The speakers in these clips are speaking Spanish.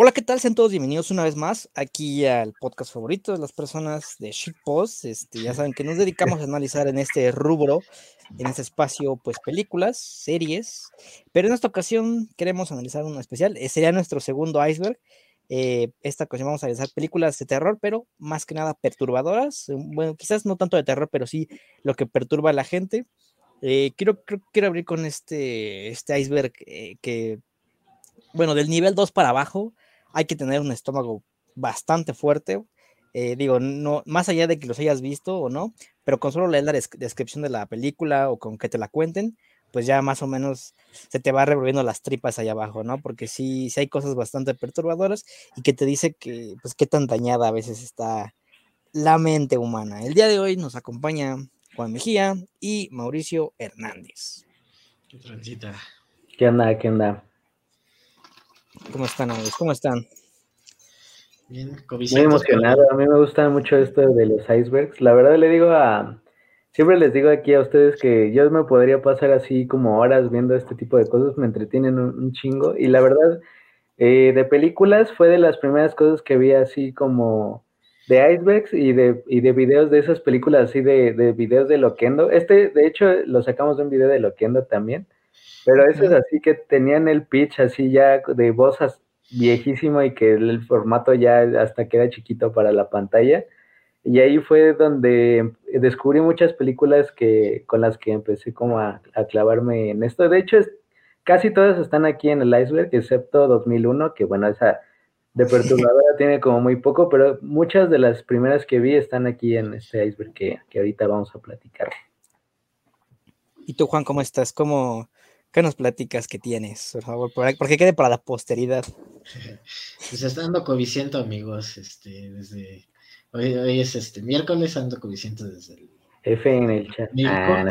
Hola, ¿qué tal? Sean todos bienvenidos una vez más aquí al podcast favorito de las personas de Shitpost. Este, ya saben que nos dedicamos a analizar en este rubro, en este espacio, pues películas, series, pero en esta ocasión queremos analizar una especial. Eh, sería nuestro segundo iceberg. Eh, esta ocasión vamos a analizar películas de terror, pero más que nada perturbadoras. Bueno, quizás no tanto de terror, pero sí lo que perturba a la gente. Eh, quiero, quiero abrir con este, este iceberg que, bueno, del nivel 2 para abajo hay que tener un estómago bastante fuerte. Eh, digo, no, más allá de que los hayas visto o no, pero con solo leer la descripción de la película o con que te la cuenten, pues ya más o menos se te va revolviendo las tripas allá abajo, ¿no? Porque sí, sí hay cosas bastante perturbadoras y que te dice que, pues, qué tan dañada a veces está la mente humana. El día de hoy nos acompaña Juan Mejía y Mauricio Hernández. Qué transita. ¿Qué onda? ¿Qué onda? ¿Cómo están, amigos? ¿Cómo están? Bien, Muy emocionado. A mí me gusta mucho esto de los icebergs. La verdad le digo a... Siempre les digo aquí a ustedes que yo me podría pasar así como horas viendo este tipo de cosas, me entretienen un, chingo. Y la verdad, eh, de películas fue de las primeras cosas que vi así como de icebergs y de, y de videos de esas películas así de, de videos de Loquendo. Este, de hecho, lo sacamos de un video de Loquendo también. Pero eso es así que tenían el pitch así ya de voz viejísimo y que el formato ya hasta queda chiquito para la pantalla. Y ahí fue donde descubrí muchas películas que, con las que empecé como a, clavarme en esto. De hecho, casi todas están aquí en el iceberg, excepto 2001, que bueno, esa de perturbadora tiene como muy poco, pero muchas de las primeras que vi están aquí en este iceberg que, que ahorita vamos a platicar. ¿Y tú, Juan, cómo estás? ¿Cómo, ¿Qué nos platicas que tienes, por favor? Porque quede para la posteridad. Pues está dando coviciento, amigos. Este, desde hoy, es este miércoles, ando coviciento desde el F en el chat. Ah,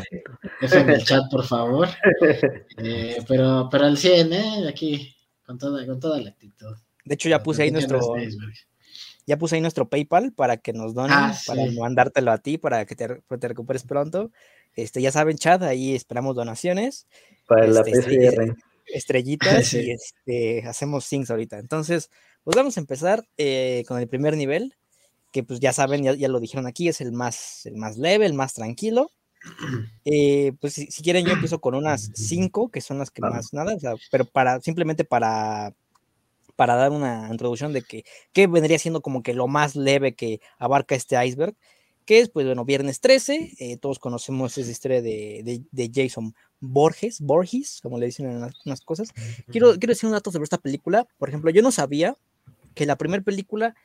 F en el chat, por favor. Eh, pero, pero al 100, ¿eh? Aquí, con toda, con toda la actitud. De hecho, ya puse ahí nuestro. Ya puse ahí nuestro PayPal para que nos donen, ah, para mandártelo a ti, para que te, te recuperes pronto. Este, ya saben, chat, ahí esperamos donaciones. Para la este, PCR. Estrellitas y este, hacemos things ahorita. Entonces, pues vamos a empezar eh, con el primer nivel, que pues ya saben, ya, lo dijeron aquí, es el más, el más leve, el más tranquilo. Eh, pues si, quieren, yo empiezo con unas cinco, que son las que más nada, pero para simplemente para, para dar una introducción de que, que vendría siendo como que lo más leve que abarca este iceberg que es, pues bueno, viernes 13, eh, todos conocemos esa historia de, de, Jason Borges, Borges, como le dicen en algunas cosas. Quiero, quiero decir un dato sobre esta película, por ejemplo, yo no sabía que la primera película,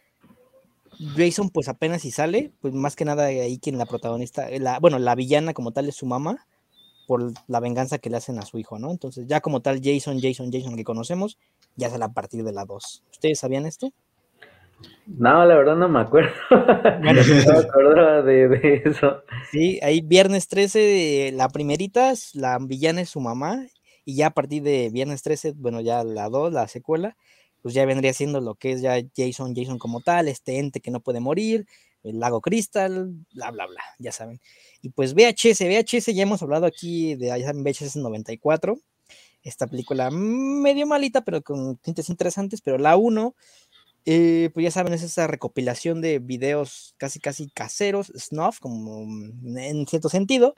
Jason pues apenas si sale, pues más que nada ahí quien la protagonista, la, bueno, la villana como tal es su mamá, por la venganza que le hacen a su hijo, ¿no? Entonces ya como tal Jason, Jason, Jason que conocemos, ya sale a partir de la 2. ¿Ustedes sabían esto? No, la verdad no me acuerdo. no me acuerdo de, eso. Sí, ahí viernes 13, la primerita, la villana es su mamá, y ya a partir de viernes 13, bueno, ya la 2, la secuela, pues ya vendría siendo lo que es ya Jason, Jason como tal, este ente que no puede morir, el lago Crystal, bla, bla, bla, ya saben. Y pues VHS, VHS, ya hemos hablado aquí de VHS 94, esta película medio malita, pero con tintes interesantes, pero la 1 eh, pues ya saben, es esa recopilación de videos casi casi caseros, snuff, como mm, en cierto sentido,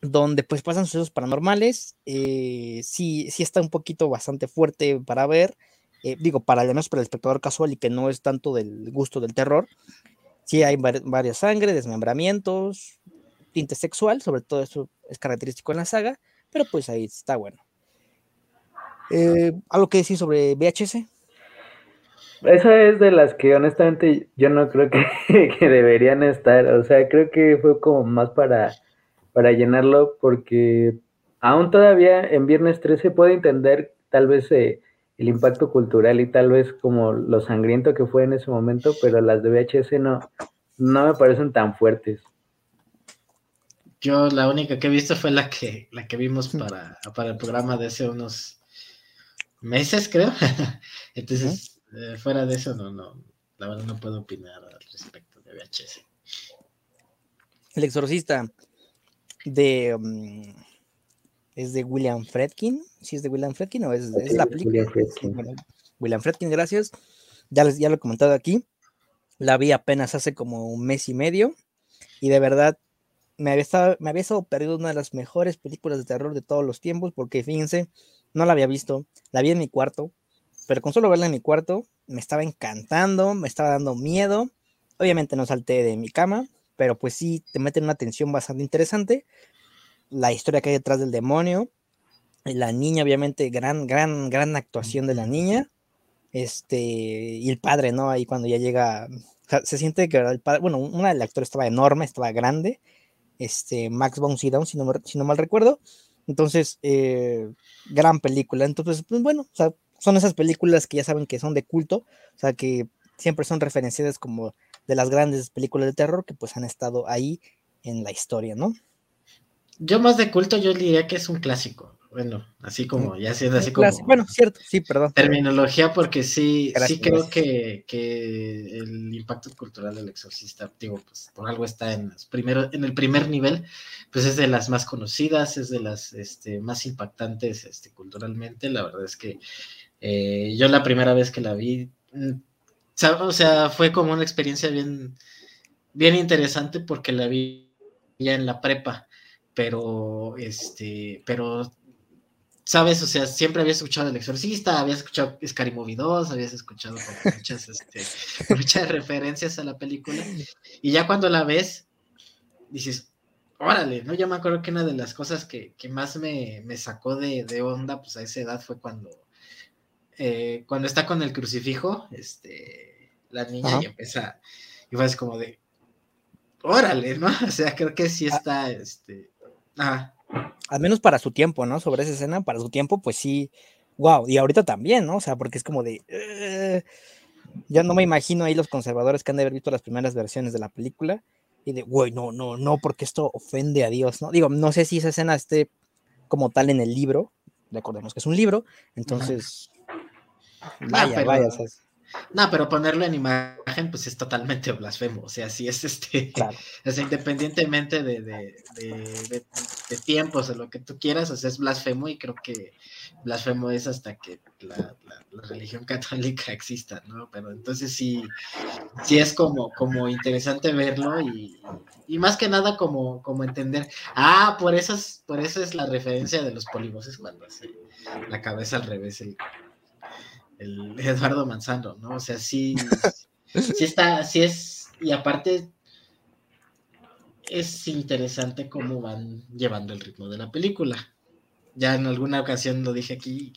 donde pues pasan sucesos paranormales. Eh, sí, sí está un poquito bastante fuerte para ver, eh, digo, para al menos para el espectador casual y que no es tanto del gusto del terror. Sí hay varias sangre, desmembramientos, tinte sexual, sobre todo eso es característico en la saga, pero pues ahí está bueno. ¿Algo que decir sobre VHS? Esa es de las que honestamente yo no creo que, que, deberían estar. O sea, creo que fue como más para, para llenarlo porque aún todavía en Viernes 13 puedo entender tal vez eh, el impacto cultural y tal vez como lo sangriento que fue en ese momento, pero las de VHS no, no me parecen tan fuertes. Yo la única que he visto fue la que, la que vimos para, para el programa de hace unos meses, creo. Entonces, eh, fuera de eso, no, no, la verdad no puedo opinar al respecto de VHS. El exorcista de um, es de William Fredkin, si es de William Fredkin o es, es la película. William Fredkin, gracias. Ya, les, ya lo he comentado aquí. La vi apenas hace como un mes y medio. Y de verdad, me había, estado, me había estado perdiendo una de las mejores películas de terror de todos los tiempos. Porque fíjense, no la había visto. La vi en mi cuarto. Pero con solo verla en mi cuarto, me estaba encantando, me estaba dando miedo. Obviamente no salté de mi cama, pero pues sí te meten una tensión bastante interesante. La historia que hay detrás del demonio, la niña, obviamente, gran, gran, gran actuación de la niña. Este, y el padre, ¿no? Ahí cuando ya llega, se siente que el padre, bueno, una del actor estaba enorme, estaba grande, este, Max von Sydow, si no, si no mal recuerdo. Entonces, eh, gran película. Entonces, pues bueno, o sea, son esas películas que ya saben que son de culto, o sea, que siempre son referenciadas como de las grandes películas de terror que pues han estado ahí en la historia, ¿no? Yo más de culto, yo diría que es un clásico. Bueno, así como, ya siendo así como. Bueno, cierto, sí, perdón. Terminología, porque sí, sí creo que, el impacto cultural del exorcista, digo, pues por algo está en, primero, en el primer nivel, pues es de las más conocidas, es de las este, más impactantes este, culturalmente. La verdad es que eh, yo la primera vez que la vi, mm, o sea, fue como una experiencia bien, bien interesante porque la vi ya en la prepa pero este, pero sabes, o sea, siempre habías escuchado El Exorcista, habías escuchado Scary Movie 2, habías escuchado muchas, este, muchas referencias a la película, y ya cuando la ves, dices, órale, ¿no? Ya me acuerdo que una de las cosas que, más me, sacó de, onda, pues a esa edad fue cuando, eh, cuando está con el crucifijo, este, la niña y empieza, y fue así como de, órale, ¿no? O sea, creo que sí ah. está, este, ajá al menos para su tiempo, ¿no? Sobre esa escena, para su tiempo, pues sí, wow, y ahorita también, ¿no? O sea, porque es como de... Eh, ya no me imagino ahí los conservadores que han de haber visto las primeras versiones de la película y de, güey, no, no, no, porque esto ofende a Dios, ¿no? Digo, no sé si esa escena esté como tal en el libro, recordemos que es un libro, entonces... Vaya, vaya, o no, pero ponerlo en imagen, pues es totalmente blasfemo. O sea, si es este, o sea, independientemente de, de, de, de, tiempos o lo que tú quieras, o sea, es blasfemo y creo que blasfemo es hasta que la, religión católica exista, ¿no? Pero entonces sí, sí es como, como interesante verlo y, y más que nada como, como entender, ah, por eso, es, por eso es la referencia de los poliboses cuando hace la cabeza al revés el el Eduardo Manzano, ¿no? O sea, sí, sí está, sí es, y aparte es interesante cómo van llevando el ritmo de la película. Ya en alguna ocasión lo dije aquí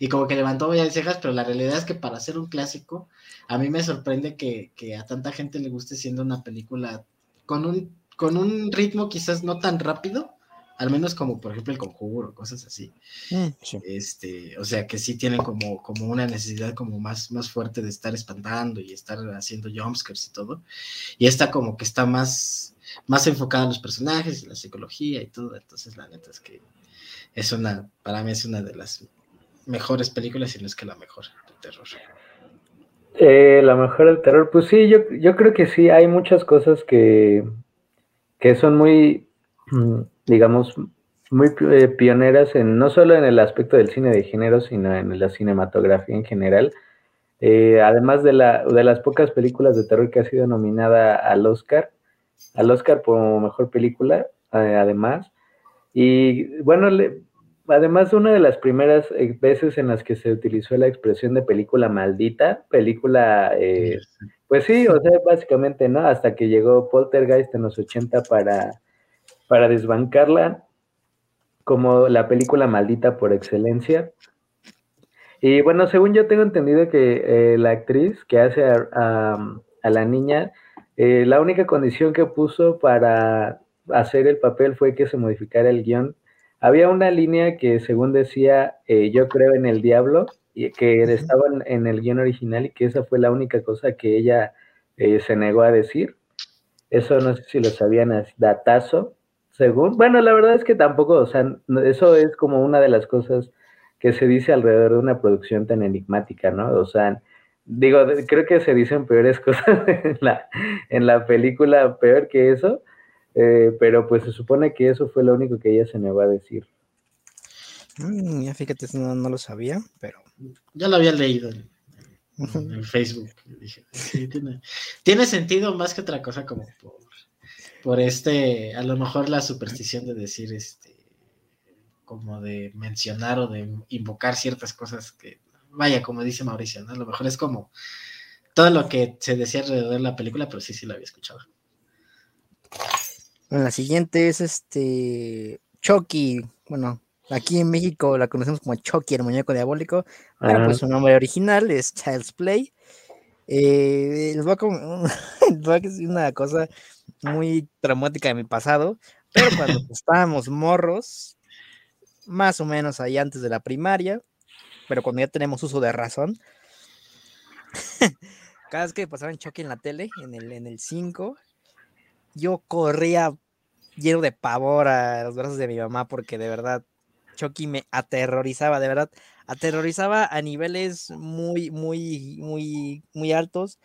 y, como que levantó varias cejas, pero la realidad es que para ser un clásico, a mí me sorprende que, que a tanta gente le guste siendo una película con un, con un ritmo quizás no tan rápido, al menos como por ejemplo el conjuro, cosas así. Mm, este, o sea que sí tienen como, como una necesidad como más, más fuerte de estar espantando y estar haciendo jumpscares y todo. Y esta como que está más, más enfocada en los personajes, en la psicología y todo. Entonces la neta es que es una, para mí es una de las mejores películas y no es que la mejor de terror. Eh, la mejor del terror, pues sí, yo, yo creo que sí, hay muchas cosas que, que son muy mm, digamos, muy eh, pioneras en no solo en el aspecto del cine de género, sino en la cinematografía en general. Eh, además de, la, de las pocas películas de terror que ha sido nominada al Oscar, al Oscar por mejor película, eh, además. Y bueno, además una de las primeras veces en las que se utilizó la expresión de película maldita, película, pues sí, o sea, básicamente, ¿no? Hasta que llegó Poltergeist en los 80 para para desbancarla como la película maldita por excelencia. Y bueno, según yo tengo entendido que eh, la actriz que hace a, la niña, eh, la única condición que puso para hacer el papel fue que se modificara el guion. Había una línea que según decía, eh, yo creo en el diablo, y que estaba en, el guion original y que esa fue la única cosa que ella se negó a decir. Eso no sé si lo sabían, datazo. Según, bueno, la verdad es que tampoco, o sea, eso es como una de las cosas que se dice alrededor de una producción tan enigmática, ¿no? O sea, digo, creo que se dicen peores cosas en la, en la película, peor que eso, eh, pero pues se supone que eso fue lo único que ella se me va a decir. Mm, ya fíjate, no, no lo sabía, pero ya lo había leído en, Facebook. tiene, sentido más que otra cosa como por, por este, a lo mejor la superstición de decir este, como de mencionar o de invocar ciertas cosas que, vaya, como dice Mauricio, ¿no? A lo mejor es como todo lo que se decía alrededor de la película, pero sí, sí lo había escuchado. la siguiente es este Chucky, bueno, aquí en México la conocemos como Chucky, el muñeco diabólico, pero pues su nombre original es Child's Play. Eh, les, voy a, decir una cosa muy traumática de mi pasado, pero cuando estábamos morros, más o menos ahí antes de la primaria, pero cuando ya tenemos uso de razón, cada vez que pasaban Chucky en la tele, en el, en el 5, yo corría lleno de pavor a los brazos de mi mamá porque de verdad Chucky me aterrorizaba, de verdad, aterrorizaba a niveles muy, muy, muy, muy altos.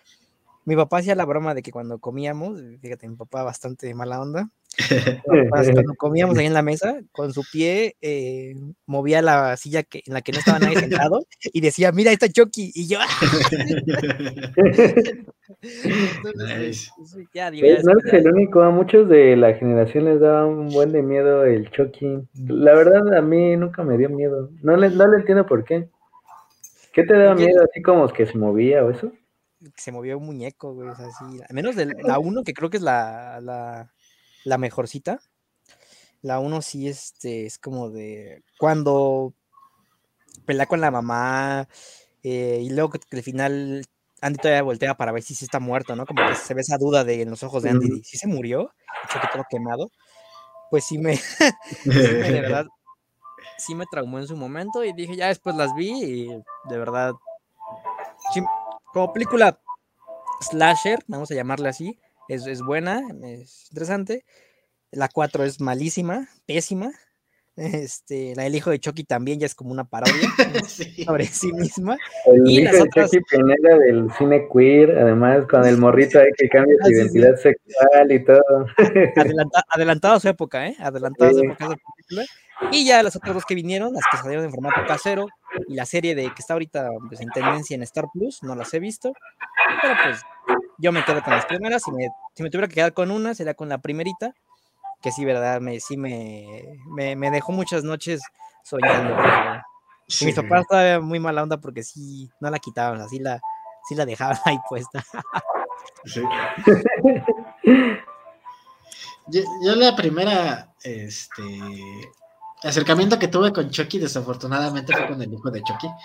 Mi papá hacía la broma de que cuando comíamos, fíjate, mi papá bastante mala onda, cuando comíamos ahí en la mesa, con su pie eh, movía la silla que, en la que no estaba nadie sentado y decía, mira, ahí está Chucky. Y yo, Entonces, ya, no es el único, a muchos de la generación les daba un buen de miedo el Chucky. La verdad, a mí nunca me dio miedo. No le, no le entiendo por qué. ¿Qué te daba miedo? ¿Así como que se movía o eso? Se movía un muñeco, güey, o sea, así. Al menos de la uno, que creo que es la, la, la mejorcita. La uno sí este, es como de cuando pelea con la mamá eh, y luego que, al final Andy todavía voltea para ver si sí está muerto, ¿no? Como que se ve esa duda de en los ojos de Andy, si se murió, hecho que todo quemado. Pues sí me, de verdad, sí me traumó en su momento y dije, ya después las vi y de verdad, como película slasher, vamos a llamarle así, es, es buena, es interesante. La 4 es malísima, pésima. Este, la del hijo de Chucky también ya es como una parodia sobre sí misma. El y hijo las de otras... Chucky pionera del cine queer, además con el morrito ahí que cambia su ah, identidad sexual y todo. adelantado a su época, ¿eh? Adelantado a su época película. Y ya las otras dos que vinieron, las que salieron en formato casero, y la serie de que está ahorita pues, en tendencia en Star Plus, no las he visto, pero pues yo me quedo con las primeras, si me, si me tuviera que quedar con una, sería con la primerita, que sí, verdad, me, sí me, me, dejó muchas noches soñando. Sí. Mis papás estaban muy mala onda porque sí, no la quitaban, así la, sí la dejaban ahí puesta. Sí. yo, yo, la primera, este, acercamiento que tuve con Chucky, desafortunadamente fue con el hijo de Chucky.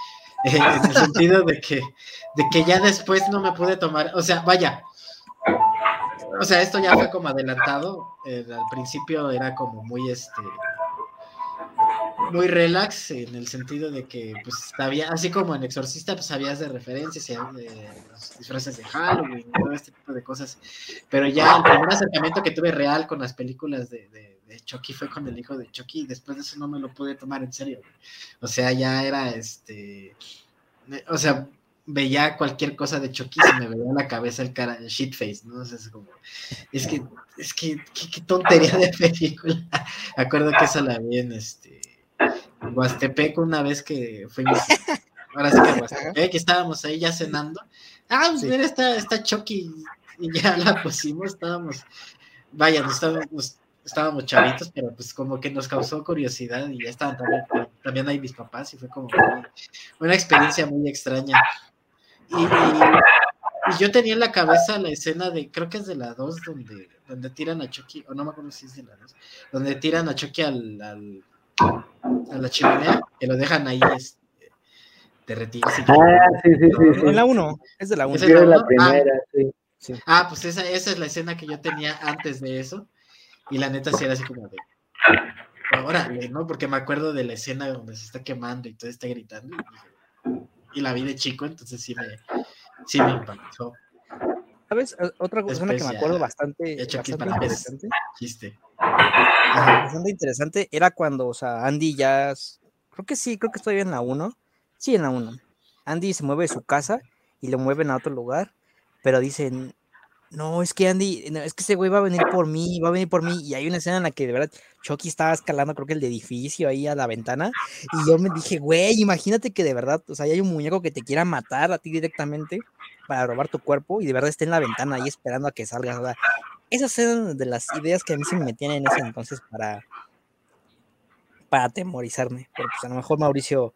Eh, en el sentido de que, de que ya después no me pude tomar, o sea, vaya, o sea, esto ya fue como adelantado, eh, al principio era como muy, este, muy relax, en el sentido de que, pues, sabía, así como en Exorcista, pues, sabías de referencias, de los disfraces de Halloween, todo este tipo de cosas, pero ya el primer acercamiento que tuve real con las películas de de Chucky fue con el hijo de Chucky y después de eso no me lo pude tomar en serio. O sea, ya era este, o sea, veía cualquier cosa de Chucky y se me veía en la cabeza el cara, el face, ¿no? es como, es que, es que, qué, tontería de película. Acuerdo que esa la vi en este, en Huastepec una vez que fuimos, ahora sí que Huastepec, que estábamos ahí ya cenando. Ah, pues mira, está, está Chucky y ya la pusimos, estábamos, vaya, nos estábamos, estábamos chavitos, pero pues como que nos causó curiosidad y ya estaban también, también ahí mis papás y fue como una experiencia muy extraña. Y, yo tenía en la cabeza la escena de, creo que es de la 2, donde, donde tiran a Chucky, o no me acuerdo si es de la 2, donde tiran a Chucky al, al, a la chimenea, que lo dejan ahí este, derretirse. Ah, sí, sí, sí, En la 1, es de la 1. Es de la primera, ah, sí. Ah, pues esa, esa es la escena que yo tenía antes de eso. Y la neta sí era así como de. Órale, ¿no? Porque me acuerdo de la escena donde se está quemando y todo está gritando. Y, la vi de chico, entonces sí me, sí me impactó. ¿Sabes? Otra cosa que me acuerdo bastante, bastante interesante. Chiste. Bastante interesante era cuando, o sea, Andy ya. Creo que sí, creo que estoy en la 1. Sí, en la 1. Andy se mueve de su casa y lo mueven a otro lugar, pero dicen, no, es que Andy, es que ese güey va a venir por mí, va a venir por mí. Y hay una escena en la que de verdad Chucky estaba escalando, creo que el edificio ahí a la ventana. Y yo me dije, güey, imagínate que de verdad, o sea, hay un muñeco que te quiera matar a ti directamente para robar tu cuerpo y de verdad esté en la ventana ahí esperando a que salgas. O esas eran de las ideas que a mí se me metían en ese entonces para, para atemorizarme. Pero pues a lo mejor Mauricio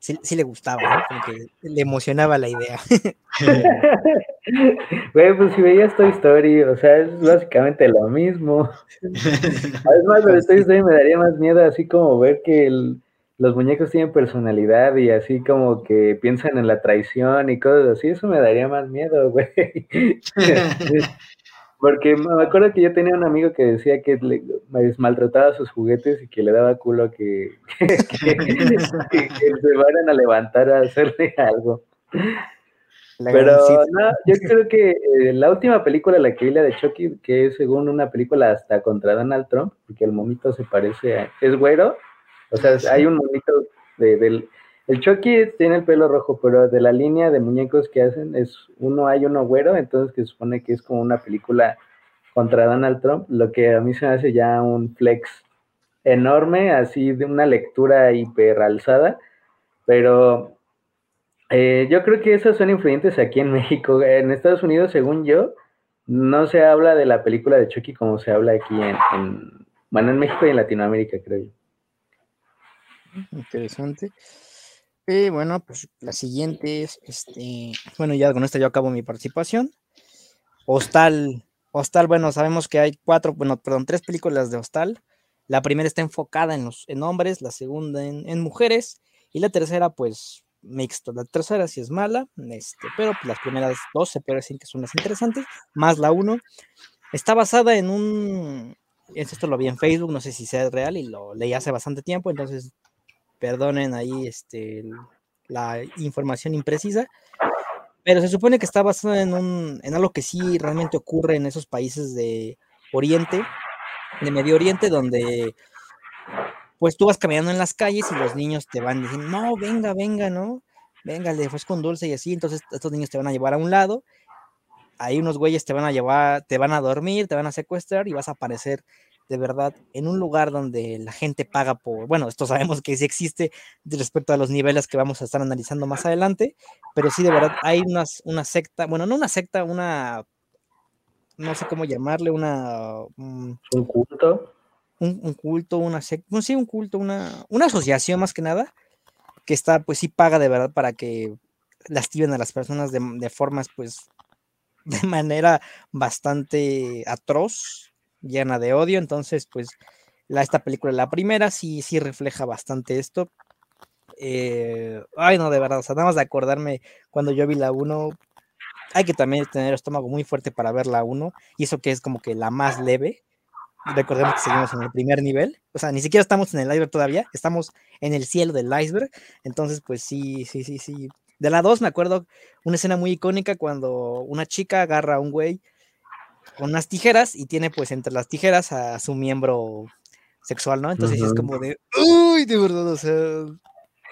sí, le gustaba, ¿no? Como que le emocionaba la idea. Güey, pues si veías Toy Story, o sea, es básicamente lo mismo. Además, de Toy Story me daría más miedo así como ver que los muñecos tienen personalidad y así como que piensan en la traición y cosas así, eso me daría más miedo, güey. Porque me acuerdo que yo tenía un amigo que decía que le, maltrataba sus juguetes y que le daba culo que, que, se vayan a levantar a hacerle algo. Pero no, yo creo que eh, la última película, la que vi, la de Chucky, que es según una película hasta contra Donald Trump, porque el monito se parece a... Es güero, o sea, hay un monito de, del el Chucky tiene el pelo rojo, pero de la línea de muñecos que hacen es uno hay uno güero, entonces que supone que es como una película contra Donald Trump, lo que a mí se me hace ya un flex enorme, así de una lectura hiper alzada, pero eh, yo creo que esas son influyentes aquí en México. En Estados Unidos, según yo, no se habla de la película de Chucky como se habla aquí en, en bueno, en México y en Latinoamérica, creo yo. Interesante. Y bueno, pues la siguiente es, este, bueno, ya con esta yo acabo mi participación. Hostal, Hostal, bueno, sabemos que hay cuatro, bueno, perdón, tres películas de Hostal. La primera está enfocada en los en hombres, la segunda en, mujeres y la tercera, pues, mixto. La tercera sí es mala, este, pero pues, las primeras dos se puede que son las interesantes, más la uno. Está basada en un, esto lo vi en Facebook, no sé si sea real y lo leí hace bastante tiempo, entonces perdonen ahí este, la información imprecisa, pero se supone que está basado en, un, en algo que sí realmente ocurre en esos países de Oriente, de Medio Oriente, donde pues tú vas caminando en las calles y los niños te van diciendo, no, venga, venga, ¿no? Venga, le fue con dulce y así, entonces estos niños te van a llevar a un lado, ahí unos güeyes te van a llevar, te van a dormir, te van a secuestrar y vas a aparecer de verdad en un lugar donde la gente paga por, bueno, esto sabemos que sí existe respecto a los niveles que vamos a estar analizando más adelante, pero sí de verdad hay unas, una secta, bueno, no una secta, una, no sé cómo llamarle, una... Mm, un, culto. Un, culto, una secta, no sí, un culto, una, una asociación más que nada, que está, pues sí paga de verdad para que lastimen a las personas de, de formas, pues, de manera bastante atroz, llena de odio, entonces pues esta película, la primera, sí, sí refleja bastante esto. Eh, ay, no, de verdad, nada más de acordarme cuando yo vi la 1, hay que también tener estómago muy fuerte para ver la 1, y eso que es como que la más leve. Recordemos que seguimos en el primer nivel, o sea, ni siquiera estamos en el iceberg todavía, estamos en el cielo del iceberg, entonces pues sí, sí, sí, sí. De la 2 me acuerdo una escena muy icónica cuando una chica agarra a un güey con unas tijeras y tiene pues entre las tijeras a su miembro sexual, ¿no? Entonces es como de, uy, de verdad, o sea,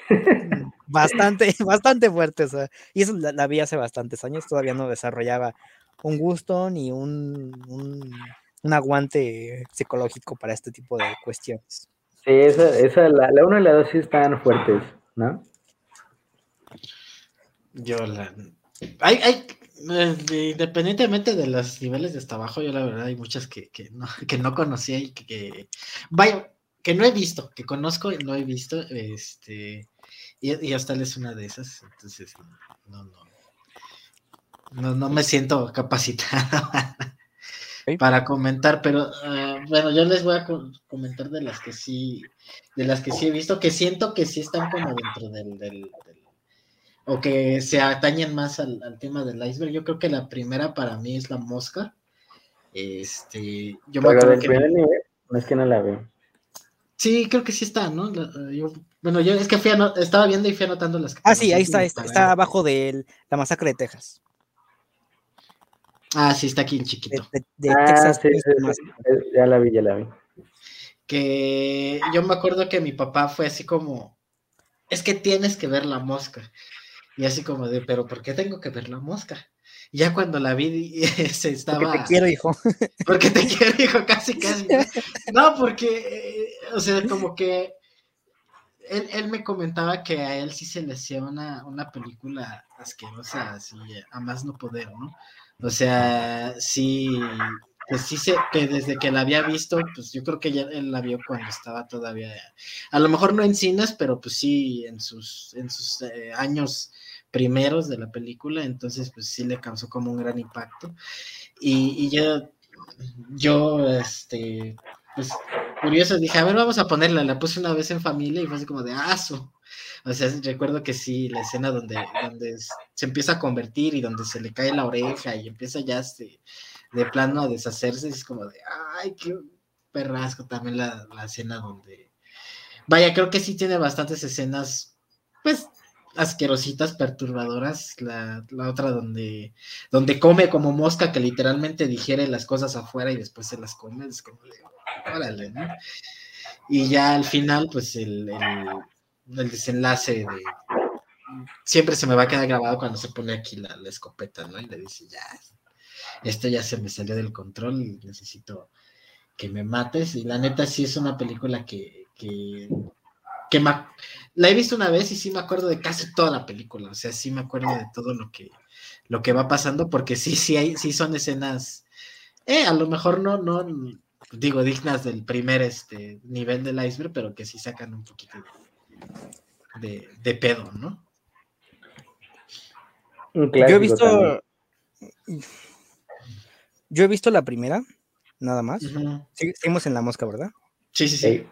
bastante, bastante fuerte, o sea, y eso la, vi hace bastantes años, todavía no desarrollaba un gusto ni un, un, aguante psicológico para este tipo de cuestiones. Sí, esa, esa la, la 1 y la 2 sí están fuertes, ¿no? Yo la... Hay, hay, independientemente de los niveles de hasta abajo, yo la verdad hay muchas que, no, que no conocía y que, vaya, que no he visto, que conozco y no he visto, este, y, hasta él es una de esas, entonces no, no, no, me siento capacitado para comentar, pero ah, bueno, yo les voy a comentar de las que sí, de las que sí he visto, que siento que sí están como dentro del o que se atañen más al, tema del iceberg. Yo creo que la primera para mí es la mosca. Este, yo me acuerdo que... Nivel, no es que no la veo. Sí, creo que sí está, ¿no? bueno, yo es que fui estaba viendo y fui anotando las Ah, sí, ahí está, está, abajo de la masacre de Texas. Ah, sí, está aquí en chiquito. De, ah, Texas. Sí, ya la vi, ya la vi. Que yo me acuerdo que mi papá fue así como, es que tienes que ver la mosca. Y así como de, pero ¿por qué tengo que ver la mosca? ya cuando la vi, se estaba... Porque te quiero, hijo. Porque te quiero, hijo, casi, casi. No, porque, eh, o sea, como que él, me comentaba que a él sí se le hacía una, una película asquerosa, así, a más no poder, ¿no? O sea, sí, pues sí sé que desde que la había visto, pues yo creo que ya él la vio cuando estaba todavía, a lo mejor no en cines, pero pues sí en sus, en sus eh, años primeros de la película, entonces pues sí le causó como un gran impacto. Y, y yo, yo, este, pues curioso, dije, a ver, vamos a ponerla, la puse una vez en familia y fue así como de aso. O sea, recuerdo que sí, la escena donde, donde se empieza a convertir y donde se le cae la oreja y empieza ya este, de plano a deshacerse, es como de, ay, qué perrasco también la, la escena donde... Vaya, creo que sí tiene bastantes escenas, pues, asquerositas, perturbadoras. La, la, otra donde, donde come como mosca que literalmente digiere las cosas afuera y después se las come. Es como de, órale, ¿no? Y ya al final, pues el, el, desenlace de... Siempre se me va a quedar grabado cuando se pone aquí la, escopeta, ¿no? Y le dice, ya, esto ya se me salió del control y necesito que me mates. Y la neta sí es una película que, que, que la he visto una vez y sí me acuerdo de casi toda la película. O sea, sí me acuerdo de todo lo que, lo que va pasando, porque sí, sí hay, sí son escenas, eh, a lo mejor no, no, digo, dignas del primer este, nivel del iceberg, pero que sí sacan un poquito de, de, pedo, ¿no? Yo he visto. Yo he visto la primera, nada más. Seguimos en la mosca, ¿verdad? Sí, sí, sí.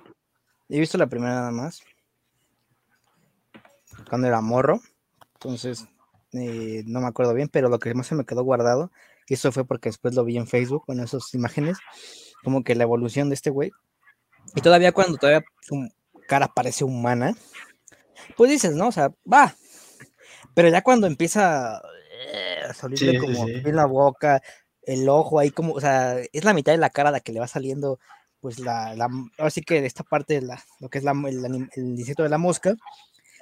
He visto la primera nada más. Cuando era morro. Entonces, eh, no me acuerdo bien, pero lo que más se me quedó guardado, y eso fue porque después lo vi en Facebook, bueno, esas imágenes, como que la evolución de este güey. Y todavía cuando todavía su cara parece humana, pues dices, ¿no? O sea, va. Pero ya cuando empieza eh, a salirle como en la boca, el ojo ahí como, o sea, es la mitad de la cara la que le va saliendo, pues la, la ahora sí que de esta parte de la, lo que es la, el, el insecto de la mosca,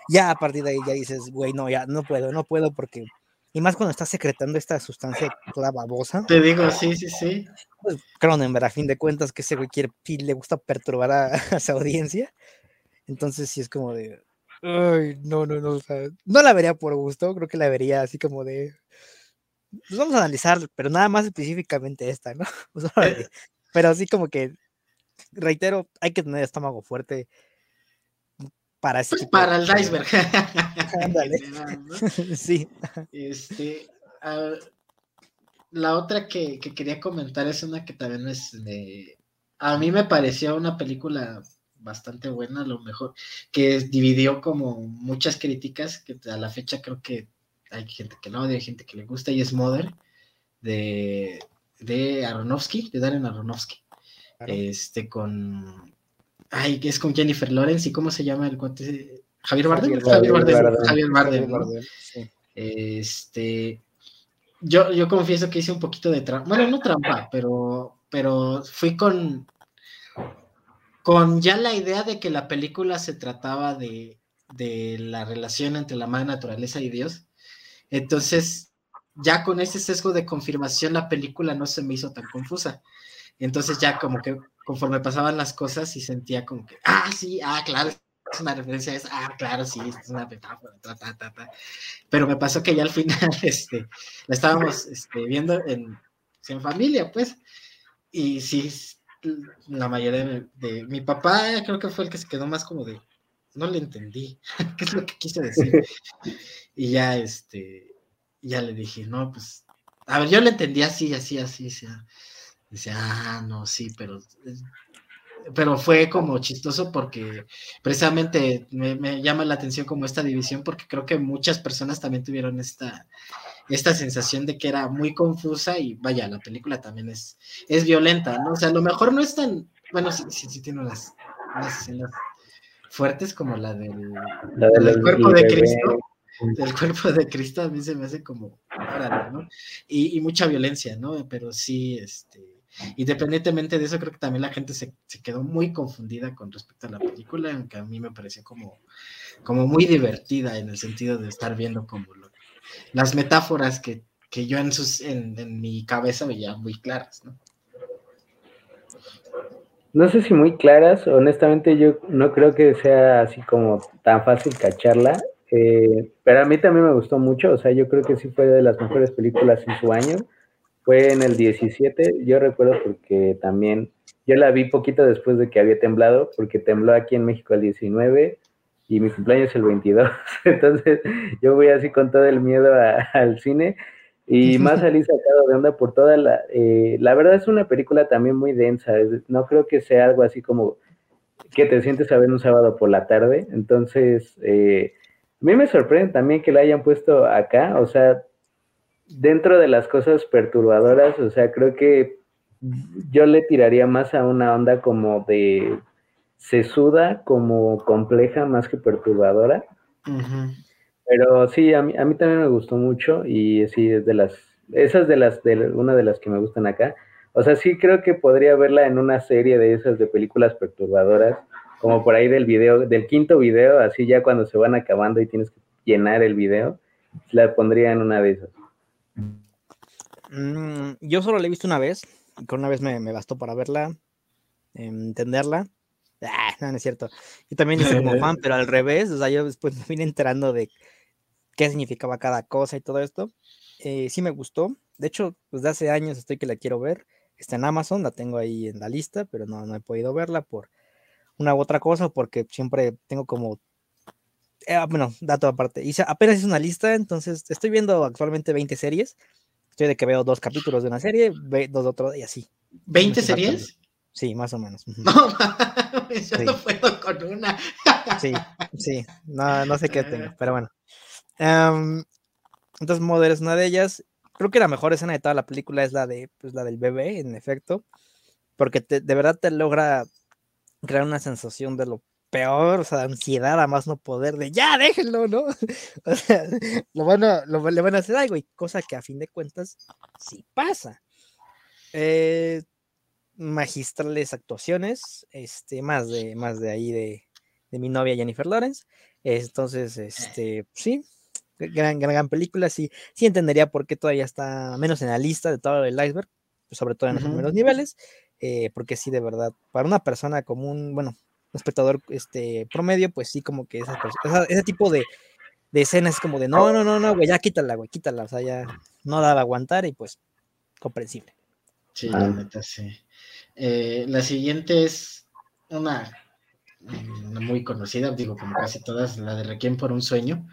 ya a partir de ahí ya dices, güey, no, ya no puedo, no puedo porque y más cuando está secretando esta sustancia toda babosa. Te digo, sí, sí, sí. Pues Cronenberg, a fin de cuentas, que ese güey quiere, le gusta perturbar a, a su audiencia. Entonces sí es como de, ay, no, no, no, o sea, no la vería por gusto, creo que la vería así como de, pues vamos a analizar, pero nada más específicamente esta, ¿no? Eh. pero así como que, reitero, hay que tener estómago fuerte para pues para el iceberg. Ándale. sí. Este, la otra que, quería comentar es una que también es de, a mí me pareció una película bastante buena, a lo mejor, que dividió como muchas críticas, que a la fecha creo que hay gente que no hay gente que le gusta, y es Mother, de, de Aronofsky, de Darren Aronofsky. Este, con Ay, que es con Jennifer Lawrence. ¿Y cómo se llama el cuate? Javier Bardem. Javier Bardem. Javier Bardem. Este. Yo, yo confieso que hice un poquito de trampa. Bueno, no trampa, pero, pero fui con. Con ya la idea de que la película se trataba de, de la relación entre la madre naturaleza y Dios. Entonces, ya con ese sesgo de confirmación, la película no se me hizo tan confusa. Entonces, ya como que conforme pasaban las cosas y sentía como que, ah, sí, ah, claro, es una referencia a eso, ah, claro, sí, es una metáfora, ta, ta, ta, ta. Pero me pasó que ya al final, este, la estábamos este, viendo en, en familia, pues, y sí, la mayoría de, de, mi papá creo que fue el que se quedó más como de, no le entendí, qué es lo que quise decir. y ya, este, ya le dije, no, pues, a ver, yo le entendí así, así, así, así Dice, ah, no, sí, pero, pero fue como chistoso porque precisamente me, llama la atención como esta división porque creo que muchas personas también tuvieron esta, esta sensación de que era muy confusa y vaya, la película también es, es violenta, ¿no? O sea, a lo mejor no es tan, bueno, sí, sí, sí tiene unas, escenas fuertes como la del, cuerpo de Cristo del cuerpo de Cristo a mí se me hace como ¿no? Y, y, mucha violencia, ¿no? Pero sí, este, Independientemente de eso, creo que también la gente se, quedó muy confundida con respecto a la película, aunque a mí me pareció como, como muy divertida en el sentido de estar viendo como las metáforas que, que yo en, sus, en, mi cabeza veía muy claras, ¿no? No sé si muy claras, honestamente yo no creo que sea así como tan fácil cacharla, eh, pero a mí también me gustó mucho, o sea, yo creo que sí fue de las mejores películas en su año, fue en el 17, yo recuerdo porque también, yo la vi poquito después de que había temblado, porque tembló aquí en México el 19 y mi cumpleaños es el 22, entonces yo voy así con todo el miedo al cine y más salí sacado de onda por toda la... Eh, la verdad es una película también muy densa. no creo que sea algo así como que te sientes a ver un sábado por la tarde. Entonces, eh, a mí me sorprende también que la hayan puesto acá. O sea, dentro de las cosas perturbadoras, o sea, creo que yo le tiraría más a una onda como de sesuda, como compleja, más que perturbadora. Pero sí, a mí, a mí también me gustó mucho y sí, es de las, esas de las, de una de las que me gustan acá. O sea, sí creo que podría verla en una serie de esas de películas perturbadoras, como por ahí del video, del quinto video, así ya cuando se van acabando y tienes que llenar el video, la pondría en una de esas. Mm, yo solo la he visto una vez, con una vez me, me bastó para verla, entenderla. Ah, no, no es cierto. Yo también hice como fan, pero al revés, o sea, yo después me vine enterando de qué significaba cada cosa y todo esto. Eh, sí me gustó. De hecho, pues de hace años estoy que la quiero ver. Está en Amazon, la tengo ahí en la lista, pero no, no he podido verla por una u otra cosa, porque siempre tengo como. Eh, ah, bueno, dato aparte. Hice, apenas hice una lista, entonces estoy viendo actualmente 20 series. Estoy de que veo dos capítulos de una serie, dos de otro y así. ¿20 series? Sí, más o menos. No, yo no puedo con una. sí, sí, no, no sé qué tengo, pero bueno. Um, entonces, Mother es una de ellas. Creo que la mejor escena de toda la película es la de pues, la del bebé, en efecto, porque te, de verdad te logra crear una sensación de lo peor, o sea, ansiedad a más no poder, de ya, déjenlo, ¿no? o sea, lo van a, lo, le van a hacer algo, y cosa que a fin de cuentas sí pasa. Eh, magistrales actuaciones, este, más de, más de ahí de, de mi novia Jennifer Lawrence. Entonces, este, sí, gran, gran, película, sí, sí entendería por qué todavía está menos en la lista de todo el iceberg, sobre todo en los primeros niveles, eh, porque sí, de verdad, para una persona común, bueno, espectador este, promedio, pues sí, como que ese tipo de, de escenas como de no, no, no, no, güey, ya quítala, güey, quítala, o sea, ya no daba aguantar y pues comprensible. Sí, la neta, sí. Eh, la siguiente es una, una, muy conocida, digo, como casi todas, la de Requiem por un sueño.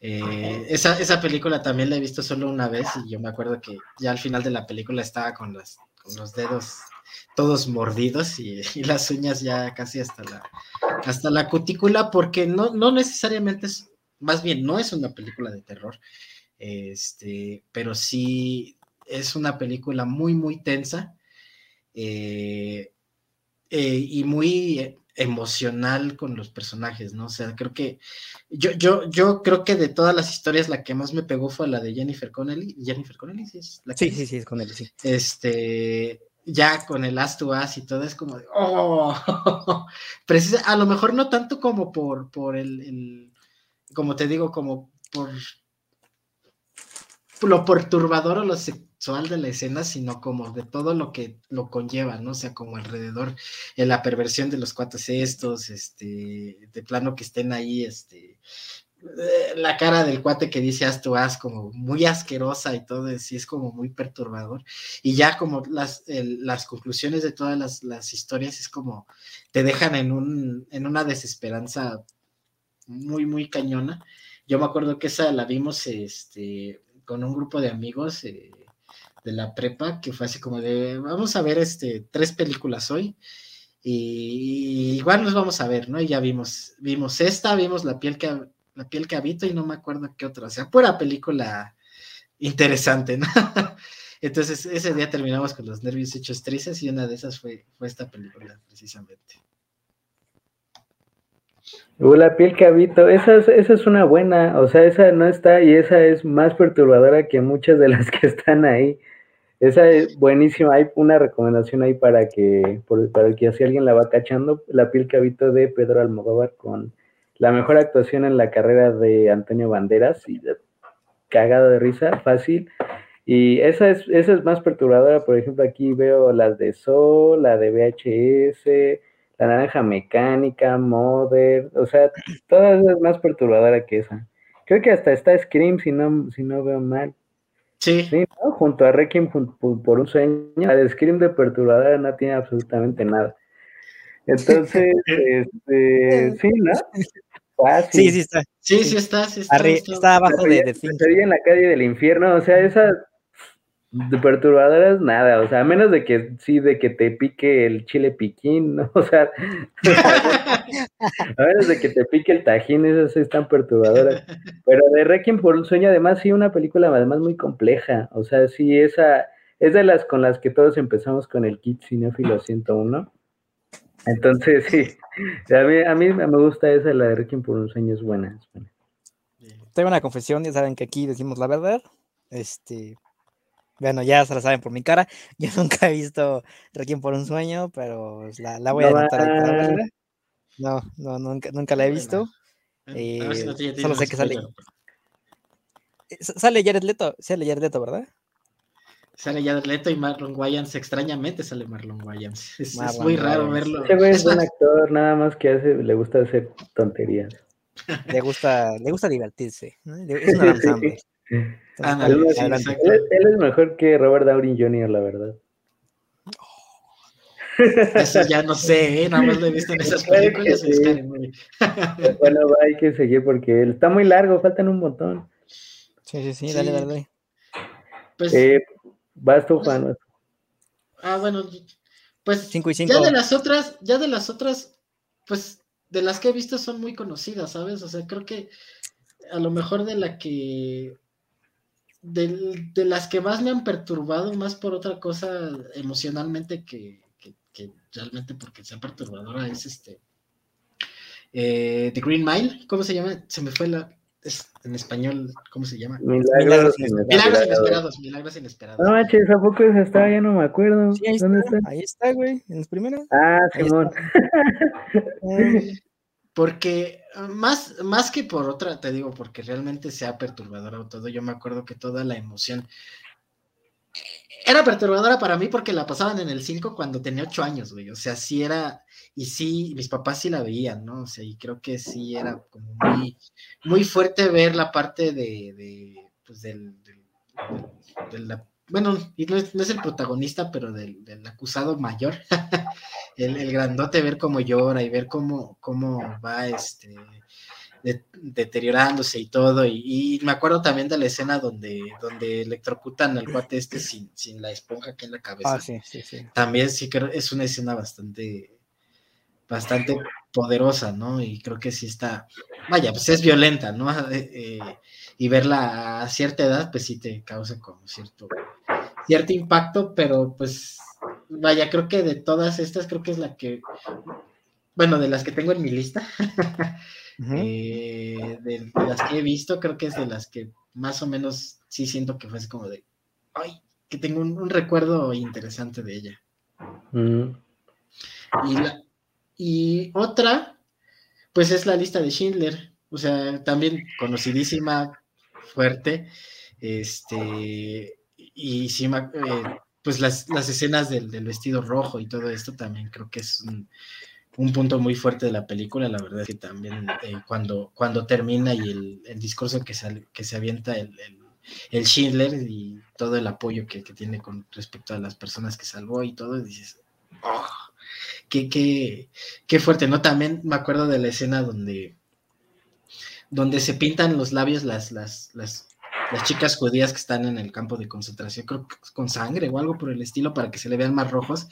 Eh, esa, esa, película también la he visto solo una vez y yo me acuerdo que ya al final de la película estaba con, las, con los dedos todos mordidos y, las uñas ya casi hasta la, hasta la cutícula porque no, no necesariamente es, más bien no es una película de terror, este, pero sí es una película muy, muy tensa eh, eh, y muy emocional con los personajes, ¿no? O sea, creo que yo, yo, yo creo que de todas las historias la que más me pegó fue la de Jennifer Connelly. Jennifer Connelly, sí, es sí, sí, sí, es Connelly, sí. Este, ya con el As to As y todo es como de, oh, precisa, a lo mejor no tanto como por, por el, el, como te digo, como por lo perturbador o lo de la escena, sino como de todo lo que lo conlleva, ¿no? O sea, como alrededor, en la perversión de los cuates estos, este, de plano que estén ahí, este, la cara del cuate que dice haz tu haz, como muy asquerosa y todo, sí es como muy perturbador. Y ya como las, las conclusiones de todas las, las, historias es como te dejan en, un, en una desesperanza muy, muy cañona. Yo me acuerdo que esa la vimos este, con un grupo de amigos. Eh, de la prepa, que fue así como de, vamos a ver este, tres películas hoy, y, igual nos vamos a ver, ¿no? Y ya vimos, vimos esta, vimos la piel que, la piel que habito y no me acuerdo qué otra, o sea, pura película interesante, ¿no? Entonces ese día terminamos con los nervios hechos tristes y una de esas fue, fue esta película, precisamente. la piel que habito, esa es, esa es una buena, o sea, esa no está y esa es más perturbadora que muchas de las que están ahí. Esa es buenísima. Hay una recomendación ahí para que, para que si alguien la va cachando, La piel que habito de Pedro Almodóvar con la mejor actuación en la carrera de Antonio Banderas y cagado de risa, fácil. Y esa es, esa es más perturbadora, por ejemplo, aquí veo las de Sol, la de VHS, la naranja mecánica, Mother, o sea, todas es más perturbadora que esa. Creo que hasta está Scream, si no, si no veo mal. Sí. Junto a Requiem por, un sueño, la de Scream de perturbadora no tiene absolutamente nada. Entonces, este, sí, ¿no? Sí, sí está. Sí, sí está, sí está. está, abajo de, de Estaría en la calle del infierno, o sea, esa de perturbadoras, nada, o sea, a menos de que sí, de que te pique el chile piquín, ¿no? O sea, a menos de que te pique el tajín, esas sí están perturbadoras. Pero de Requiem por un sueño, además, sí, una película además muy compleja, o sea, sí, esa es de las con las que todos empezamos con el kit cinéfilo 101. Entonces, sí, a mí, a mí me gusta esa, la de Requiem por un sueño, es buena. Es buena. Tengo una confesión, ya saben que aquí decimos la verdad. Este, bueno, ya se la saben por mi cara. Yo nunca he visto Requiem por un sueño, pero la, la voy a anotar. No, no, nunca, nunca la he visto. Eh, solo sé que sale. Eh, sale Jared Leto, sale Jared Leto, ¿verdad? Sale Jared Leto y Marlon Wayans, extrañamente sale Marlon Wayans. Es, muy raro verlo. Ese güey es un actor, nada más que hace, le gusta hacer tonterías. Le gusta, le gusta divertirse. Es un él, es mejor que Robert Downey Jr., la verdad. Eso ya no sé, ¿eh? nada más lo he visto en esas películas. bueno, hay que seguir porque está muy largo, faltan un montón. Sí, sí, sí, dale, dale. Pues, eh, vas tú, Juan. Ah, bueno, pues cinco y ya de las otras, ya de las otras, pues de las que he visto son muy conocidas, ¿sabes? O sea, creo que a lo mejor de la que de, las que más me han perturbado, más por otra cosa emocionalmente que, realmente porque sea perturbadora, es este. Eh, The Green Mile, ¿cómo se llama? Se me fue la. En español, ¿cómo se llama? Milagros, inesperados. Milagros inesperados. No manches, ¿a poco esa está? Ya no me acuerdo. ahí ¿Dónde está? Ahí está, güey, en las primeras. Ah, Simón. Porque más, más que por otra, te digo, porque realmente sea perturbadora o todo, yo me acuerdo que toda la emoción era perturbadora para mí porque la pasaban en el 5 cuando tenía 8 años, güey. O sea, sí era, y sí, mis papás sí la veían, ¿no? O sea, y creo que sí era como muy, muy fuerte ver la parte de, de pues del, de la bueno, y no es, el protagonista, pero del, acusado mayor, el, grandote, ver cómo llora y ver cómo, cómo va este, deteriorándose y todo. Y, me acuerdo también de la escena donde, donde electrocutan al cuate este sin, sin la esponja aquí en la cabeza. Ah, sí, sí, sí. También sí creo es una escena bastante, bastante poderosa, ¿no? Y creo que sí está, vaya, pues es violenta, ¿no? Eh, eh, y verla a cierta edad, pues sí te causa como cierto, cierto impacto, pero pues vaya, creo que de todas estas, creo que es la que, bueno, de las que tengo en mi lista, eh, de, las que he visto, creo que es de las que más o menos sí siento que fue así como de, ay, que tengo un, recuerdo interesante de ella. y, y otra, pues es la lista de Schindler, o sea, también conocidísima, fuerte. Este, y sí, eh, pues las, escenas del, vestido rojo y todo esto también creo que es un, punto muy fuerte de la película. La verdad es que también eh, cuando, cuando termina y el, discurso que se, que se avienta el, el, Schindler y todo el apoyo que, tiene con respecto a las personas que salvó y todo, dices, oh, qué, qué, qué fuerte, ¿no? También me acuerdo de la escena donde donde se pintan los labios las, las, las, las, chicas judías que están en el campo de concentración, creo que con sangre o algo por el estilo, para que se le vean más rojos,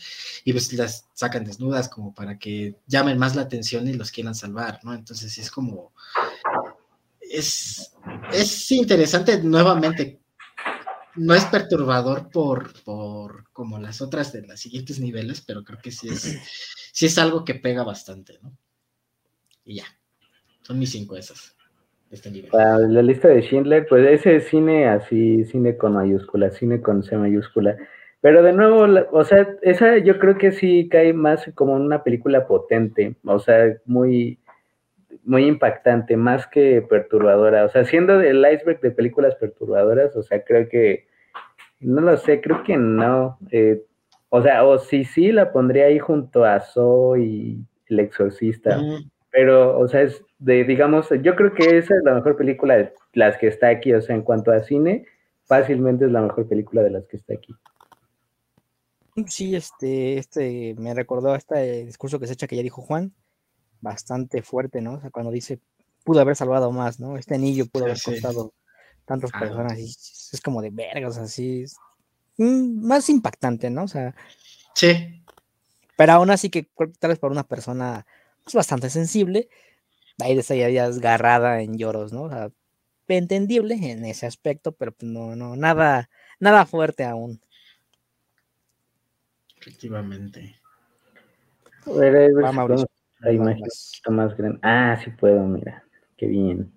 y pues las sacan desnudas como para que llamen más la atención y los quieran salvar, ¿no? Entonces es como, es, es interesante nuevamente, no es perturbador por, por como las otras de los siguientes niveles, pero creo que sí es, sí es algo que pega bastante, ¿no? Y ya, son mis cinco esas. Este la lista de Schindler, pues ese es cine así, cine con mayúscula, cine con C mayúscula. Pero de nuevo, o sea, esa yo creo que sí cae más como una película potente, o sea, muy, muy impactante, más que perturbadora. O sea, siendo el iceberg de películas perturbadoras, o sea, creo que no lo sé, creo que no. Eh, o sea, o sí, sí, la pondría ahí junto a Zoe y El Exorcista. Pero, o sea, es de, digamos, yo creo que esa es la mejor película de las que está aquí. O sea, en cuanto a cine, fácilmente es la mejor película de las que está aquí. Sí, este, este me recordó este discurso que se echa que ya dijo Juan, bastante fuerte, ¿no? O sea, cuando dice, pudo haber salvado más, ¿no? Este anillo pudo haber costado tantas personas y es como de vergas, así, mm, más impactante, ¿no? O sea, sí. Pero aún así que tal vez para una persona es pues, bastante sensible, ahí ya desgarrada en lloros, ¿no? O sea, entendible en ese aspecto, pero pues, no, no, nada, nada fuerte aún. Efectivamente. A ver, más grande. Ah, sí puedo, mira. Qué bien.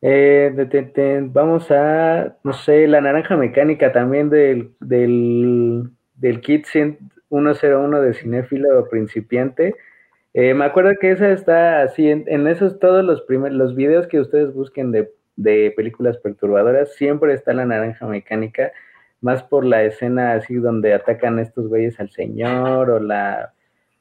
Eh, vamos a, no sé, la naranja mecánica también del, del, del kit 101 de cinéfilo principiante. Eh, me acuerdo que esa está así, en, en, esos todos los primeros, los videos que ustedes busquen de, de, películas perturbadoras, siempre está la naranja mecánica, más por la escena así donde atacan estos güeyes al señor o la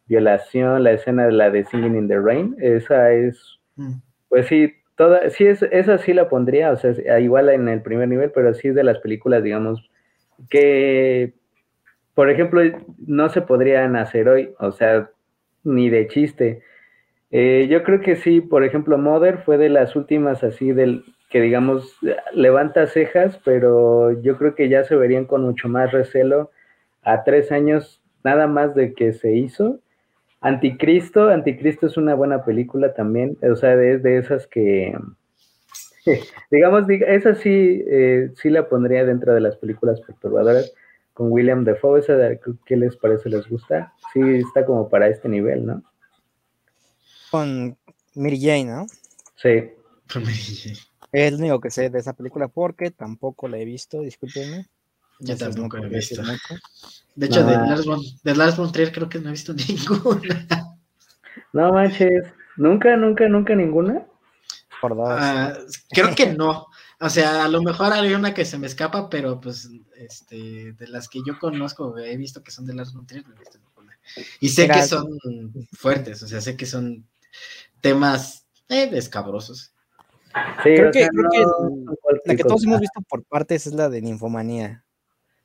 violación, la escena de la de Singing in the Rain, esa es, mm. pues sí, toda, sí es, esa sí la pondría, o sea, igual en el primer nivel, pero sí es de las películas, digamos, que, por ejemplo, no se podrían hacer hoy, o sea, ni de chiste. Eh, yo creo que sí, por ejemplo, Mother fue de las últimas así del que digamos levanta cejas, pero yo creo que ya se verían con mucho más recelo a tres años nada más de que se hizo Anticristo, Anticristo es una buena película también, o sea, es de esas que, digamos, esa sí, eh, sí la pondría dentro de las películas perturbadoras con William Defoe, esa de, ¿qué les parece? ¿Les gusta? Sí, está como para este nivel, ¿no? Con Mary Jane, ¿no? Sí. Con Mary Jane. Es lo único que sé de esa película porque tampoco la he visto, discúlpenme. Yo tampoco la he visto. De hecho, de, Lars von, de Lars von Trier creo que no he visto ninguna. No manches, nunca, nunca, nunca ninguna. Uh, creo que no. O sea, a lo mejor hay una que se me escapa, pero pues este, de las que yo conozco, he visto que son de Lars von Trier, no he visto ninguna. Y sé que son fuertes, o sea, sé que son temas eh, escabrosos. Sí, creo, que, creo que, la que todos hemos visto por partes es la de ninfomanía.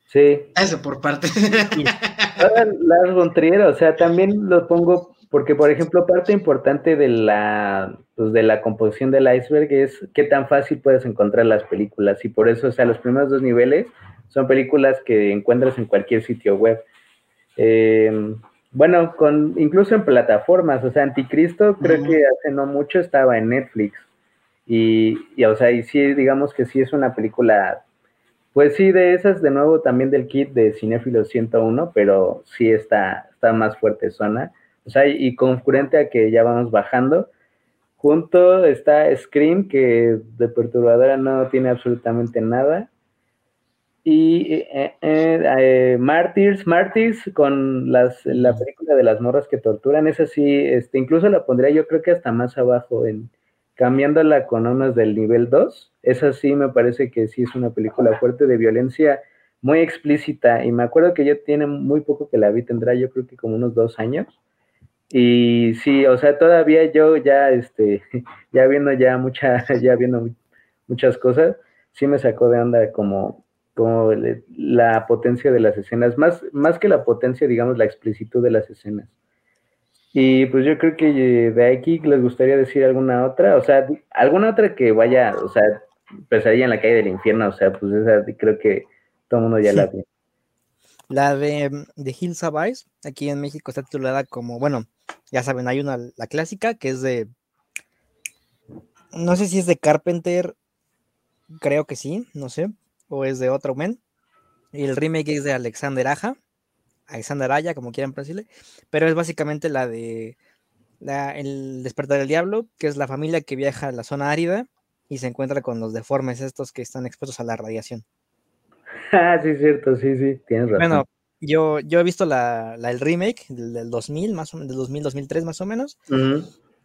Sí. Eso por parte. Lars von Trier, o sea, también lo pongo porque, por ejemplo, parte importante de la, pues, de la composición del iceberg es qué tan fácil puedes encontrar las películas. Y por eso, o sea, los primeros dos niveles son películas que encuentras en cualquier sitio web. Em, bueno, con, incluso en plataformas, o sea, Anticristo creo que hace no mucho estaba en Netflix. Y, y, o sea, y sí, digamos que sí es una película pues sí, de esas, de nuevo, también del kit de Cinéfilo 101, pero sí está, está más fuerte zona. O sea, y concurrente a que ya vamos bajando. Junto está Scream, que de perturbadora no tiene absolutamente nada. Y eh, eh, eh, Martyrs, Martyrs con las, la película de las morras que torturan, esa sí, este, incluso la pondría yo creo que hasta más abajo en, cambiándola con unas del nivel 2, esa sí me parece que sí es una película fuerte de violencia muy explícita y me acuerdo que yo tiene muy poco que la vi, tendrá yo creo que como unos dos años y sí, o sea, todavía yo ya, este, ya viendo ya mucha, ya viendo muchas cosas, sí me sacó de onda como, como la potencia de las escenas, más, más que la potencia, digamos, la explicitud de las escenas. Y pues yo creo que de aquí les gustaría decir alguna otra, o sea, alguna otra que vaya, o sea, empezaría en la calle del infierno, o sea, pues esa creo que todo el mundo ya la ve. La de, de Hills Have aquí en México está titulada como, bueno, ya saben, hay una, la clásica que es de, no sé si es de Carpenter, creo que sí, no sé, o es de otro men. Y el remake es de Alexander Aja, Alexander Aya, como quieran decirle, pero es básicamente la de El despertar del diablo, que es la familia que viaja a la zona árida y se encuentra con los deformes estos que están expuestos a la radiación. Ah, sí, cierto, sí, sí, tienes razón. Bueno, yo, yo he visto la, el remake del, 2000, más o menos, del 2000, 2003 más o menos,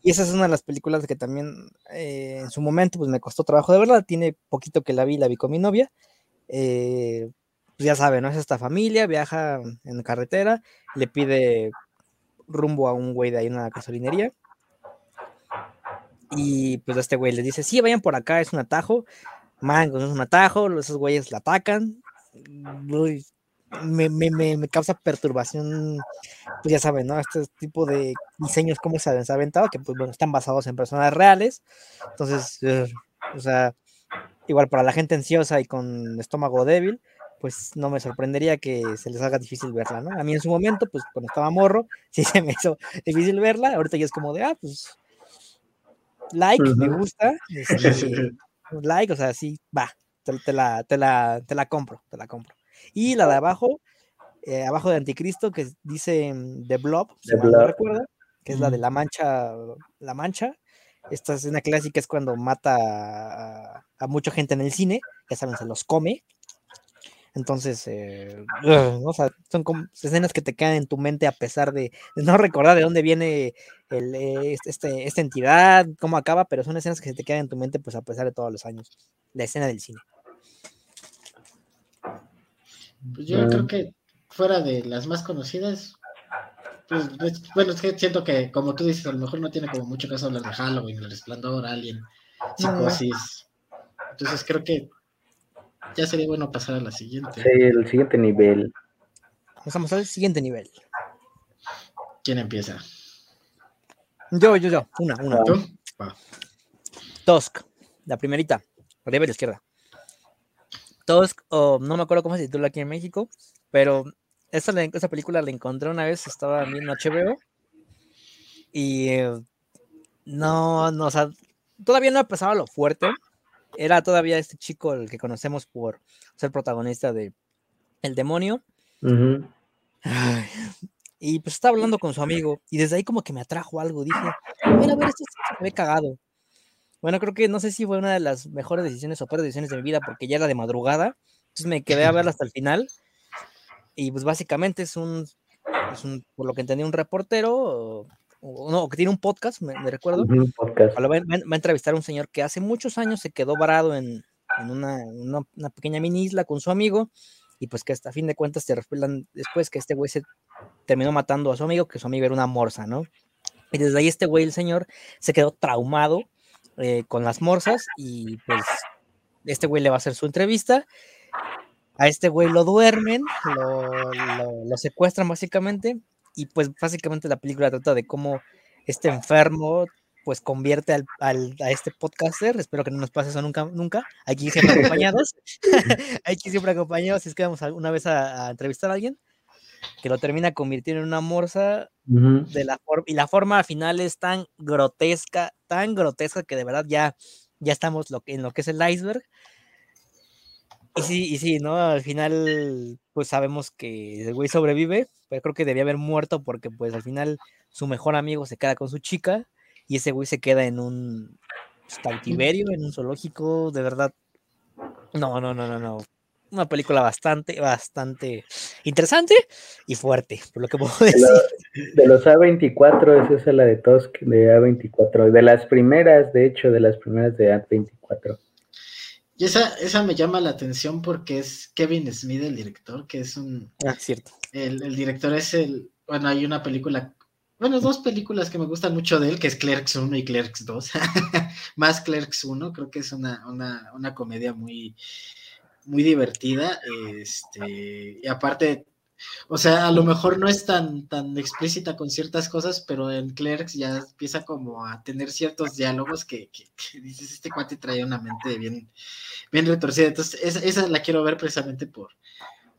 y esa es una de las películas que también eh, en su momento pues me costó trabajo de verla, tiene poquito que la vi, la vi con mi novia, eh, pues ya sabe, ¿no? Es esta familia, viaja en carretera, le pide rumbo a un güey de ahí en una gasolinería. Y pues este güey les dice, sí, vayan por acá, es un atajo. Man, es un atajo, esos güeyes la atacan. Me, me, me, causa perturbación, pues ya saben, ¿no? Este tipo de diseños, como se han aventado, que pues bueno, están basados en personas reales. Entonces, o sea, igual para la gente ansiosa y con estómago débil, pues no me sorprendería que se les haga difícil verla, ¿no? A mí en su momento, pues cuando estaba morro, sí se me hizo difícil verla, ahorita ya es como de, ah, pues, like, me gusta, este, like, o sea, sí, va, te, la, te, la, te la compro, te la compro. Y la de abajo, eh, abajo de Anticristo, que dice mm, The Blob, si no recuerda, que es la de la mancha, la mancha, esta escena clásica es cuando mata a, a, mucha gente en el cine, ya saben, se los come, entonces, eh, o sea, son como escenas que te quedan en tu mente a pesar de, no recordar de dónde viene el, eh, este, esta entidad, cómo acaba, pero son escenas que se te quedan en tu mente pues a pesar de todos los años. La escena del cine. Pues yo creo que fuera de las más conocidas, pues, bueno, es que siento que como tú dices, a lo mejor no tiene como mucho caso hablar de Halloween, El Resplandor, Alien, Psicosis. Entonces creo que ya sería bueno pasar a la siguiente. Sí, el siguiente nivel. Pasamos al siguiente nivel. ¿Quién empieza? Yo, yo, yo. Una, una. ¿Tú? Tusk, la primerita, arriba a la izquierda. Tusk, o no me acuerdo cómo se titula aquí en México, pero esta, esta película la encontré una vez, estaba en HBO. Y eh, no, no, o sea, todavía no pasaba lo fuerte, era todavía este chico el que conocemos por ser protagonista de El demonio. y pues estaba hablando con su amigo y desde ahí como que me atrajo algo. Dije, mira, a ver, esto se me ve cagado. Bueno, creo que no sé si fue una de las mejores decisiones o peores decisiones de mi vida porque ya era de madrugada. Entonces me quedé a verla hasta el final. Y pues básicamente es un, es un por lo que entendí, un reportero no, que tiene un podcast, me, recuerdo. Un podcast. Va, a entrevistar a un señor que hace muchos años se quedó varado en, una, pequeña mini isla con su amigo y pues que hasta fin de cuentas te revelan después que este güey se terminó matando a su amigo, que su amigo era una morsa, ¿no? Y desde ahí este güey, el señor, se quedó traumado eh, con las morsas y pues este güey le va a hacer su entrevista. A este güey lo duermen, lo secuestran básicamente y pues básicamente la película trata de cómo este enfermo pues convierte al, a este podcaster, espero que no nos pase eso nunca, nunca, aquí siempre acompañados, aquí siempre acompañados, si es que vamos una vez a, entrevistar a alguien, que lo termina convirtiendo en una morsa, de la y la forma final es tan grotesca, tan grotesca que de verdad ya, ya estamos lo en lo que es el iceberg, y sí, y sí, ¿no? Al final, pues sabemos que el güey sobrevive, pero creo que debía haber muerto porque pues al final su mejor amigo se queda con su chica y ese güey se queda en un pues, cautiverio, en un zoológico, de verdad. No, no, no, no, no. Una película bastante, bastante interesante y fuerte, por lo que puedo decir. De los, A24, esa es la de Tusk, de A24. De las primeras, de hecho, de las primeras de A24. Y esa, esa me llama la atención porque es Kevin Smith, el director, que es un... Ah, cierto. El, director es el... Bueno, hay una película... Bueno, dos películas que me gustan mucho de él, que es Clerks 1 y Clerks 2. Más Clerks 1, creo que es una, una, una comedia muy, muy divertida. Este, y aparte o sea, a lo mejor no es tan, tan explícita con ciertas cosas, pero en Clerks ya empieza como a tener ciertos diálogos que, dices, este cuate trae una mente bien, bien retorcida. Entonces, esa, la quiero ver precisamente por,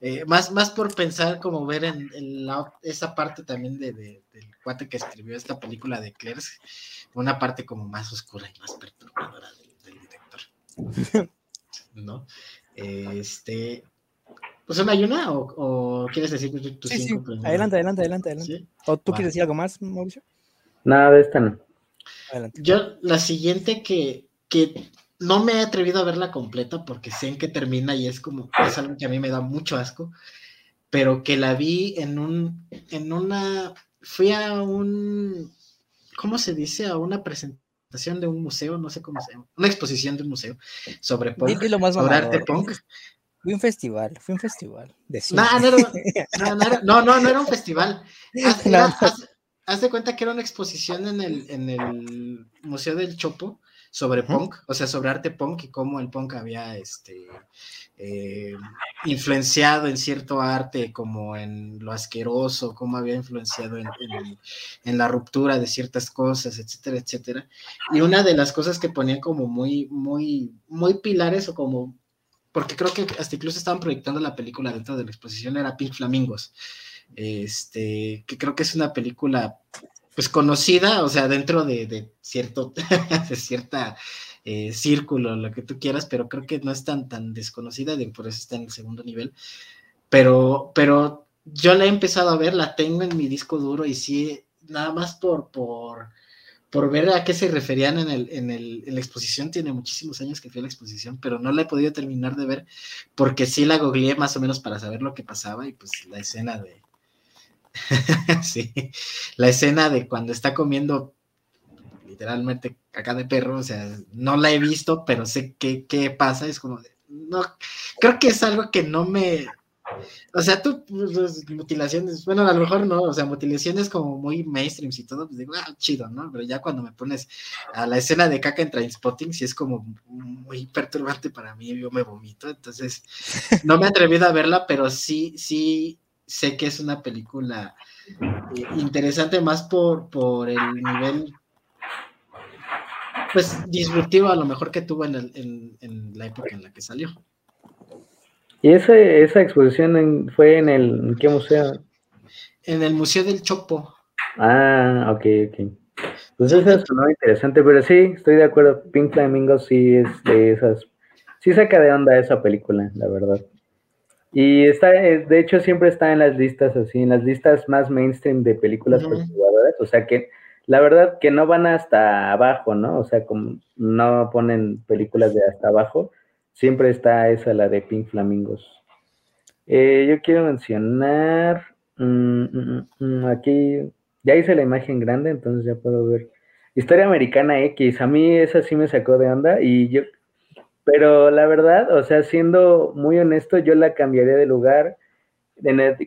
eh, más, más por pensar como ver en, esa parte también de, del cuate que escribió esta película de Clerks, una parte como más oscura y más perturbadora del, director. ¿No? Este, pues una y una o, quieres decir tus sí, cinco sí. Adelante, adelante, adelante, adelante. ¿O tú quieres decir algo más, Mauricio? Nada de esta no. Adelante. Yo, la siguiente que, que no me he atrevido a verla completa porque sé en qué termina y es como, es algo que a mí me da mucho asco, pero que la vi en un, en una, fui a un, ¿cómo se dice? A una presentación de un museo, no sé cómo se llama, una exposición de un museo sobre punk, sobre arte punk Fue un festival, fue un festival. no, no, no, no, era un festival. Haz, de cuenta que era una exposición en el, en el Museo del Chopo sobre punk, o sea, sobre arte punk y cómo el punk había este, eh, influenciado en cierto arte, como en lo asqueroso, cómo había influenciado en, en, la ruptura de ciertas cosas, etcétera, etcétera. Y una de las cosas que ponían como muy, muy, muy pilares o como, porque creo que hasta incluso estaban proyectando la película dentro de la exposición, era Pink Flamingos. Este, que creo que es una película pues conocida, o sea, dentro de, cierto, de cierta eh, círculo, lo que tú quieras, pero creo que no es tan, tan desconocida, y por eso está en el segundo nivel. Pero, pero yo la he empezado a ver, la tengo en mi disco duro y sí, nada más por, por, por ver a qué se referían en, el, en, el, en la exposición, tiene muchísimos años que fui a la exposición, pero no la he podido terminar de ver porque sí la googleé más o menos para saber lo que pasaba y pues la escena de, sí, la escena de cuando está comiendo literalmente caca de perro, o sea, no la he visto, pero sé qué, qué pasa, es como, no, creo que es algo que no me, o sea, tú, pues, mutilaciones, bueno, a lo mejor no, o sea, mutilaciones como muy mainstream y todo, pues digo, ah, chido, ¿no? Pero ya cuando me pones a la escena de caca en Trainspotting, sí es como muy perturbante para mí, yo me vomito, entonces no me he atrevido a verla, pero sí, sí, sé que es una película eh, interesante más por, por el nivel pues disruptivo a lo mejor que tuvo en, en, la época en la que salió. ¿Y ese, esa exposición fue en el qué museo? En el Museo del Chopo. Ah, ok, ok. Pues eso es muy interesante, pero sí, estoy de acuerdo. Pink Flamingo sí es de esas. Sí saca de onda esa película, la verdad. Y está, eh, de hecho, siempre está en las listas así, en las listas más mainstream de películas perturbadoras. O sea que la verdad que no van hasta abajo, ¿no? O sea, como no ponen películas de hasta abajo, siempre está esa, la de Pink Flamingos. Eh, yo quiero mencionar, mm, mm, mm, aquí, ya hice la imagen grande, entonces ya puedo ver. Historia Americana X, a mí esa sí me sacó de onda y yo pero la verdad, o sea, siendo muy honesto, yo la cambiaría de lugar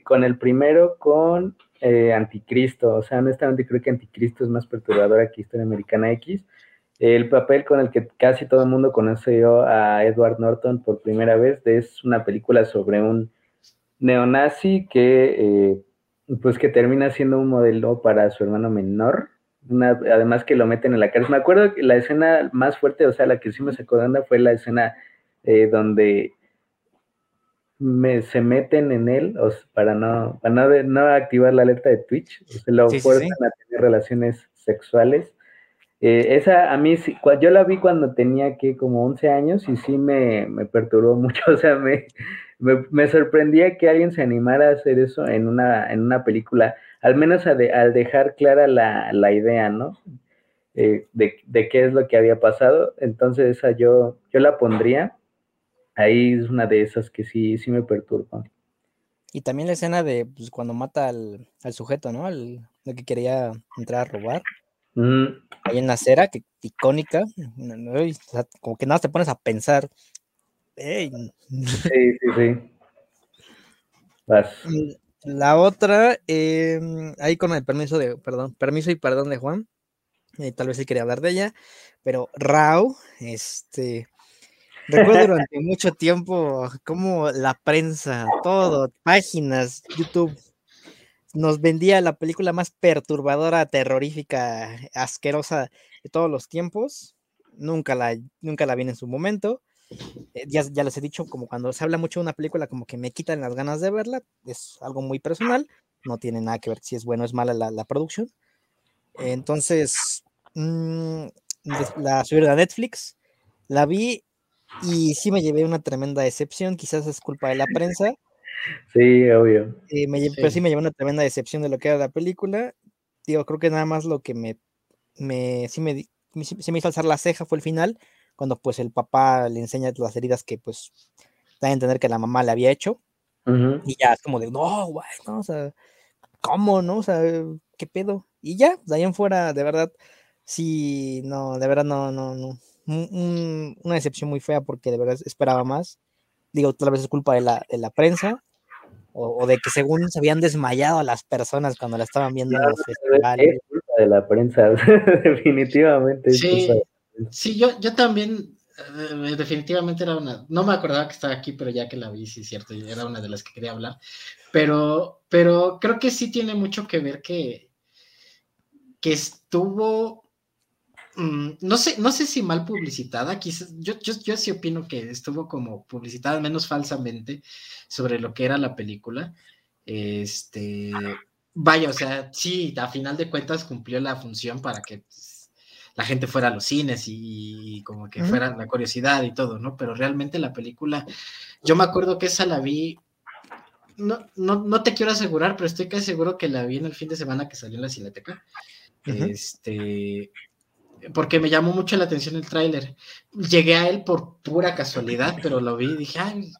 con el primero con eh, Anticristo. O sea, honestamente creo que Anticristo es más perturbadora que Historia Americana X. El papel con el que casi todo el mundo conoció a Edward Norton por primera vez es una película sobre un neonazi que, eh, pues que termina siendo un modelo para su hermano menor además que lo meten en la cárcel. Me acuerdo que la escena más fuerte, o sea, la que sí me sacó de onda fue la escena eh, donde se meten en él para no para no, activar la alerta de Twitch, se lo fuerzan a tener relaciones sexuales. Eh, esa a mí, yo la vi cuando tenía que como 11 años y sí me, perturbó mucho, o sea, me, me, sorprendía que alguien se animara a hacer eso en una, en una película al menos al dejar clara la, idea, ¿no? Eh, de, qué es lo que había pasado. Entonces esa yo, yo la pondría. Ahí es una de esas que sí, sí me perturba. Y también la escena de pues, cuando mata al, sujeto, ¿no? Al, que quería entrar a robar. Ahí en la acera, que icónica. como que nada te pones a pensar. Sí, sí, sí. Vas. La otra, em, ahí con el permiso de, perdón, permiso y perdón de Juan, eh, tal vez sí quería hablar de ella, pero Rao, este, recuerdo durante mucho tiempo cómo la prensa, todo, páginas, YouTube, nos vendía la película más perturbadora, terrorífica, asquerosa de todos los tiempos. Nunca la, nunca la vi en su momento. Eh, ya, ya, les he dicho, como cuando se habla mucho de una película, como que me quitan las ganas de verla, es algo muy personal, no tiene nada que ver si es bueno o es mala la, producción. Entonces, mm, la subí a Netflix, la vi y sí me llevé una tremenda decepción, quizás es culpa de la prensa. Sí, obvio. Eh, pero sí me llevé una tremenda decepción de lo que era la película. Digo, creo que nada más lo que me, me, sí me, sí me hizo alzar la ceja fue el final, cuando pues el papá le enseña las heridas que pues da a entender que la mamá le había hecho. Y ya es como de, no, güey, no, o sea, ¿cómo, no? O sea, ¿qué pedo? Y ya, de ahí en fuera, de verdad, sí, no, de verdad no, no, no. una decepción muy fea porque de verdad esperaba más. digo, tal vez es culpa de la, de la prensa, o, de que según se habían desmayado a las personas cuando la estaban viendo en los festivales. Es culpa de la prensa, definitivamente. Sí, yo, yo también, eh, definitivamente era una, no me acordaba que estaba aquí, pero ya que la vi, sí, cierto, era una de las que quería hablar, pero, pero creo que sí tiene mucho que ver que, que estuvo Mm, no sé, no sé si mal publicitada, quizás, yo, yo, sí opino que estuvo como publicitada, menos falsamente, sobre lo que era la película. Este, vaya, o sea, sí, a final de cuentas cumplió la función para que la gente fuera a los cines y, como que fuera la curiosidad y todo, ¿no? Pero realmente la película, yo me acuerdo que esa la vi, no, no, no te quiero asegurar, pero estoy casi seguro que la vi en el fin de semana que salió en la Cineteca. Este, porque me llamó mucho la atención el tráiler. Llegué a él por pura casualidad, pero lo vi y dije, ay,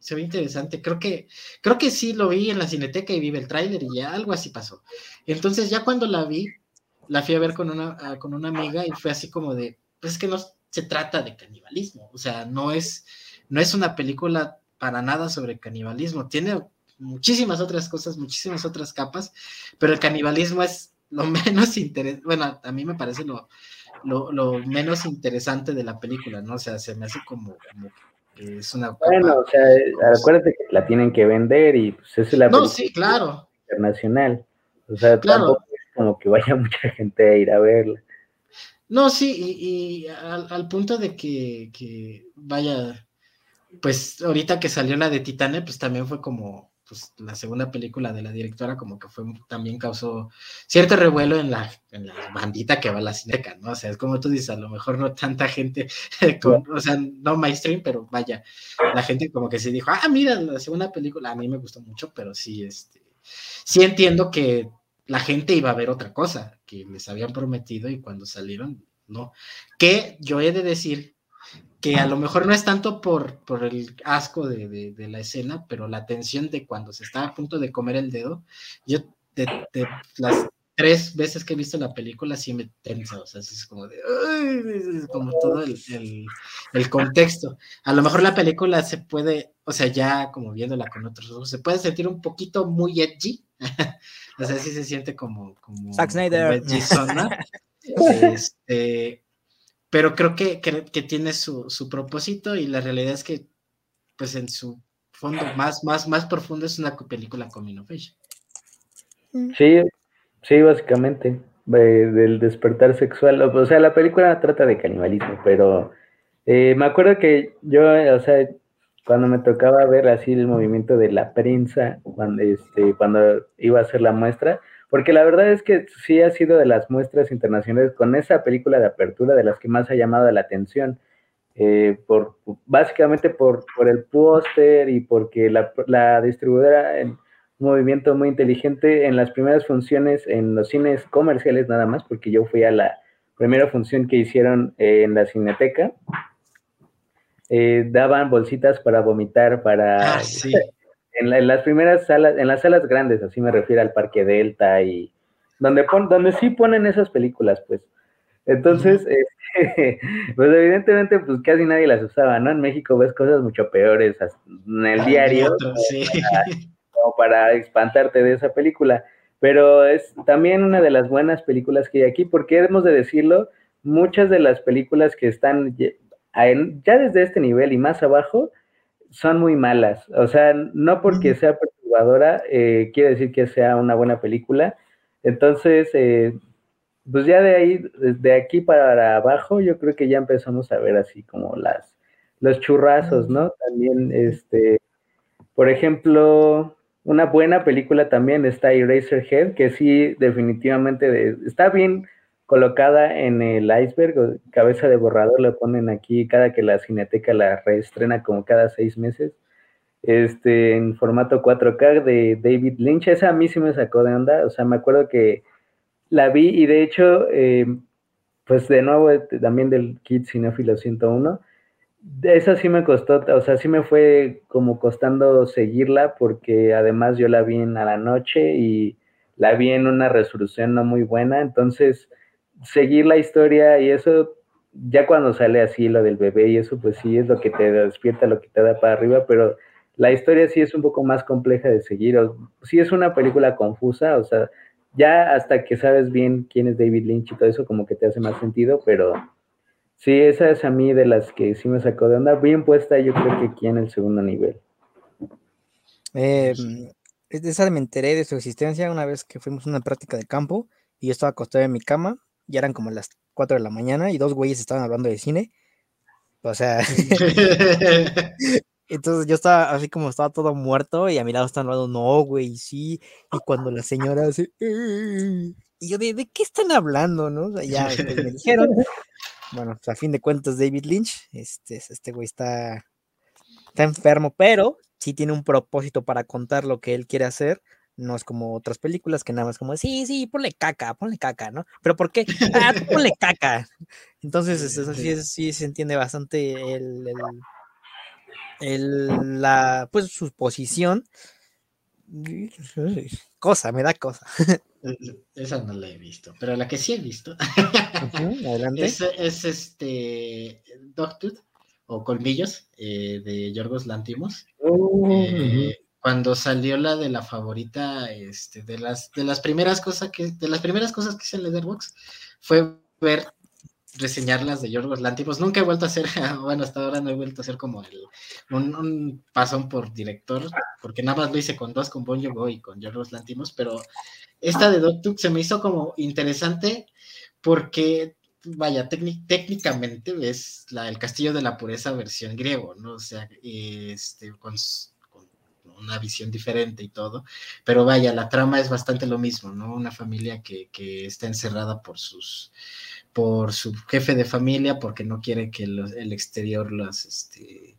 se ve interesante. Creo que, creo que sí lo vi en la cineteca y vi el tráiler y ya algo así pasó. Entonces ya cuando la vi, la fui a ver con una, ah, con una amiga y fue así como de, pues es que no se trata de canibalismo, o sea, no es, no es una película para nada sobre canibalismo, tiene muchísimas otras cosas, muchísimas otras capas, pero el canibalismo es lo menos interesante, bueno, a mí me parece lo, lo, menos interesante de la película, ¿no? O sea, se me hace como, que es una... Bueno, o sea, acuérdate que la tienen que vender y pues es la no, sí, claro. internacional. O sea, tampoco es como que vaya mucha gente a ir a verla. No, sí, y, al, punto de que, que, vaya, pues ahorita que salió la de Titane, pues también fue como, pues la segunda película de la directora como que fue también causó cierto revuelo en la, en la bandita que va a la cineca, ¿no? O sea, es como tú dices, a lo mejor no tanta gente, o sea, no mainstream, pero vaya, la gente como que se dijo, ah, mira, la segunda película, a mí me gustó mucho, pero sí, este, sí entiendo que la gente iba a ver otra cosa que les habían prometido y cuando salieron, no. Que yo he de decir que a lo mejor no es tanto por, por el asco de, la escena, pero la tensión de cuando se está a punto de comer el dedo, yo de, las tres veces que he visto la película sí me tensa, o sea, es como de, como todo el, contexto. A lo mejor la película se puede, o sea, ya como viéndola con otros ojos, se puede sentir un poquito muy edgy, o sea, sí se siente como, como, Zack Snyder. este, pero creo que, que, tiene su, su, propósito y la realidad es que, pues en su fondo más, más, más profundo es una película con mm. Sí, sí, básicamente, del despertar sexual. O sea, la película trata de canibalismo, pero eh, me acuerdo que yo, o sea, cuando me tocaba ver así el movimiento de la prensa, cuando, este, cuando iba a hacer la muestra, porque la verdad es que sí ha sido de las muestras internacionales con esa película de apertura de las que más ha llamado la atención, eh, por, básicamente por, por el póster y porque la, la distribuidora movimiento muy inteligente en las primeras funciones en los cines comerciales nada más, porque yo fui a la primera función que hicieron eh, en la cineteca. Eh, daban bolsitas para vomitar, para... Ah, sí. en, las primeras salas, en las salas grandes, así me refiero al Parque Delta y donde, pon, donde sí ponen esas películas, pues. Entonces, este, pues evidentemente, pues casi nadie las usaba, ¿no? En México ves cosas mucho peores en el diario, como para espantarte de esa película. Pero es también una de las buenas películas que hay aquí, porque hemos de decirlo, muchas de las películas que están ya desde este nivel y más abajo, son muy malas. O sea, no porque sea perturbadora eh, quiere decir que sea una buena película. Entonces, eh, pues ya de ahí, de aquí para abajo, yo creo que ya empezamos a ver así como las, los churrazos, ¿no? También, este, por ejemplo, una buena película también está Eraserhead, que sí, definitivamente está bien colocada en el iceberg cabeza de borrador, lo ponen aquí cada que la cineteca la reestrena como cada seis meses, este, en formato 4K de David Lynch. Esa a mí sí me sacó de onda, o sea, me acuerdo que la vi y de hecho, eh, pues de nuevo este, también del Kit Cinefilo 101, esa sí me costó, o sea, sí me fue como costando seguirla porque además yo la vi en la noche y la vi en una resolución no muy buena, entonces seguir la historia y eso ya cuando sale así lo del bebé y eso, pues sí es lo que te despierta, lo que te da para arriba, pero la historia sí es un poco más compleja de seguir. O, sí es una película confusa, o sea, ya hasta que sabes bien quién es David Lynch y todo eso, como que te hace más sentido, pero sí, esa es a mí de las que sí me sacó de onda. Bien puesta, yo creo que aquí en el segundo nivel. Eh, esa me enteré de su existencia una vez que fuimos a una práctica de campo y yo estaba acostado en mi cama, ya eran como las 4 de la mañana y dos güeyes estaban hablando de cine. O sea, entonces yo estaba así como estaba todo muerto y a mi lado estaban hablando, no, güey, sí. Y cuando la señora hace, y yo, ¿de, qué están hablando? ¿No? O ya me dijeron, bueno, pues, a fin de cuentas, David Lynch, este, este güey está, está enfermo, pero sí tiene un propósito para contar lo que él quiere hacer no es como otras películas que nada más como, sí, sí, ponle caca, ponle caca, ¿no? Pero ¿por qué? Ah, ponle caca. Entonces, eso sí, sí, se entiende bastante el, el, la, pues su posición. Cosa, me da cosa. Esa no la he visto, pero la que sí he visto adelante. Es, este Doctor o Colmillos eh, de Yorgos Lantimos. Eh, cuando salió la de la favorita, este, de las, de las primeras cosas que, de las primeras cosas que hice en Letterboxd, fue ver reseñarlas de Yorgos Lantimos. Nunca he vuelto a hacer, bueno, hasta ahora no he vuelto a hacer como el, un, pasón por director, porque nada más lo hice con dos, con Bon Jovi y con Yorgos Lantimos, pero esta de Doctor se me hizo como interesante porque vaya, técnicamente es la, el Castillo de la Pureza versión griego, ¿no? O sea, este, con, una visión diferente y todo, pero vaya, la trama es bastante lo mismo, ¿no? Una familia que, está encerrada por sus por su jefe de familia porque no quiere que el exterior los, este,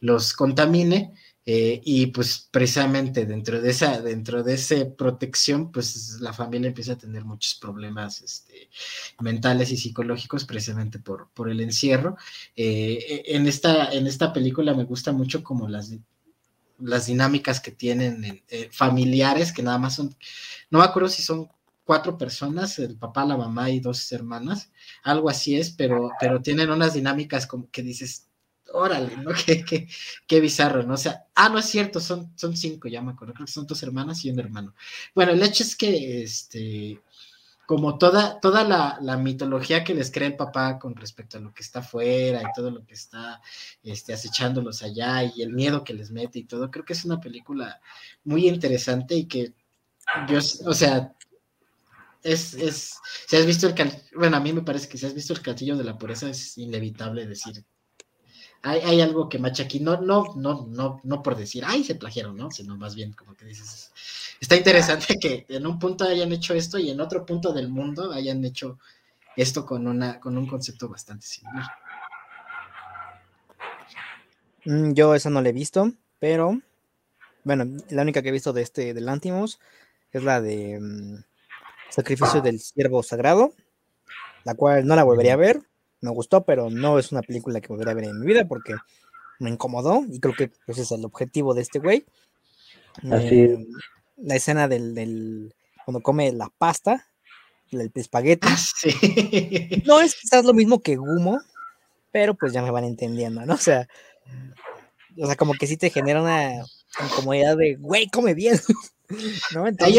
los contamine eh, y pues precisamente dentro de esa dentro de esa protección pues la familia empieza a tener muchos problemas este, mentales y psicológicos precisamente por, por el encierro eh, en esta en esta película me gusta mucho como las las dinámicas que tienen eh, familiares, que nada más son, no me acuerdo si son cuatro personas, el papá, la mamá y dos hermanas, algo así es, pero, pero tienen unas dinámicas como que dices, órale, ¿no? Qué, qué, qué bizarro, ¿no? O sea, ah, no es cierto, son, son cinco, ya me acuerdo, creo que son dos hermanas y un hermano. Bueno, el hecho es que, este, como toda, toda la, mitología que les crea el papá con respecto a lo que está afuera y todo lo que está este, acechándolos allá y el miedo que les mete y todo, creo que es una película muy interesante y que yo, o sea, es, es, si has visto el, bueno, a mí me parece que si has visto el castillo de la pureza es inevitable decir, hay, hay algo que macha aquí, no, no, no, no, no por decir, ay, se plagiaron, ¿no? Sino más bien como que dices, está interesante que en un punto hayan hecho esto y en otro punto del mundo hayan hecho esto con, una, con un concepto bastante similar. Mm, yo eso no lo he visto, pero bueno, la única que he visto de este del Antimos es la de mm, Sacrificio del Siervo Sagrado, la cual no la volvería a ver. Me gustó, pero no es una película que volvería a ver en mi vida porque me incomodó y creo que ese pues, es el objetivo de este güey. Así eh, la escena del, cuando come la pasta, el espagueti. Ah, no es quizás lo mismo que Gumo, pero pues ya me van entendiendo, ¿no? O sea, o sea, como que sí te genera una incomodidad de, güey, come bien. ¿No? hay,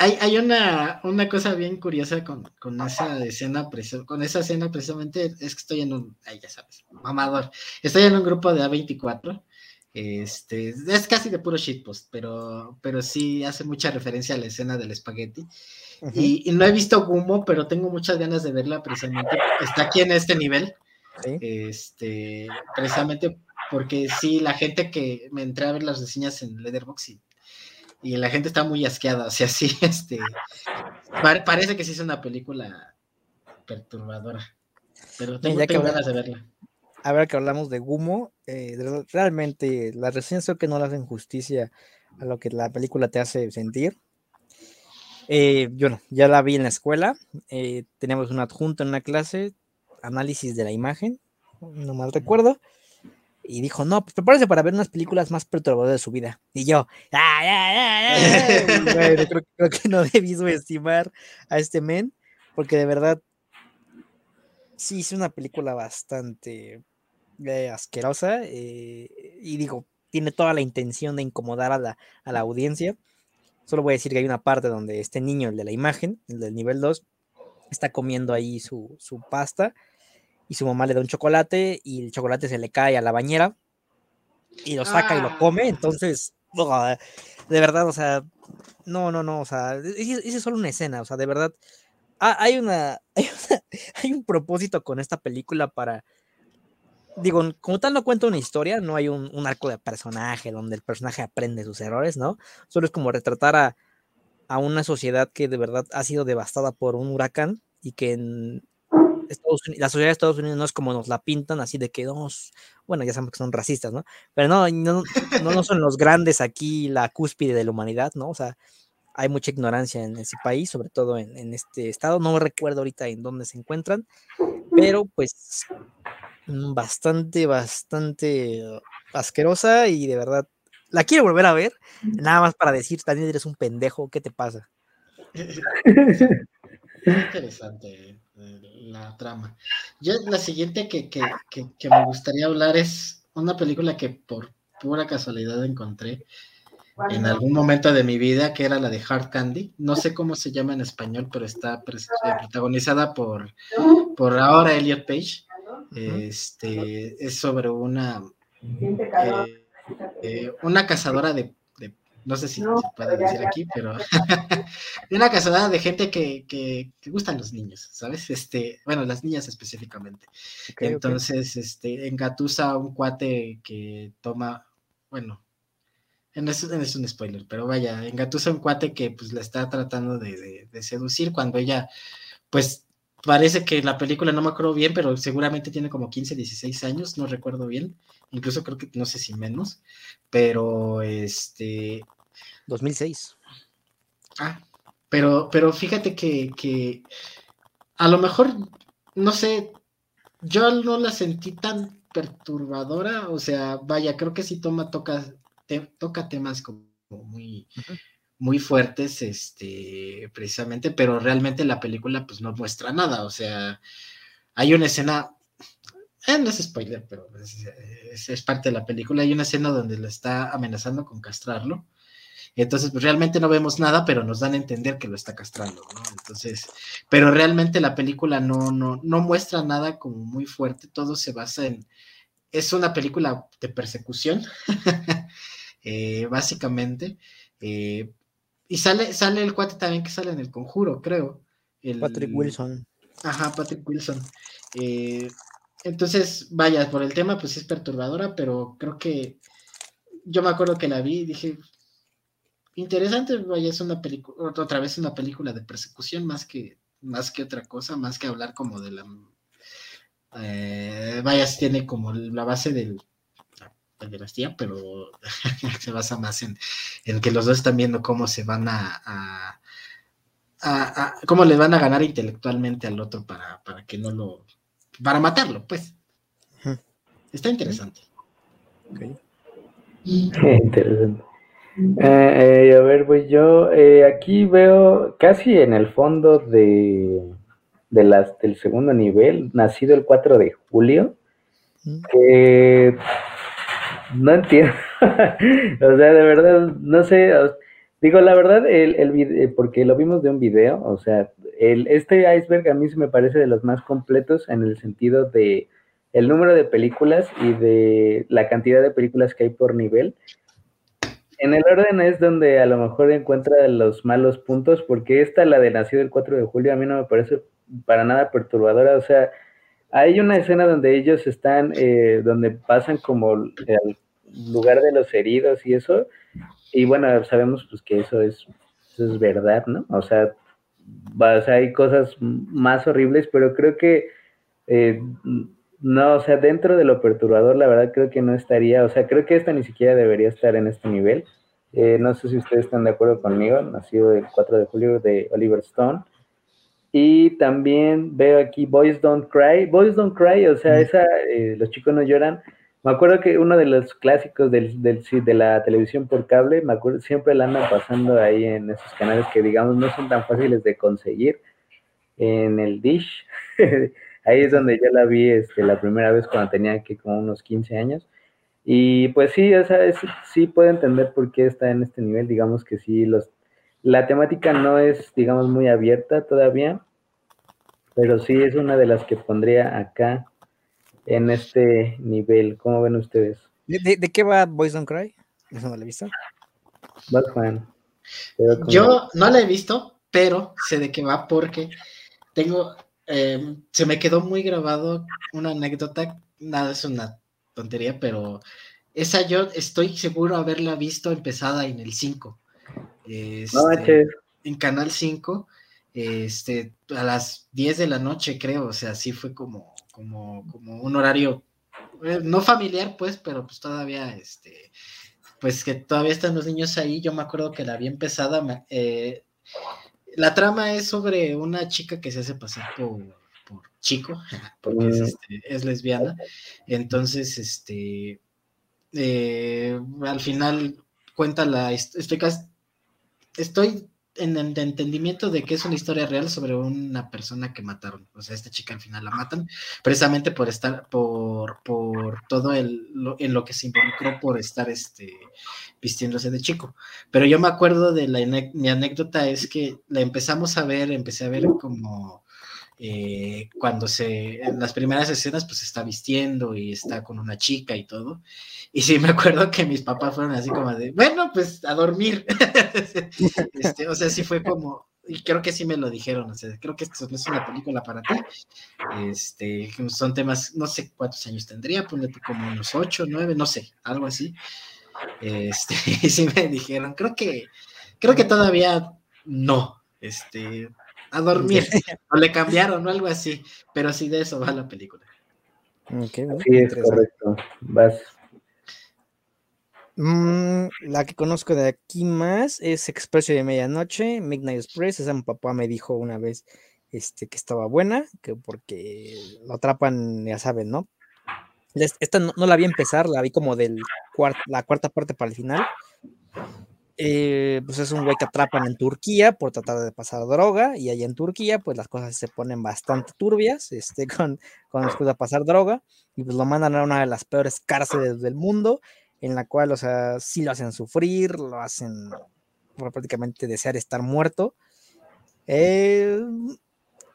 hay, una, una, cosa bien curiosa con, con esa escena, con esa escena precisamente, es que estoy en un, ay, ya sabes, mamador, estoy en un grupo de A24 este, es casi de puro shitpost, pero, pero sí hace mucha referencia a la escena del espagueti. y, no he visto Gumo, pero tengo muchas ganas de verla precisamente. Está aquí en este nivel. Este, precisamente porque sí, la gente que me entré a ver las reseñas en Letterboxd y, la gente está muy asqueada. O sea, sí, este, parece que sí es una película perturbadora. Pero tengo, ganas de verla a ver que hablamos de Gumo, eh, realmente las reseñas creo que no le hacen justicia a lo que la película te hace sentir. Eh, yo no, ya la vi en la escuela, eh, teníamos un adjunto en una clase, análisis de la imagen, no mal recuerdo, y dijo, no, pues prepárese para ver unas películas más perturbadoras de su vida. Y yo, ¡Ah, creo, creo, que no debí subestimar a este men, porque de verdad sí es una película bastante eh, asquerosa eh, y digo, tiene toda la intención de incomodar a la, a la audiencia. Solo voy a decir que hay una parte donde este niño, el de la imagen, el del nivel 2, está comiendo ahí su, su pasta y su mamá le da un chocolate y el chocolate se le cae a la bañera y lo saca y lo come. Entonces, de verdad, o sea, no, no, no, o sea, es solo una escena, o sea, de verdad, hay, una, hay, un propósito con esta película para, digo, como tal no cuenta una historia, no hay un, un, arco de personaje donde el personaje aprende sus errores, ¿no? Solo es como retratar a, a una sociedad que de verdad ha sido devastada por un huracán y que en, la sociedad de Estados Unidos no es como nos la pintan, así de que, dos bueno, ya sabemos que son racistas, ¿no? Pero no, no, no, son los grandes aquí, la cúspide de la humanidad, ¿no? O sea, hay mucha ignorancia en ese país, sobre todo en, en este estado, no recuerdo ahorita en dónde se encuentran, pero pues mm, bastante, bastante asquerosa y de verdad la quiero volver a ver, nada más para decir, también eres un pendejo, ¿qué te pasa? Interesante la trama. Yo la siguiente que, que, que, me gustaría hablar es una película que por pura casualidad encontré en algún momento de mi vida, que era la de Hard Candy. No sé cómo se llama en español, pero está eh, protagonizada por, por ahora Elliot Page. Este es sobre una eh, eh, una cazadora de no sé si se puede decir aquí, pero una casada de gente que, que, gustan los niños, ¿sabes? Este, bueno, las niñas específicamente. Entonces, este, engatusa a un cuate que toma, bueno, no es, es, un spoiler, pero vaya, engatusa a un cuate que pues la está tratando de, de seducir cuando ella, pues parece que la película no me acuerdo bien, pero seguramente tiene como 15, 16 años, no recuerdo bien, incluso creo que no sé si menos, pero este... 2006. Ah, pero, pero fíjate que, que a lo mejor, no sé, yo no la sentí tan perturbadora, o sea, vaya, creo que sí toma, toca, toca temas como muy muy fuertes, este, precisamente, pero realmente la película pues no muestra nada, o sea, hay una escena, eh, no es spoiler, pero es, parte de la película, hay una escena donde lo está amenazando con castrarlo, entonces pues realmente no vemos nada, pero nos dan a entender que lo está castrando, ¿no? Entonces, pero realmente la película no, no, no muestra nada como muy fuerte, todo se basa en, es una película de persecución, eh, básicamente, eh, y sale, sale el cuate también que sale en el conjuro, creo. Patrick Wilson. Ajá, Patrick Wilson. Eh, entonces, vaya, por el tema, pues es perturbadora, pero creo que yo me acuerdo que la vi y dije, interesante, vaya, es una película, otra vez una película de persecución más que, más que otra cosa, más que hablar como de la... Eh, vaya, tiene como la base del dinastía, pero se basa más en, en, que los dos están viendo cómo se van a, a, cómo les van a ganar intelectualmente al otro para, para que no lo, para matarlo, pues. Está interesante. Interesante. Eh, eh, a ver, pues yo eh, aquí veo casi en el fondo de, de las, del segundo nivel, nacido el 4 de julio, que no entiendo. o sea, de verdad, no sé. Digo, la verdad, el, el video, porque lo vimos de un video, o sea, el, este iceberg a mí se me parece de los más completos en el sentido de el número de películas y de la cantidad de películas que hay por nivel. En el orden es donde a lo mejor encuentra los malos puntos, porque esta, la de Nacido el 4 de julio, a mí no me parece para nada perturbadora. O sea, hay una escena donde ellos están, eh, donde pasan como al lugar de los heridos y eso, y bueno, sabemos pues que eso es, es verdad, ¿no? O sea, hay cosas más horribles, pero creo que eh, no, o sea, dentro de lo perturbador, la verdad creo que no estaría, o sea, creo que esta ni siquiera debería estar en este nivel. Eh, no sé si ustedes están de acuerdo conmigo, nacido el 4 de julio de Oliver Stone. Y también veo aquí Boys Don't Cry. Boys Don't Cry, o sea, esa, eh, los chicos no lloran. Me acuerdo que uno de los clásicos del, del, de la televisión por cable, me acuerdo, siempre la andan pasando ahí en esos canales que, digamos, no son tan fáciles de conseguir en el Dish. ahí es donde yo la vi este, la primera vez cuando tenía aquí como unos 15 años. Y pues sí, o sea, sí puedo entender por qué está en este nivel, digamos que sí, los, la temática no es, digamos, muy abierta todavía, pero sí es una de las que pondría acá en este nivel. ¿Cómo ven ustedes? ¿De, qué va Boys Don't Cry? ¿Eso no lo he visto? Yo no la he visto, pero sé de qué va porque tengo, em, se me quedó muy grabado una anécdota, nada, es una tontería, pero esa yo estoy seguro haberla visto empezada en el 5. Este, en Canal 5, este, a las 10 de la noche, creo, o sea, sí fue como, como, como un horario, eh, no familiar, pues, pero pues todavía, este, pues que todavía están los niños ahí, yo me acuerdo que la había empezada, eh, la trama es sobre una chica que se hace pasar por, chico, porque es, este, lesbiana, entonces, este, eh, al final cuenta la, estoy, estoy en el entendimiento de que es una historia real sobre una persona que mataron. O sea, esta chica al final la matan, precisamente por estar, por, por todo el, en lo que se involucró por estar este, vistiéndose de chico. Pero yo me acuerdo de la, mi anécdota es que la empezamos a ver, empecé a ver como eh, cuando se, en las primeras escenas, pues está vistiendo y está con una chica y todo. Y sí, me acuerdo que mis papás fueron así como de, bueno, pues a dormir. Este, o sea, sí fue como, y creo que sí me lo dijeron, o sea, creo que esto es una película para ti. Este, son temas, no sé cuántos años tendría, ponle como unos ocho, nueve, no sé, algo así. Este, y sí me dijeron, creo que, creo que todavía no. Este, a dormir. o le cambiaron o algo así. Pero sí de eso va la película. sí, es correcto. Vas. Mm, la que conozco de aquí más es Expreso de Medianoche, Midnight Express. Esa mi papá me dijo una vez este, que estaba buena, que porque lo atrapan, ya saben, ¿no? Esta no, la vi empezar, la vi como de la cuarta parte para el final. Eh, pues es un güey que atrapan en Turquía por tratar de pasar droga y allá en Turquía pues las cosas se ponen bastante turbias este, con, con después de pasar droga y pues lo mandan a una de las peores cárceles del mundo en la cual, o sea, sí lo hacen sufrir, lo hacen prácticamente desear estar muerto. Eh,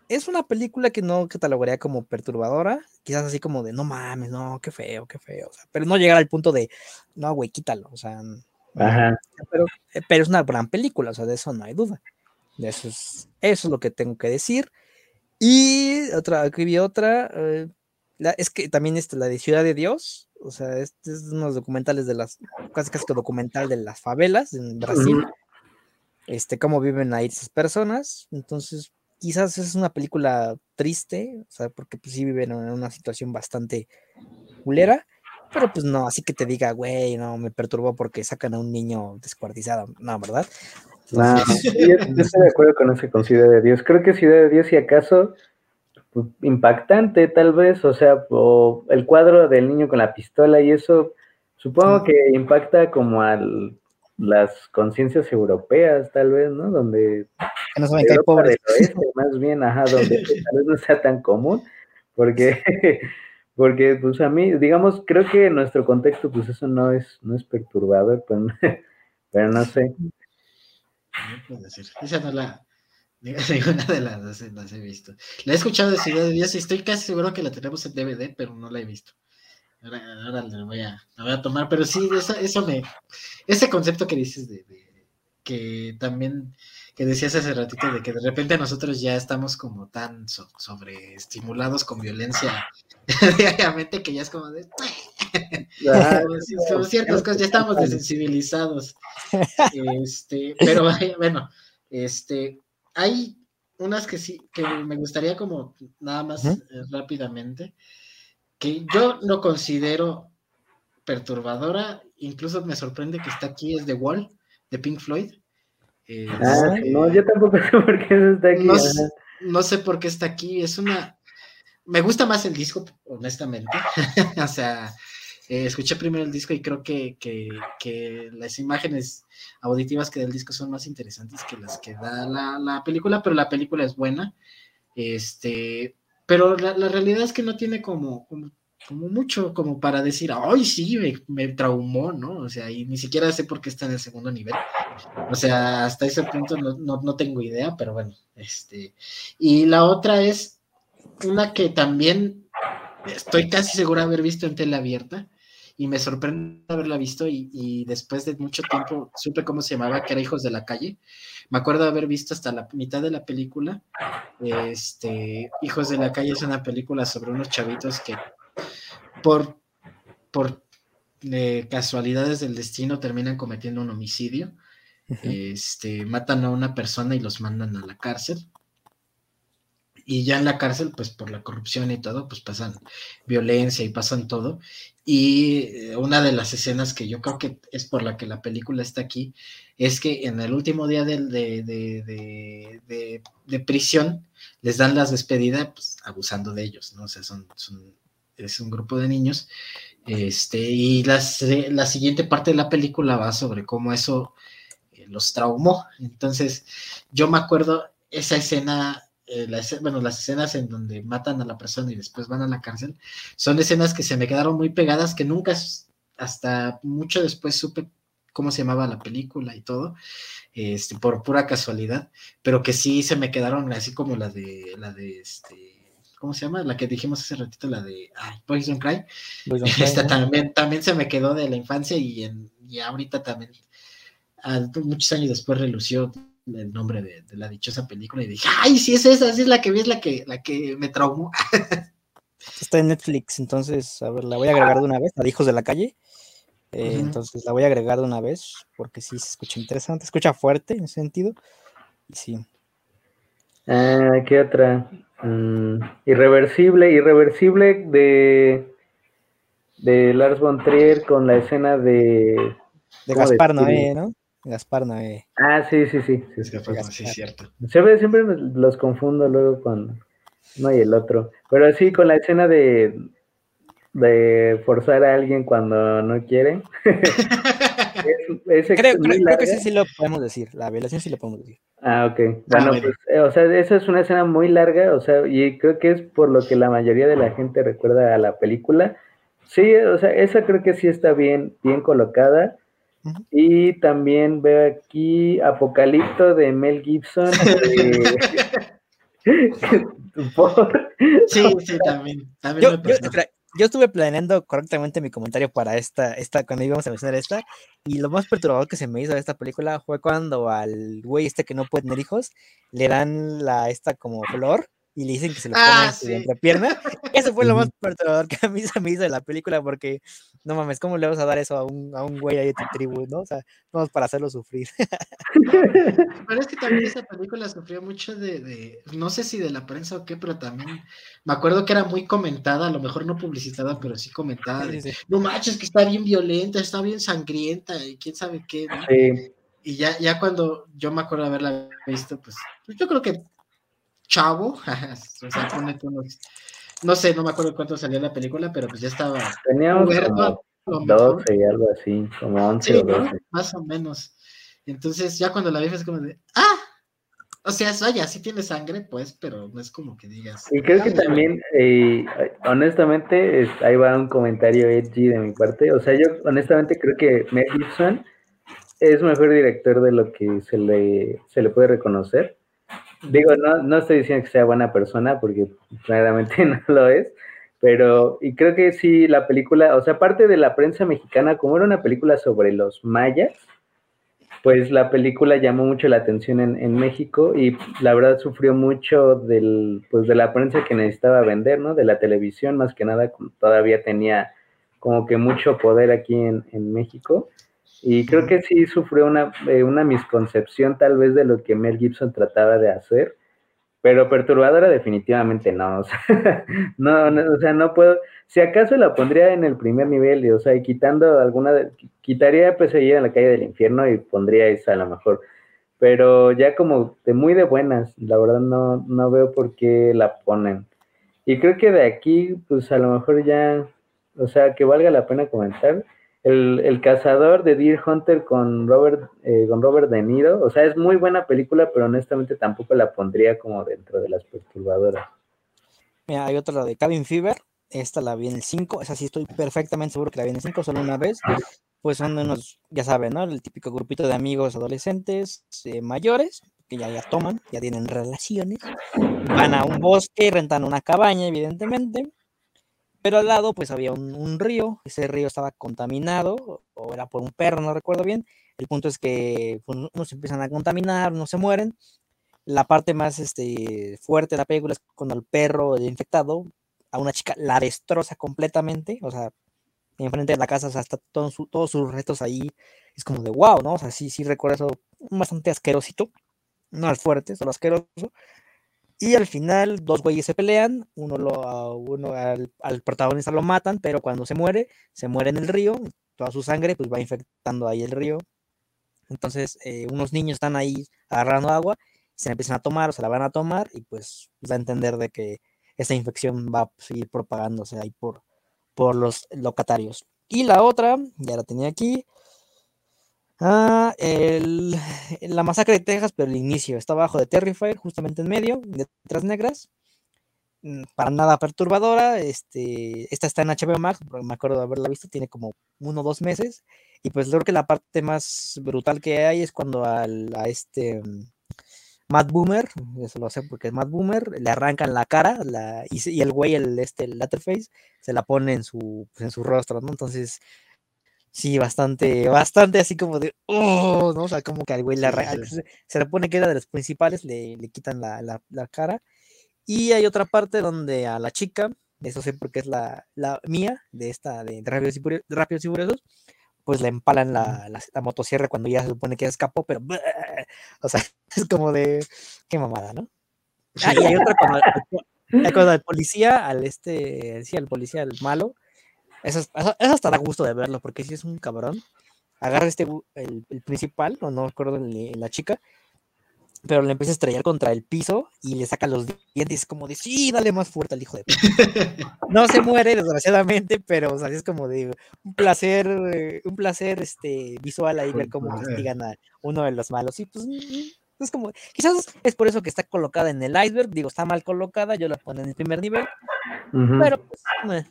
es una película que no catalogaría como perturbadora, quizás así como de no mames, no, qué feo, qué feo, pero no llegar al punto de no, güey, quítalo, o sea, pero, eh, pero es una gran película, o sea, de eso no hay duda. De eso es, eso es lo que tengo que decir. Y otra, aquí vi otra, eh, es que también está la de Ciudad de Dios, o sea, este es unos documentales de las, casi casi documental de las favelas en Brasil, este, cómo viven ahí esas personas, entonces quizás es una película triste, o sea, porque pues sí viven en una situación bastante culera, pero pues no, así que te diga, güey, no, me perturbó porque sacan a un niño descuartizado, no, ¿verdad? No, yo, estoy de acuerdo con ese con Ciudad de Dios. Creo que Ciudad de Dios, si acaso, pues, impactante tal vez, o sea, o el cuadro del niño con la pistola y eso, supongo que impacta como a las conciencias europeas, tal vez, ¿no? Donde... Que no saben que hay pobres. más bien, ajá, donde tal vez no sea tan común, porque porque, pues a mí, digamos, creo que en nuestro contexto, pues eso no es, no es perturbador, pero, pero no sé. No decir. Esa no la, ninguna de las dos las he visto. La he escuchado de Ciudad de Dios y estoy casi seguro que la tenemos en DVD, pero no la he visto. Ahora, ahora la, voy a, la voy a tomar, pero sí, eso, eso me, ese concepto que dices de que también que decías hace ratito de que de repente nosotros ya estamos como tan sobreestimulados con violencia diariamente que ya es como de como, ciertas cosas ya estamos desensibilizados. Este pero bueno este hay unas que sí que me gustaría como nada más eh, rápidamente que yo no considero perturbadora incluso me sorprende que está aquí es The Wall de Pink Floyd ah, no, yo tampoco sé por qué está aquí. No, sé por qué está aquí. Es una. Me gusta más el disco, honestamente. o sea, eh, escuché primero el disco y creo que, que, las imágenes auditivas que del disco son más interesantes que las que da la, película, pero la película es buena. Este, pero la, realidad es que no tiene como, como, mucho como para decir, ay, sí, me, me, traumó, ¿no? O sea, y ni siquiera sé por qué está en el segundo nivel. O sea, hasta ese punto no, no, no tengo idea, pero bueno, este. Y la otra es una que también estoy casi segura de haber visto en tele abierta, y me sorprende haberla visto y, después de mucho tiempo supe cómo se llamaba, que era Hijos de la Calle. Me acuerdo de haber visto hasta la mitad de la película. Este, Hijos de la Calle es una película sobre unos chavitos que por, por eh, casualidades del destino terminan cometiendo un homicidio. Este, matan a una persona y los mandan a la cárcel y ya en la cárcel, pues por la corrupción y todo, pues pasan violencia y pasan todo. Y eh, una de las escenas que yo creo que es por la que la película está aquí, es que en el último día de, de, de, prisión les dan las despedidas, pues abusando de ellos, ¿no? O sea, son, es un grupo de niños. Este, y las, la siguiente parte de la película va sobre cómo eso eh, los traumó. Entonces, yo me acuerdo esa escena eh, bueno, las escenas en donde matan a la persona y después van a la cárcel, son escenas que se me quedaron muy pegadas, que nunca, hasta mucho después supe cómo se llamaba la película y todo, este, por pura casualidad, pero que sí se me quedaron así como la de, la de, este, ¿cómo se llama? La que dijimos hace ratito, la de Poison Cry. Esta también, también se me quedó de la infancia y, en, y ahorita también, muchos años después relució el nombre de, la dichosa película y dije, ay, sí es esa, sí es la que vi, es la que, la que me traumó. Está en Netflix, entonces, a ver, la voy a agregar de una vez, a Hijos de la Calle. Eh, entonces la voy a agregar de una vez, porque sí se escucha interesante, escucha fuerte en ese sentido. Sí. Ah, ¿Qué otra? Mm, irreversible, irreversible de, de Lars von Trier con la escena de... De Gaspar Noé, ¿no? Gaspar Noé. Ah, sí, sí, sí. Es Gaspar, sí, es cierto. Siempre, siempre los confundo luego con uno y el otro. Pero sí, con la escena de, de forzar a alguien cuando no quiere. es, creo, creo, que sí, sí lo podemos decir. La violación sí lo podemos decir. Ah, ok. Bueno, pues, eh, o sea, esa es una escena muy larga, o sea, y creo que es por lo que la mayoría de la gente recuerda a la película. Sí, o sea, esa creo que sí está bien, bien colocada. Y también veo aquí Apocalipto de Mel Gibson. sí, sí, también. yo, estuve planeando correctamente mi comentario para esta, esta, cuando íbamos a mencionar esta, y lo más perturbador que se me hizo de esta película fue cuando al güey este que no puede tener hijos, le dan la esta como flor y le dicen que se lo ponga en su pierna. Eso fue lo más perturbador que a mí se me hizo de la película, porque no mames, ¿cómo le vas a dar eso a un, a un güey ahí de tu tribu, no? O sea, vamos para hacerlo sufrir. Parece que también esa película sufrió mucho de, de, no sé si de la prensa o qué, pero también me acuerdo que era muy comentada, a lo mejor no publicitada, pero sí comentada. No manches, que está bien violenta, está bien sangrienta y quién sabe qué. ¿no? Y ya, ya cuando yo me acuerdo de haberla visto, pues yo creo que chavo, o sea, no sé, no me acuerdo cuánto salió la película, pero pues ya estaba. Como 12 y algo así, como 11 o 12. Más o menos. Entonces, ya cuando la vi es como de, ¡ah! O sea, vaya, sí tiene sangre, pues, pero no es como que digas. Y creo que también, eh, honestamente, ahí va un comentario edgy de mi parte. O sea, yo honestamente creo que Mel Gibson es mejor director de lo que se le, se le puede reconocer. Digo, no, no estoy diciendo que sea buena persona, porque claramente no lo es, pero, y creo que sí, la película, o sea, aparte de la prensa mexicana, como era una película sobre los mayas, pues la película llamó mucho la atención en, en, México y la verdad sufrió mucho del, pues de la prensa que necesitaba vender, ¿no? De la televisión, más que nada, todavía tenía como que mucho poder aquí en, en México. Y creo que sí sufrió una, eh, una misconcepción tal vez de lo que Mel Gibson trataba de hacer, pero perturbadora definitivamente no. O sea, no, o sea, no puedo, si acaso la pondría en el primer nivel, o sea, y quitando alguna, quitaría pues ahí en la calle del infierno y pondría esa a lo mejor. Pero ya como de muy de buenas, la verdad no, no veo por qué la ponen. Y creo que de aquí, pues a lo mejor ya, o sea, que valga la pena comentar el, cazador de Deer Hunter con Robert, eh, con Robert De Niro. O sea, es muy buena película, pero honestamente tampoco la pondría como dentro de las perturbadoras. Mira, hay otra de Cabin Fever, esta la vi en el 5, esa sí estoy perfectamente seguro que la vi en el 5, solo una vez. Pues son unos, ya saben, ¿no? El típico grupito de amigos adolescentes eh, mayores, que ya, ya toman, ya tienen relaciones, van a un bosque, rentan una cabaña, evidentemente, pero al lado pues había un, río, ese río estaba contaminado, o era por un perro, no recuerdo bien, el punto es que pues, unos empiezan a contaminar, no se mueren, la parte más este, fuerte de la película es cuando el perro infectado a una chica la destroza completamente, o sea, enfrente de la casa, o sea, todos sus restos ahí, es como de wow, ¿no? O sea, sí, sí recuerdo eso bastante asquerosito, no al fuerte, solo asqueroso. Y al final, dos güeyes se pelean, uno, lo, uno al, protagonista lo matan, pero cuando se muere, se muere en el río, toda su sangre pues va infectando ahí el río. Entonces, eh, unos niños están ahí agarrando agua, se empiezan a tomar o se la van a tomar, y pues da a entender de que esa infección va a seguir propagándose ahí por, por los locatarios. Y la otra, ya la tenía aquí, Ah, la masacre de Texas, pero el inicio está abajo de Terrifier, justamente en medio, de Letras Negras. Mm, para nada perturbadora. Este, esta está en HBO Max, me acuerdo de haberla visto, tiene como uno o dos meses. Y pues creo que la parte más brutal que hay es cuando al, a este mm, Matt Boomer, eso lo sé porque es Matt Boomer, le arrancan la cara la, y, el güey, el, este, el Letterface, se la pone en su, pues, en su rostro, ¿no? Entonces Sí, bastante, bastante así como de, oh, ¿no? O sea, como que al güey se, le pone que era de los principales, le, le quitan la, la, cara. Y hay otra parte donde a la chica, eso sé porque es la, la mía, de esta, de, Rápidos, y Rápidos, y Furiosos, pues le empalan la, la, motosierra cuando ya se supone que ya escapó, pero, o sea, es como de, qué mamada, ¿no? Ah, y hay otra cuando, cuando policía, al este, sí, al policía, al malo, eso, hasta da gusto de verlo, porque si es un cabrón, agarra este, el, principal, o no recuerdo la chica, pero le empieza a estrellar contra el piso y le saca los dientes como de, sí, dale más fuerte al hijo de No se muere, desgraciadamente, pero o sea, es como de un placer, eh, un placer este, visual ahí ver cómo castigan a uno de los malos. Y pues mm, es como, quizás es por eso que está colocada en el iceberg, digo, está mal colocada, yo la pongo en el primer nivel, pero pues, eh,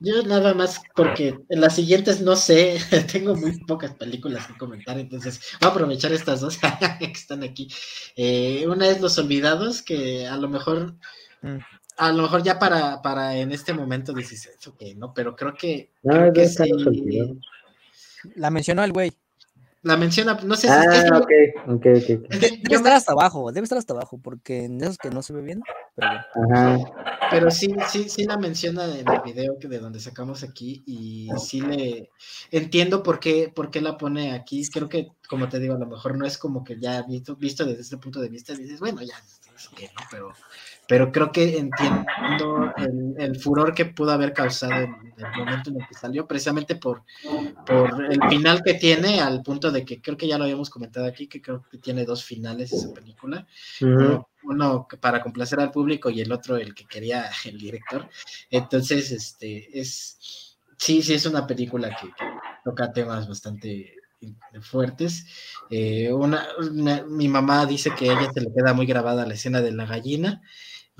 yo nada más porque en las siguientes no sé, tengo muy pocas películas que comentar, entonces voy a aprovechar estas dos que están aquí. Eh, una es Los Olvidados, que a lo mejor, a lo mejor ya para, para en este momento dices que no, pero creo que, ah, que La mencionó el güey. La menciona, no sé si ah, es ok, ok, ok. Debe estar hasta abajo, debe estar hasta abajo, porque en esos que no se ve bien, pero Ajá. Pero sí, sí, sí la menciona en el video que de donde sacamos aquí, y sí le entiendo por qué, por qué la pone aquí. Creo que, como te digo, a lo mejor no es como que ya visto, visto desde este punto de vista, dices, bueno, ya, pero pero creo que entiendo el, furor que pudo haber causado en, el momento en el que salió, precisamente por, por el final que tiene, al punto de que creo que ya lo habíamos comentado aquí, que creo que tiene dos finales esa película. uno, para complacer al público y el otro el que quería el director. Entonces, este, es, sí, sí, es una película que, toca temas bastante fuertes. Eh, una, mi mamá dice que a ella se le queda muy grabada la escena de la gallina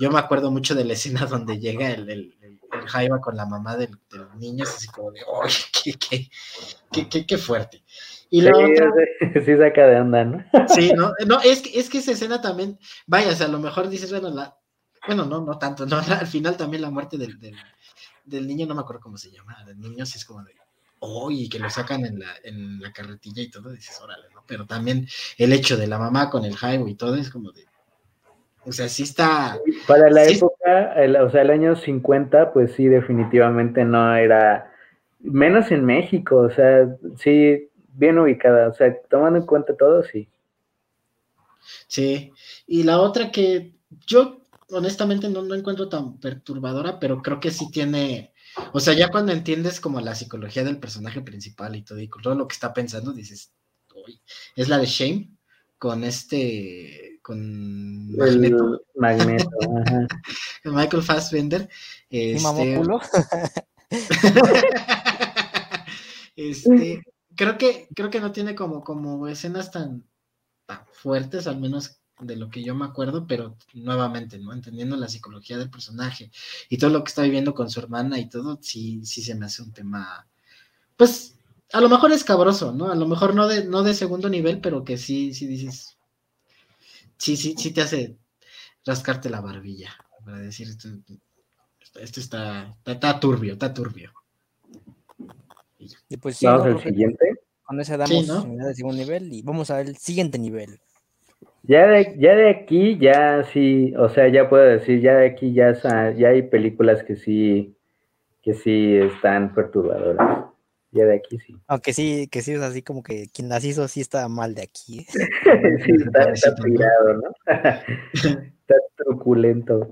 yo me acuerdo mucho de la escena donde llega el, el, el Jaiba con la mamá del, niño, es así como de, oye, qué, qué, qué, qué, fuerte. Y la sí, otra... sí, saca de onda, ¿no? Sí, no, no es, que, es que esa escena también, vaya, o sea, a lo mejor dices, bueno, la, bueno, no, no tanto, no, al final también la muerte del, del, del niño, no me acuerdo cómo se llama, del niño, sí es como de, oye, que lo sacan en la, en la carretilla y todo, dices, órale, ¿no? Pero también el hecho de la mamá con el Jaibo y todo es como de, o sea, sí está. Para la época, o sea, el año 50, pues sí, definitivamente no era. Menos en México, o sea, sí, bien ubicada. O sea, tomando en cuenta todo, sí. Sí. Y la otra que yo honestamente no, no encuentro tan perturbadora, pero creo que sí tiene. O sea, ya cuando entiendes como la psicología del personaje principal y todo, y todo lo que está pensando, dices, es la de Shame, con este con Magneto. Magneto Michael Fassbender. Este, este, creo que creo que no tiene como, como escenas tan, fuertes, al menos de lo que yo me acuerdo, pero nuevamente, ¿no? Entendiendo la psicología del personaje y todo lo que está viviendo con su hermana y todo, sí, sí se me hace un tema, pues, a lo mejor es cabroso, ¿no? A lo mejor no de, no de segundo nivel, pero que sí, sí dices, sí, sí, sí te hace rascarte la barbilla, para decir, esto, esto está, está, turbio, está turbio. Y pues sí, Vamos al siguiente. Con ese damos el segundo nivel y vamos al siguiente nivel. Ya de, ya de aquí, ya sí, o sea, ya puedo decir, ya de aquí ya, ya hay películas que sí, que sí están perturbadoras. Ya de aquí sí. Aunque sí, que sí es así como que quien las hizo sí está mal de aquí. sí, está, está tirado, ¿no? está truculento.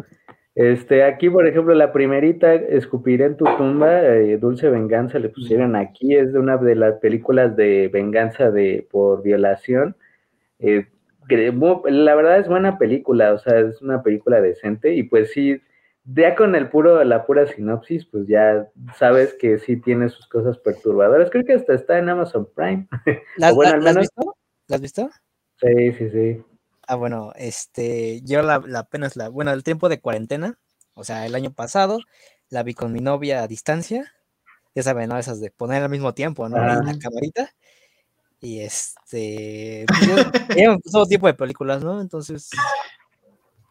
Este, aquí, por ejemplo, la primerita, Escupiré en tu tumba, eh, Dulce Venganza, le pusieron aquí, es de una de las películas de venganza de por violación. Eh, la verdad es buena película, o sea, es una película decente y pues sí, ya con el puro, la pura sinopsis, pues ya sabes que sí tiene sus cosas perturbadoras. Creo que hasta está en Amazon Prime. ¿La, has visto? ¿La has visto? Sí, sí, sí. Ah, bueno, este, yo la, apenas la, bueno, el tiempo de cuarentena, o sea, el año pasado, la vi con mi novia a distancia, ya saben, ¿no? Esas de poner al mismo tiempo, ¿no? En la camarita. Y este, pues, todo tipo de películas, ¿no? Entonces,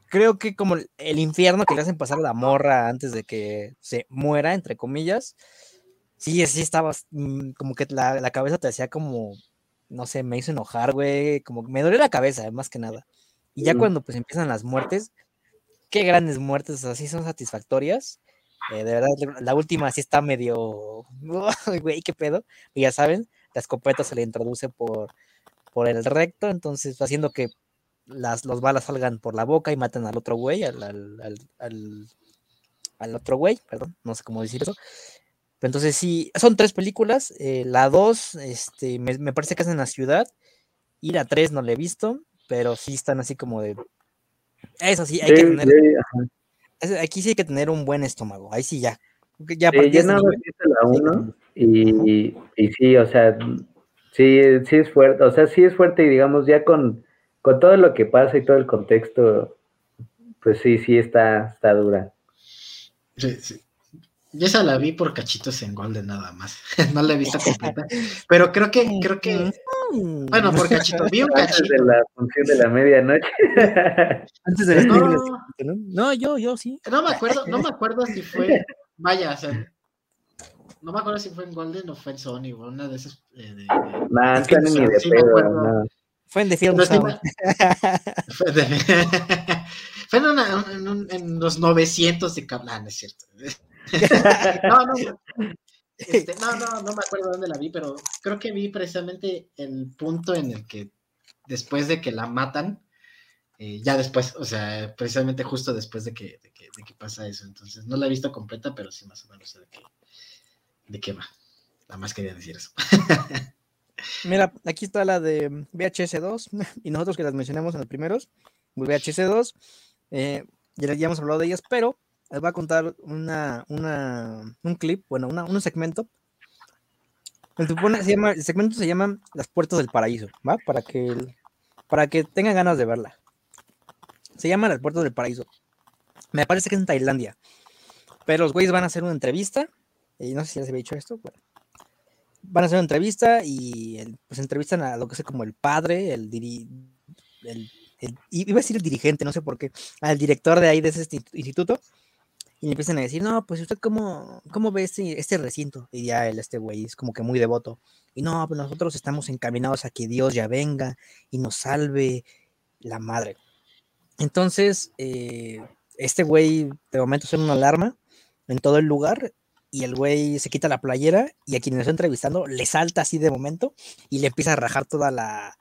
creo que como el infierno que le hacen pasar a la morra antes de que se muera, entre comillas, sí, sí estabas, mm, como que la, la cabeza te hacía como, no sé, me hizo enojar, güey, como me dolió la cabeza, más que nada. Y ya cuando pues empiezan las muertes, qué grandes muertes, así son satisfactorias. Eh, de verdad, la última sí está medio, güey, qué pedo. Y ya saben, la escopeta se le introduce por, por el recto, entonces haciendo que las los balas salgan por la boca y maten al otro güey, al, al, al, otro güey, perdón, no sé cómo decir eso. Pero entonces sí, son tres películas, eh, la dos, este, me, me, parece que es en la ciudad, y la tres no la he visto, pero sí están así como de... Eso sí, hay que tener... aquí sí hay que tener un buen estómago, ahí sí ya. Ya, sí, nada la uno, y, y sí, o sea, sí, sí es fuerte, o sea, sí es fuerte y digamos ya con, con todo lo que pasa y todo el contexto, pues sí, sí está, está dura. Sí, sí. Yo esa la vi por cachitos en Golden nada más. no la he visto completa. Pero creo que, creo que. Bueno, por cachitos. Vi un cachito. Antes de la función de la medianoche. Antes de la no, ¿no? no, yo, yo sí. No me acuerdo, no me acuerdo si fue. Vaya, o sea, no me acuerdo si fue en Golden o fue en Sony o una de esas. Eh, de, nah, de, ni de sí pedo, Fue en Sound. fue, de, fue en, una, en, un, en, los 900 de Nah, no es cierto. no, no, este, no, no, no me acuerdo dónde la vi, pero creo que vi precisamente el punto en el que después de que la matan, eh, ya después, o sea, precisamente justo después de que, de que, de que pasa eso. Entonces, no la he visto completa, pero sí más o menos sé de qué, de qué va. Nada más quería decir eso. Mira, aquí está la de VHS 2 y nosotros que las mencionamos en los primeros, VHS 2, eh, ya, ya hemos hablado de ellas, pero les voy a contar una, un clip, bueno, una, un segmento. El, segmento se llama Las Puertas del Paraíso, ¿va? Para que, para que tengan ganas de verla. Se llama Las Puertas del Paraíso. Me parece que es en Tailandia. Pero los güeyes van a hacer una entrevista y no sé si les había dicho esto, van a hacer una entrevista y pues entrevistan a lo que sé como el padre, el, el, iba a decir el dirigente, no sé por qué, al director de ahí de ese instituto, y le empiezan a decir, no, pues usted cómo, cómo ve este, este recinto, y ya él, este güey, es como que muy devoto, y no, pues nosotros estamos encaminados a que Dios ya venga y nos salve la madre. Entonces, eh, este güey de momento suena una alarma en todo el lugar y el güey se quita la playera y a quien le está entrevistando le salta así de momento y le empieza a rajar toda la,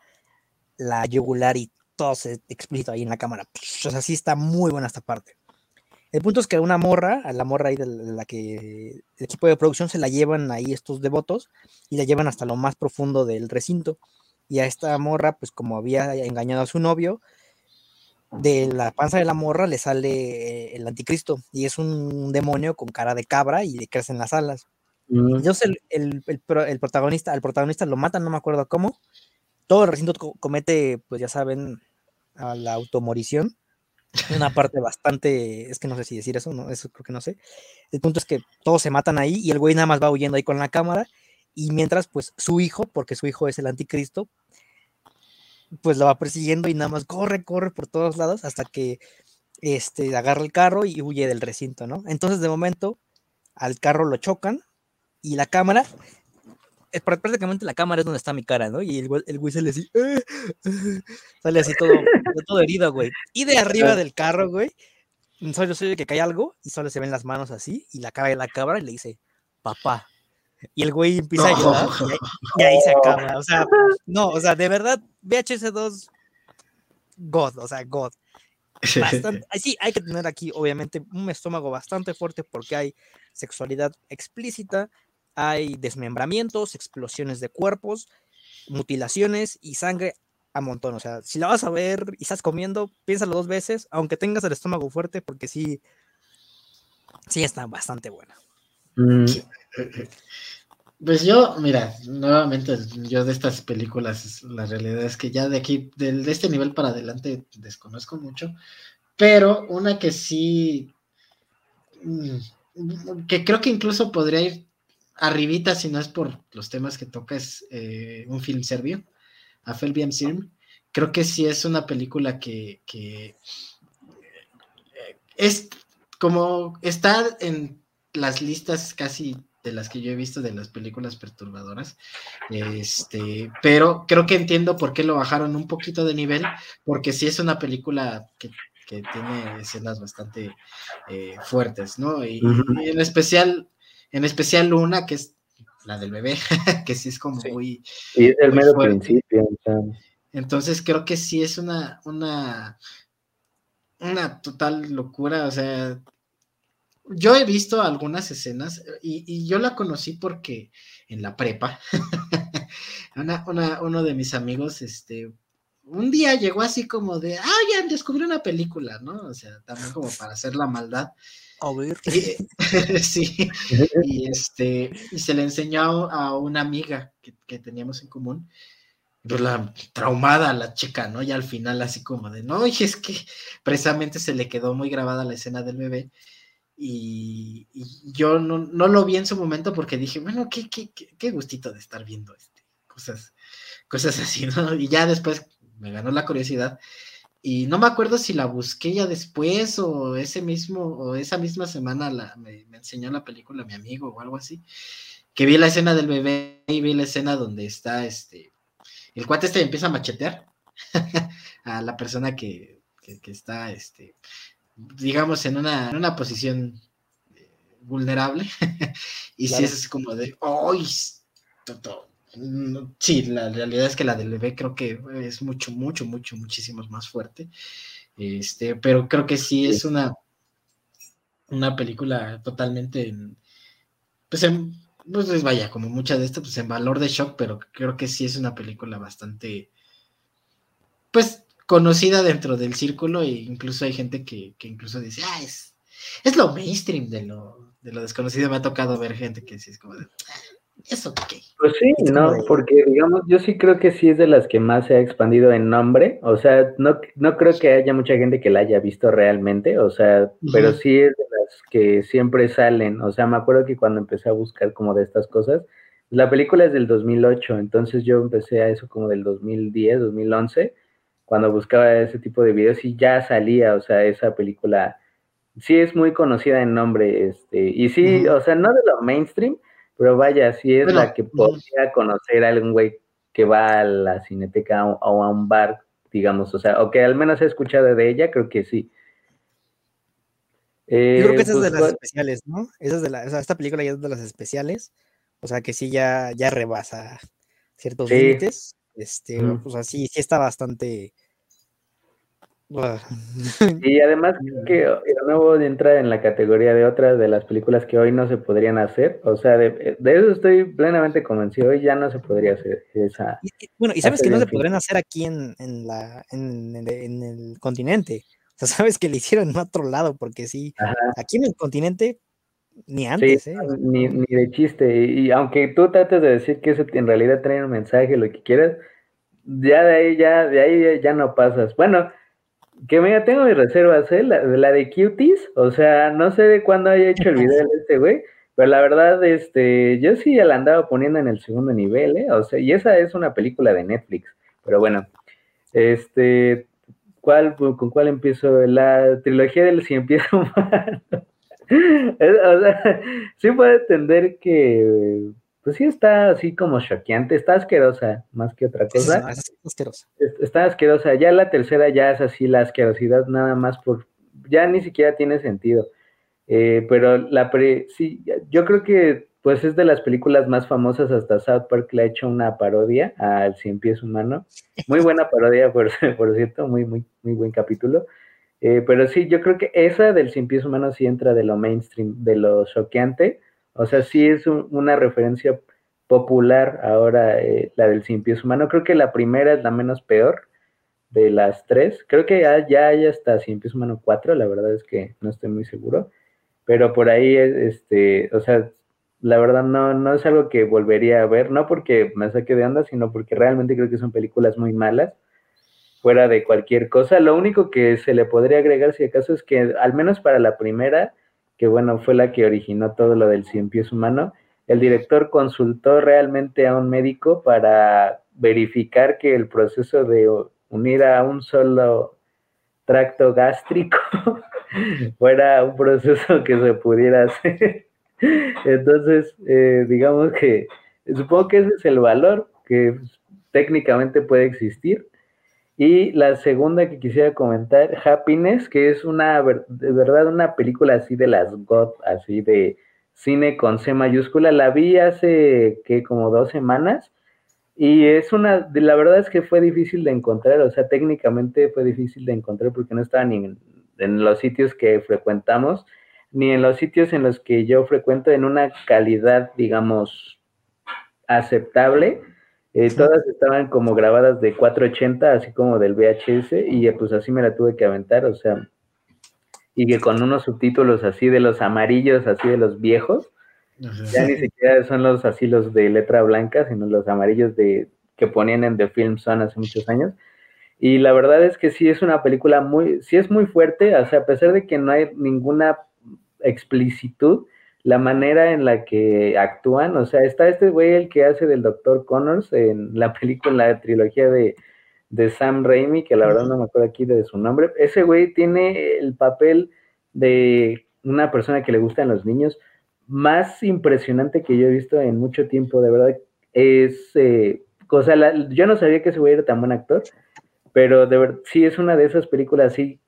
la yugular y todo se explícito ahí en la cámara. O sea, sí está muy buena esta parte. El punto es que una morra, a la morra ahí de la que el equipo de producción se la llevan ahí estos devotos y la llevan hasta lo más profundo del recinto. Y a esta morra, pues como había engañado a su novio, de la panza de la morra le sale el anticristo y es un demonio con cara de cabra y le crecen las alas. Mm. Entonces el, el, el, protagonista, al protagonista lo matan, no me acuerdo cómo. Todo el recinto comete, pues ya saben, a la automorición. Una parte bastante, es que no sé si decir eso, no, eso creo que no sé. El punto es que todos se matan ahí y el güey nada más va huyendo ahí con la cámara y mientras pues su hijo, porque su hijo es el anticristo, pues lo va persiguiendo y nada más corre, corre por todos lados hasta que este, agarra el carro y huye del recinto, ¿no? Entonces de momento al carro lo chocan y la cámara es prácticamente la cámara es donde está mi cara, ¿no? Y el, el güey sale así, eh, eh", sale así todo, todo herido, güey. Y de arriba del carro, güey, solo soy que cae algo y solo se ven las manos así y la cara de la cámara y le dice, papá. Y el güey empieza a llorar y, ahí, se acaba. O sea, no, o sea, de verdad, VHS2, God, o sea, God. Bastante, sí, hay que tener aquí, obviamente, un estómago bastante fuerte porque hay sexualidad explícita, hay desmembramientos, explosiones de cuerpos, mutilaciones y sangre a montón. O sea, si la vas a ver y estás comiendo, piénsalo dos veces, aunque tengas el estómago fuerte, porque sí, sí está bastante buena. Mm. Pues yo, mira, nuevamente, yo de estas películas, la realidad es que ya de aquí, de, este nivel para adelante, desconozco mucho, pero una que sí, mm, que creo que incluso podría ir arribita, si no es por los temas que toca, es eh, un film serbio, a Felbiam Sirm. Creo que sí es una película que, que eh, es como está en las listas casi de las que yo he visto de las películas perturbadoras. Este, pero creo que entiendo por qué lo bajaron un poquito de nivel, porque sí es una película que, tiene escenas bastante eh, fuertes, ¿no? y, en especial en especial una que es la del bebé, que sí es como muy... Y el mero principio. Entonces creo que sí es una, una, una total locura, o sea, yo he visto algunas escenas y, yo la conocí porque en la prepa, uno de mis amigos, este, un día llegó así como de, ah, ya descubrí una película, ¿no? O sea, también como para hacer la maldad. A ver. sí, y este, y se le enseñó a una amiga que, teníamos en común, pero la traumada la chica, ¿no? Y al final así como de, no, y es que precisamente se le quedó muy grabada la escena del bebé, y, yo no, lo vi en su momento porque dije, bueno, qué, qué, qué, gustito de estar viendo este, cosas, cosas así, ¿no? Y ya después me ganó la curiosidad y no me acuerdo si la busqué ya después o ese mismo o esa misma semana la, me, enseñó la película mi amigo o algo así, que vi la escena del bebé y vi la escena donde está este, el cuate este empieza a machetear a la persona que, está, este, digamos, en una, en una posición eh, vulnerable y si es como de, ¡ay! Sí, la realidad es que la del bebé creo que es mucho, mucho, mucho, muchísimo más fuerte. Este, pero creo que sí es una, una película totalmente, pues, en, pues vaya, como muchas de estas, pues en valor de shock, pero creo que sí es una película bastante, pues, conocida dentro del círculo e incluso hay gente que, incluso dice, ah, es, es lo mainstream de lo, de lo desconocido. Me ha tocado ver gente que sí es como de, ¿Eso qué? Pues sí, no, porque digamos, yo sí creo que sí es de las que más se ha expandido en nombre, o sea, no, no creo que haya mucha gente que la haya visto realmente, o sea, pero sí es de las que siempre salen, o sea, me acuerdo que cuando empecé a buscar como de estas cosas, la película es del 2008, entonces yo empecé a eso como del 2010, 2011, cuando buscaba ese tipo de videos y ya salía, o sea, esa película sí es muy conocida en nombre, este, y sí, o sea, no de lo mainstream, pero vaya, si es la que podría conocer a algún güey que va a la cineteca o a un bar, digamos, o sea, o que al menos ha escuchado de ella, creo que sí. Yo creo que esa es de pues, las especiales, ¿no? Esa es de la, o sea, esta película ya es de las especiales, o sea que sí ya, ya rebasa ciertos límites. Este, o sea, sí, sí está bastante, y además que de nuevo entra en la categoría de otras de las películas que hoy no se podrían hacer. O sea, de, eso estoy plenamente convencido. Hoy ya no se podría hacer esa. bueno, y sabes que no se podrían hacer aquí en, la, en, el continente. O sea, sabes que le hicieron en otro lado, porque sí, aquí en el continente ni antes, ¿eh? Ni, ni, de chiste. Y, aunque tú trates de decir que eso en realidad trae un mensaje, lo que quieras, ya de ahí ya, de ahí ya no pasas. Bueno, que mira, tengo mis reservas, ¿eh? La, la de Cuties, o sea, no sé de cuándo haya hecho el video de este güey, pero la verdad, este, yo sí ya la andaba poniendo en el segundo nivel, ¿eh? O sea, y esa es una película de Netflix, pero bueno, este, ¿cuál, ¿con cuál empiezo? La trilogía del cien pies humano. O sea, sí puedo entender que pues sí está así como choqueante, está asquerosa más que otra cosa. Sí, asquerosa. Está asquerosa, ya la tercera ya es así la asquerosidad nada más por, ya ni siquiera tiene sentido. Eh, pero la pre, sí, yo creo que pues es de las películas más famosas hasta South Park le ha hecho una parodia al Cien Pies Humano. Muy buena parodia, por, por cierto, muy, muy, muy buen capítulo. Eh, pero sí, yo creo que esa del Cien Pies Humano sí entra de lo mainstream, de lo choqueante o sea, sí es una referencia popular ahora eh, la del Cien Pies Humano. Creo que la primera es la menos peor de las tres. Creo que ya, ya hay hasta Cien Pies Humano 4, la verdad es que no estoy muy seguro. Pero por ahí, este, o sea, la verdad no, no es algo que volvería a ver, no porque me saque de onda, sino porque realmente creo que son películas muy malas, fuera de cualquier cosa. Lo único que se le podría agregar, si acaso, es que al menos para la primera, que bueno, fue la que originó todo lo del cien pies humano, el director consultó realmente a un médico para verificar que el proceso de unir a un solo tracto gástrico fuera un proceso que se pudiera hacer. Entonces, eh, digamos que supongo que ese es el valor que técnicamente puede existir y la segunda que quisiera comentar, Happiness, que es una, de verdad, una película así de las God, así de cine con C mayúscula. La vi hace, que como dos semanas. Y es una, la verdad es que fue difícil de encontrar, o sea, técnicamente fue difícil de encontrar porque no estaba ni en, en los sitios que frecuentamos, ni en los sitios en los que yo frecuento en una calidad, digamos, aceptable eh, todas estaban como grabadas de 480, así como del VHS, y eh, pues así me la tuve que aventar, o sea, y que con unos subtítulos así de los amarillos, así de los viejos, ya ni siquiera son los así los de letra blanca, sino los amarillos de que ponían en The Film Zone hace muchos años. Y la verdad es que sí es una película muy, sí es muy fuerte, o sea, a pesar de que no hay ninguna explicitud, la manera en la que actúan, o sea, está este güey el que hace del Dr. Connors en la película, la trilogía de, Sam Raimi, que la verdad no me acuerdo aquí de su nombre, ese güey tiene el papel de una persona que le gustan los niños más impresionante que yo he visto en mucho tiempo, de verdad, es, eh, o sea, yo no sabía que ese güey era tan buen actor, pero de verdad, sí es una de esas películas así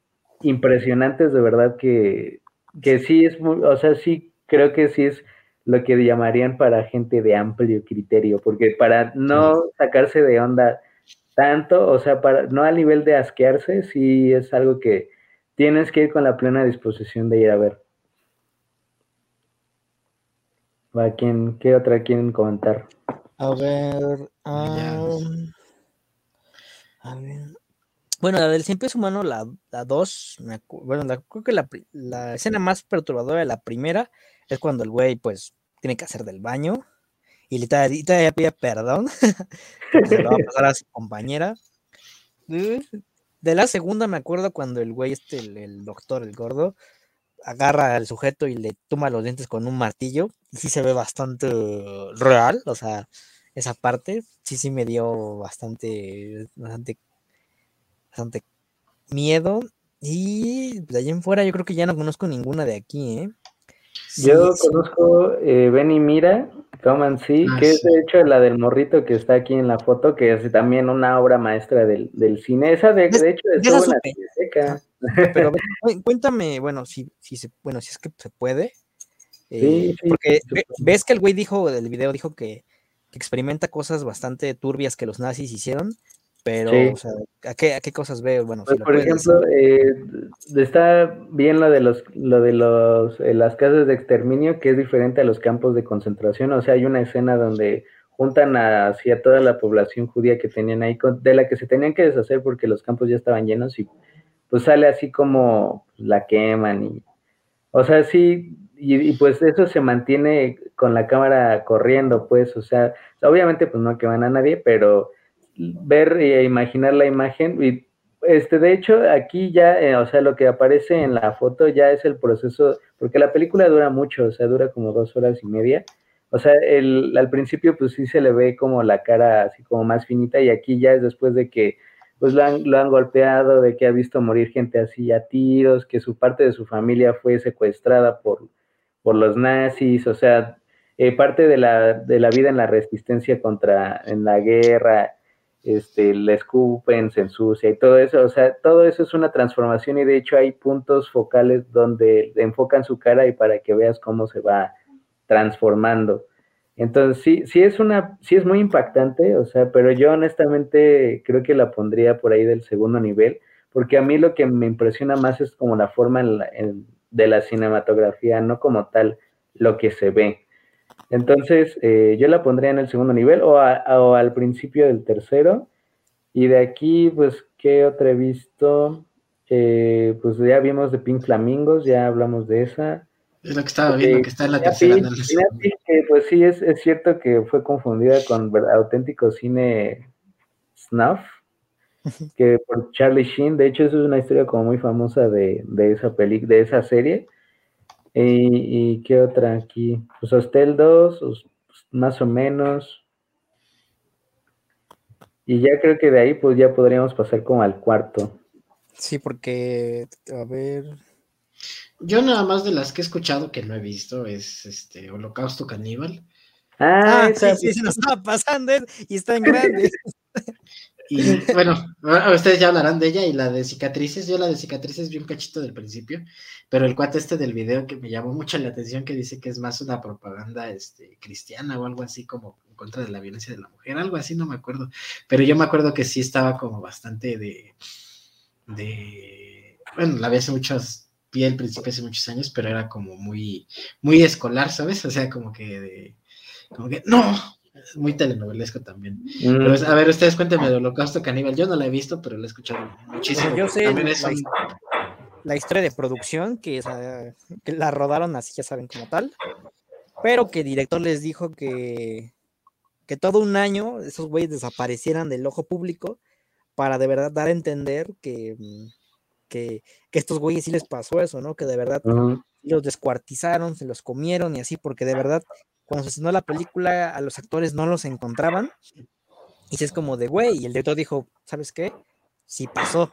impresionantes, de verdad, que, que sí es muy, o sea, sí creo que sí es lo que llamarían para gente de amplio criterio, porque para no sacarse de onda tanto, o sea, para no a nivel de asquearse, sí es algo que tienes que ir con la plena disposición de ir a ver. ¿A quién, ¿Qué otra quieren comentar? A ver, Bueno, la del siempre es humano, la 2, bueno, creo que la, la, escena más perturbadora de la primera es cuando el güey, pues, tiene que hacer del baño y le todavía pide perdón. se lo va a pasar a su compañera. De la segunda me acuerdo cuando el güey, este, el, doctor, el gordo, agarra al sujeto y le toma los dientes con un martillo. Y sí se ve bastante real, o sea, esa parte sí, sí me dio bastante, bastante, bastante miedo. Y de allá en fuera yo creo que ya no conozco ninguna de aquí, ¿eh? Yo conozco eh, Ven y Mira, Come and See, ah, que es de hecho la del morrito que está aquí en la foto, que es también una obra maestra del, cine. Esa de, de hecho es una seca. Pero cuéntame, bueno, si, si se, bueno, si es que se puede. Eh, porque ves que el güey dijo del video, dijo que, que experimenta cosas bastante turbias que los nazis hicieron, pero, o sea, ¿a qué, ¿a qué, cosas veo? Bueno, pues, por ejemplo, eh, está bien lo de los, lo de los, eh, las casas de exterminio, que es diferente a los campos de concentración. O sea, hay una escena donde juntan hacia toda la población judía que tenían ahí, de la que se tenían que deshacer porque los campos ya estaban llenos y pues sale así como la queman y, o sea, sí, y, y pues eso se mantiene con la cámara corriendo, pues, o sea, obviamente pues no queman a nadie, pero ver e imaginar la imagen y este, de hecho, aquí ya, eh, o sea, lo que aparece en la foto ya es el proceso, porque la película dura mucho, o sea, dura como dos horas y media. O sea, el, al principio pues sí se le ve como la cara así como más finita y aquí ya es después de que pues lo han, lo han golpeado, de que ha visto morir gente así a tiros, que su parte de su familia fue secuestrada por, por los nazis, o sea, eh, parte de la, de la vida en la resistencia contra, en la guerra, este, le escupen, se ensucia y todo eso, o sea, todo eso es una transformación y de hecho hay puntos focales donde enfocan su cara y para que veas cómo se va transformando. Entonces, sí, sí es una, sí es muy impactante, o sea, pero yo honestamente creo que la pondría por ahí del segundo nivel, porque a mí lo que me impresiona más es como la forma de la cinematografía, no como tal lo que se ve. Entonces, eh, yo la pondría en el segundo nivel o, al principio del tercero. Y de aquí, pues, ¿qué otra he visto? Eh, pues ya vimos de Pink Flamingos, ya hablamos de esa. Es lo que estaba viendo, que está en la tercera. pues sí, es, es, cierto que fue confundida con auténtico cine snuff, que por Charlie Sheen, de hecho, eso es una historia como muy famosa de, de esa peli, de esa serie. ¿Y, qué otra aquí? Pues Hostel 2, pues, más o menos. Y ya creo que de ahí pues ya podríamos pasar como al cuarto. Sí, porque, a ver, yo nada más de las que he escuchado que no he visto es este Holocausto Caníbal. Ah, ah sí, sí, se nos estaba pasando y está en grande. Y bueno, ustedes ya hablarán de ella y la de cicatrices. Yo la de cicatrices vi un cachito del principio, pero el cuate este del video que me llamó mucho la atención que dice que es más una propaganda este, cristiana o algo así como en contra de la violencia de la mujer, algo así, no me acuerdo. Pero yo me acuerdo que sí estaba como bastante de, de bueno, la vi hace muchos vi el principio hace muchos años, pero era como muy, muy escolar, ¿sabes? O sea, como que de, como que, no, muy telenovelesco también. Mm. a ver, ustedes cuéntenme de Holocausto Caníbal. Yo no la he visto, pero la he escuchado muchísimo. Yo sé la, historia de producción, que, que, la rodaron así, ya saben, como tal, pero que el director les dijo que, que todo un año esos güeyes desaparecieran del ojo público para de verdad dar a entender que mm, que, estos güeyes sí les pasó eso, ¿no? Que de verdad los descuartizaron, se los comieron y así, porque de verdad, cuando se estrenó la película, a los actores no los encontraban. Y es como de, güey, y el director dijo, ¿sabes qué? Sí pasó.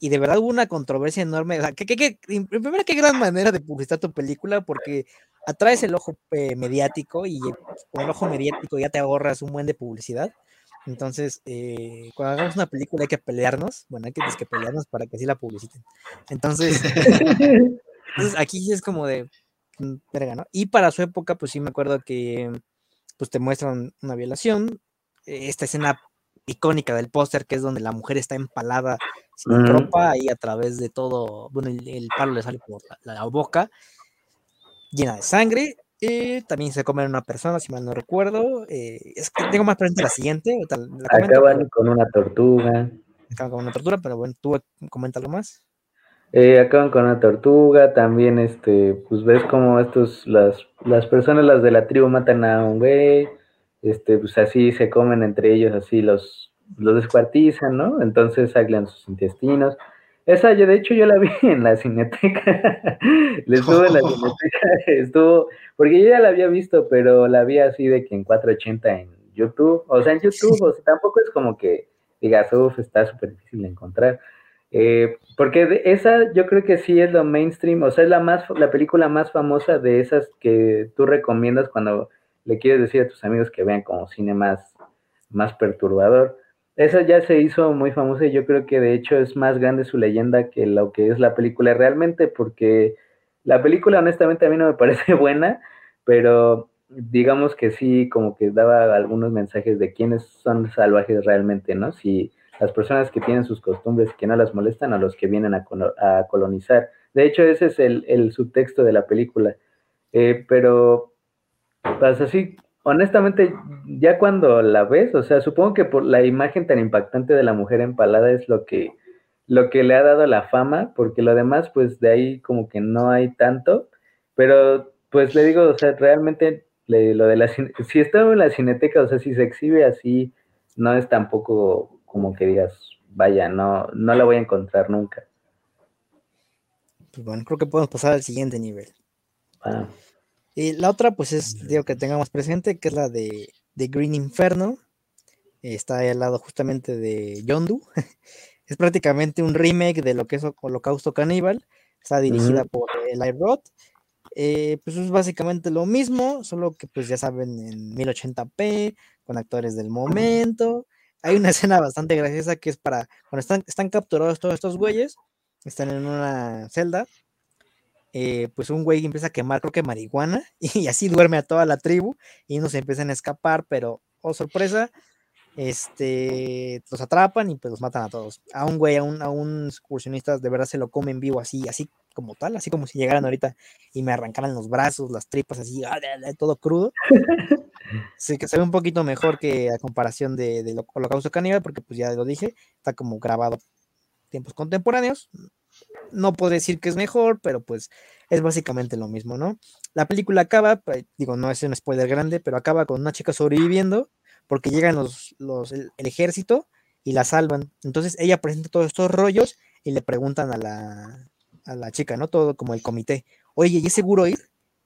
Y de verdad hubo una controversia enorme. que, que, primero, qué gran manera de publicitar tu película, porque atraes el ojo eh, mediático y con el ojo mediático ya te ahorras un buen de publicidad. Entonces, eh, cuando hagamos una película hay que pelearnos, bueno, hay que, que pelearnos para que así la publiciten. Entonces, entonces aquí es como de, verga, ¿no? Y para su época, pues sí me acuerdo que pues te muestran una violación, esta escena icónica del póster que es donde la mujer está empalada sin ropa ahí a través de todo, bueno, el, palo le sale por la boca, llena de sangre, también se comen una persona, si mal no recuerdo. Eh, es que tengo más presente la siguiente. acaban con una tortuga. Acaban con una tortuga, pero bueno, tú coméntalo más. Eh, acaban con una tortuga, también este, pues ves como estos, las, las personas, las de la tribu matan a un güey, este, pues así se comen entre ellos, así los, los descuartizan, ¿no? Entonces salen sus intestinos. Esa, yo de hecho yo la vi en la cineteca. Le estuvo en la cineteca, estuvo, porque yo ya la había visto, pero la vi así de que en 480 en YouTube, o sea, en YouTube, o sea, tampoco es como que digas, uff, está súper difícil de encontrar. Eh, porque esa yo creo que sí es lo mainstream, o sea, es la, más, la película más famosa de esas que tú recomiendas cuando le quieres decir a tus amigos que vean como cine más, más perturbador. Esa ya se hizo muy famosa y yo creo que de hecho es más grande su leyenda que lo que es la película realmente, porque la película honestamente a mí no me parece buena, pero digamos que sí, como que daba algunos mensajes de quiénes son salvajes realmente, ¿no? Si las personas que tienen sus costumbres y que no las molestan a los que vienen a, colonizar. De hecho, ese es el, subtexto de la película. Eh, pero, pues así, honestamente, ya cuando la ves, o sea, supongo que por la imagen tan impactante de la mujer empalada es lo que, lo que le ha dado la fama, porque lo demás, pues de ahí como que no hay tanto, pero pues le digo, o sea, realmente lo de la, si está en la cineteca, o sea, si se exhibe así, no es tampoco como que digas, vaya, no, no la voy a encontrar nunca. Pues bueno, creo que podemos pasar al siguiente nivel. Ah. Y la otra, pues es, digo, que tengamos presente, que es la de, de Green Inferno. Está ahí al lado justamente de Yondu. es prácticamente un remake de lo que es Holocausto Caníbal. Está dirigida por Eli Roth. Eh, pues es básicamente lo mismo, solo que pues ya saben en 1080p, con actores del momento. Hay una escena bastante graciosa que es para cuando están, capturados todos estos güeyes, están en una celda, eh, pues un güey empieza a quemar, creo que marihuana, y así duerme a toda la tribu, y unos empiezan a escapar, pero, oh sorpresa, este, los atrapan y pues los matan a todos. A un güey, a un, a un excursionista, de verdad se lo comen vivo así, así como tal, así como si llegaran ahorita y me arrancaran los brazos, las tripas, así, ah, todo crudo. Sí, que se ve un poquito mejor que a comparación de, de Holocausto Caníbal, porque pues ya lo dije, está como grabado tiempos contemporáneos. No puedo decir que es mejor, pero pues es básicamente lo mismo, ¿no? La película acaba, pues, digo, no es un spoiler grande, pero acaba con una chica sobreviviendo porque llegan los, los el, ejército y la salvan. Entonces ella presenta todos estos rollos y le preguntan a la, a la chica, ¿no? Todo como el comité, oye, ¿y es seguro ir?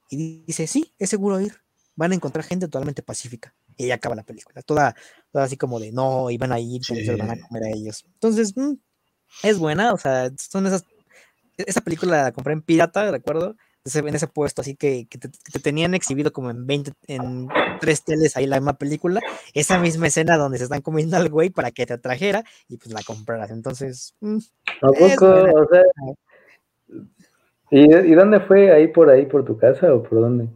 Y dice, sí, es seguro ir van a encontrar gente totalmente pacífica. Y ahí acaba la película, toda, toda así como de no, iban a ir, se van a comer a ellos. Entonces, mm, es buena, o sea, son esas. Esa película la compré en pirata, recuerdo, en ese puesto, así que, que, te, tenían exhibido como en 20, en tres teles ahí la misma película, esa misma escena donde se están comiendo al güey para que te trajera y pues la compraras. Entonces, mm, ¿a poco? O sea, ¿y, ¿y dónde fue? ¿Ahí por ahí, por tu casa o por dónde?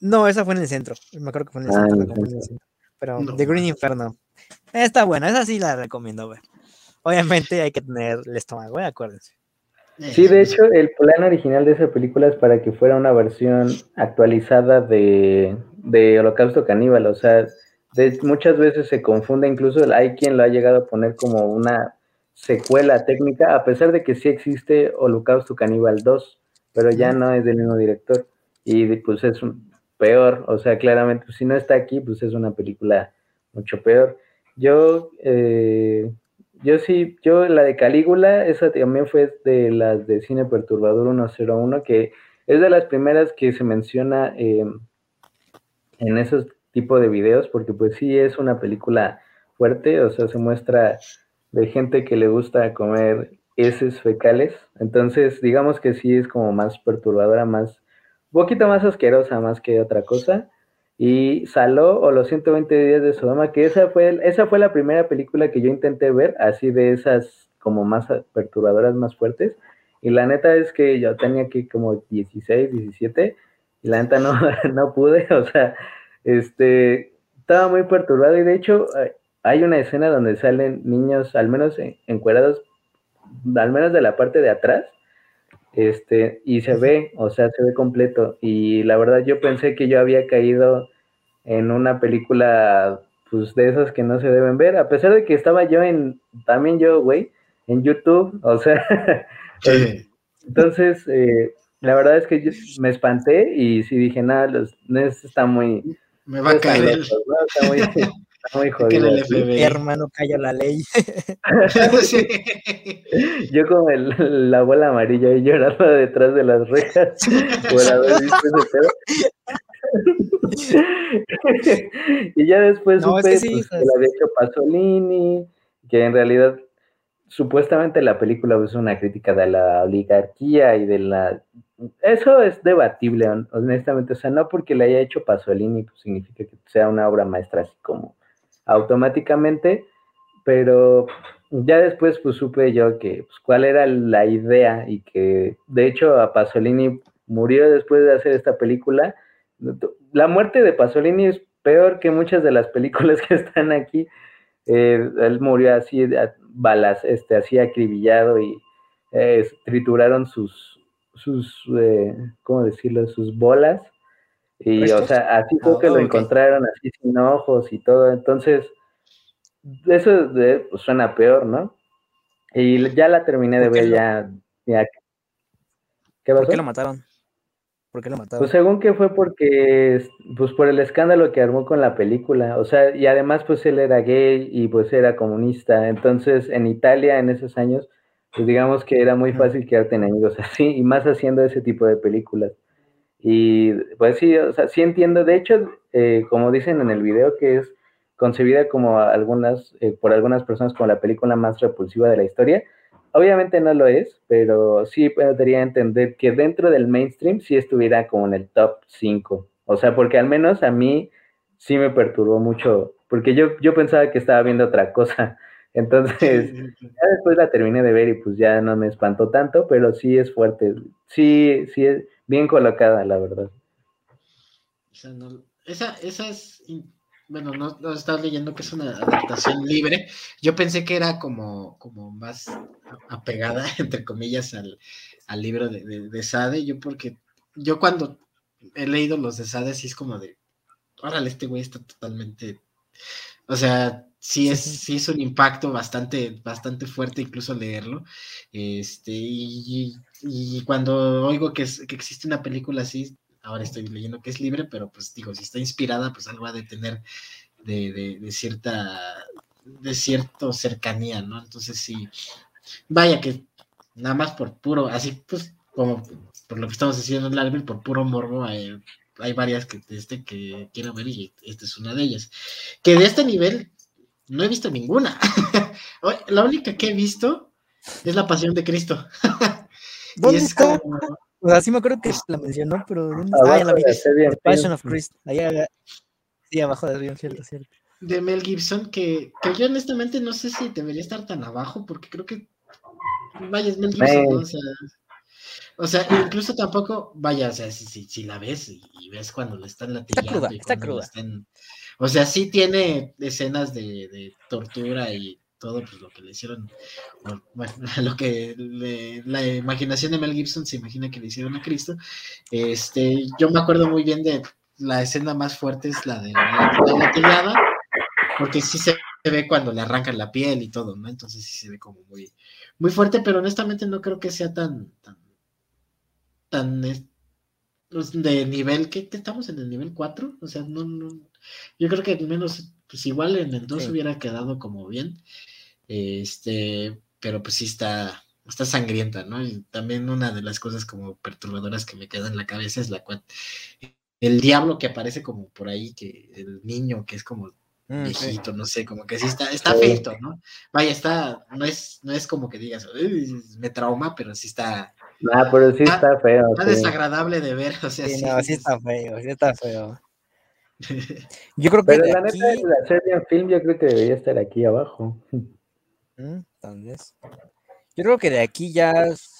No, esa fue en el centro. Me acuerdo que fue en el, ah, centro, Pero The Green Inferno. Está buena, esa sí la recomiendo ver. Obviamente hay que tener el estómago, ¿eh? acuérdense. Sí, de hecho, el plan original de esa película es para que fuera una versión actualizada de, de Holocausto Caníbal. O sea, muchas veces se confunde, incluso hay quien lo ha llegado a poner como una secuela técnica, a pesar de que sí existe Holocausto Caníbal 2, pero ya no es del mismo director. Y pues es un, peor. O sea, claramente, pues, si no está aquí, pues es una película mucho peor. Yo, eh, yo sí, yo la de Calígula, esa también fue de las de Cine Perturbador 101, que es de las primeras que se menciona eh, en esos tipos de videos, porque pues sí es una película fuerte, o sea, se muestra de gente que le gusta comer heces fecales, entonces digamos que sí es como más perturbadora, más un poquito más asquerosa más que otra cosa. Y Saló o los 120 días de Sodoma, que esa fue, esa fue la primera película que yo intenté ver, así de esas como más perturbadoras, más fuertes. Y la neta es que yo tenía que como 16, 17, y la neta no, no pude, o sea, este, estaba muy perturbado. Y de hecho, hay una escena donde salen niños, al menos encuerados, al menos de la parte de atrás, este, y se ve, o sea, se ve completo. Y la verdad yo pensé que yo había caído en una película, pues de esas que no se deben ver, a pesar de que estaba yo en, también yo, güey, en YouTube, o sea, entonces, eh, la verdad es que yo me espanté y sí dije, nada, los, está muy... Me va a caer. Está muy, muy jodido. Hermano, calla la ley. Yo como el, la bola amarilla y llorando detrás de las rejas y ya después supe pues, que la había hecho Pasolini, que en realidad supuestamente la película es una crítica de la oligarquía y de la... Eso es debatible, honestamente. O sea, no porque la haya hecho Pasolini pues significa que sea una obra maestra así como automáticamente, pero ya después pues supe yo que pues, cuál era la idea y que de hecho a Pasolini murió después de hacer esta película. La muerte de Pasolini es peor que muchas de las películas que están aquí. Eh, él murió así, balas, este, así acribillado y eh, trituraron sus, sus eh, ¿cómo decirlo? Sus bolas y, o sea, así fue que lo ah, encontraron, así sin ojos y todo. Entonces, eso pues, suena peor, ¿no? Y ya la terminé de ver, ya, ¿Qué pasó? ¿Por qué lo mataron? ¿Por qué lo mataron? Pues según que fue porque, pues por el escándalo que armó con la película, o sea, y además pues él era gay y pues era comunista, entonces en Italia en esos años, pues digamos que era muy fácil quedarte enemigos así, y más haciendo ese tipo de películas. Y pues sí, o sea, sí entiendo, de hecho, eh, como dicen en el video, que es concebida como algunas, eh, por algunas personas como la película más repulsiva de la historia, Obviamente no lo es, pero sí podría entender que dentro del mainstream sí estuviera como en el top 5. O sea, porque al menos a mí sí me perturbó mucho, porque yo, yo pensaba que estaba viendo otra cosa. Entonces, ya después la terminé de ver y pues ya no me espantó tanto, pero sí es fuerte. Sí, sí es bien colocada, la verdad. esa, esa es bueno, no, no estaba leyendo que es una adaptación libre. Yo pensé que era como, como más apegada, entre comillas, al, libro de, Sade. Yo porque, yo cuando he leído los de Sade, sí es como de, órale, este güey está totalmente, o sea, sí es, sí es un impacto bastante, bastante fuerte incluso leerlo. Este, y, cuando oigo que, que existe una película así, ahora estoy leyendo que es libre, pero pues digo, si está inspirada, pues algo ha de tener de, de, cierta, de cierta cercanía, ¿no? Entonces sí, vaya que nada más por puro, así pues como por lo que estamos haciendo en el por puro morbo, hay, hay varias que, este, que quiero ver y esta es una de ellas. Que de este nivel no he visto ninguna. la única que he visto es La Pasión de Cristo. ¿Dónde está? O sea, sí me acuerdo que la mencionó, pero ¿dónde está? Ah, ya la vi. The Passion of Christ. Allá, sí, abajo de Rion, cierto, cierto. De Mel Gibson, que, que yo honestamente no sé si debería estar tan abajo, porque creo que, vaya, es Mel Gibson, ¿no? o sea, o sea, incluso tampoco, vaya, o sea, si, si, si la ves y, ves cuando le están latigando. Está cruda, está cruda. O sea, sí tiene escenas de, tortura y todo pues, lo que le hicieron, bueno, lo que la imaginación de Mel Gibson se imagina que le hicieron a Cristo. Este, yo me acuerdo muy bien de la escena más fuerte es la de la, tirada, porque sí se ve cuando le arrancan la piel y todo, ¿no? Entonces sí se ve como muy, muy fuerte, pero honestamente no creo que sea tan, tan, tan de nivel, que estamos en el nivel 4? O sea, no, no, yo creo que al menos, pues igual en el 2 hubiera quedado como bien. Este, pero pues sí está, está sangrienta, ¿no? Y también una de las cosas como perturbadoras que me queda en la cabeza es la cual el diablo que aparece como por ahí, que el niño que es como mm, viejito, no sé, como que sí está, está feito, ¿no? Vaya, está, no es, no es como que digas, me trauma, pero sí está. Ah, pero sí está, feo. Está desagradable de ver, o sea, sí. no, sí está feo, sí está feo. Yo creo que. Pero la neta, la serie film, yo creo que debería estar aquí abajo. tal vez. Yo creo que de aquí ya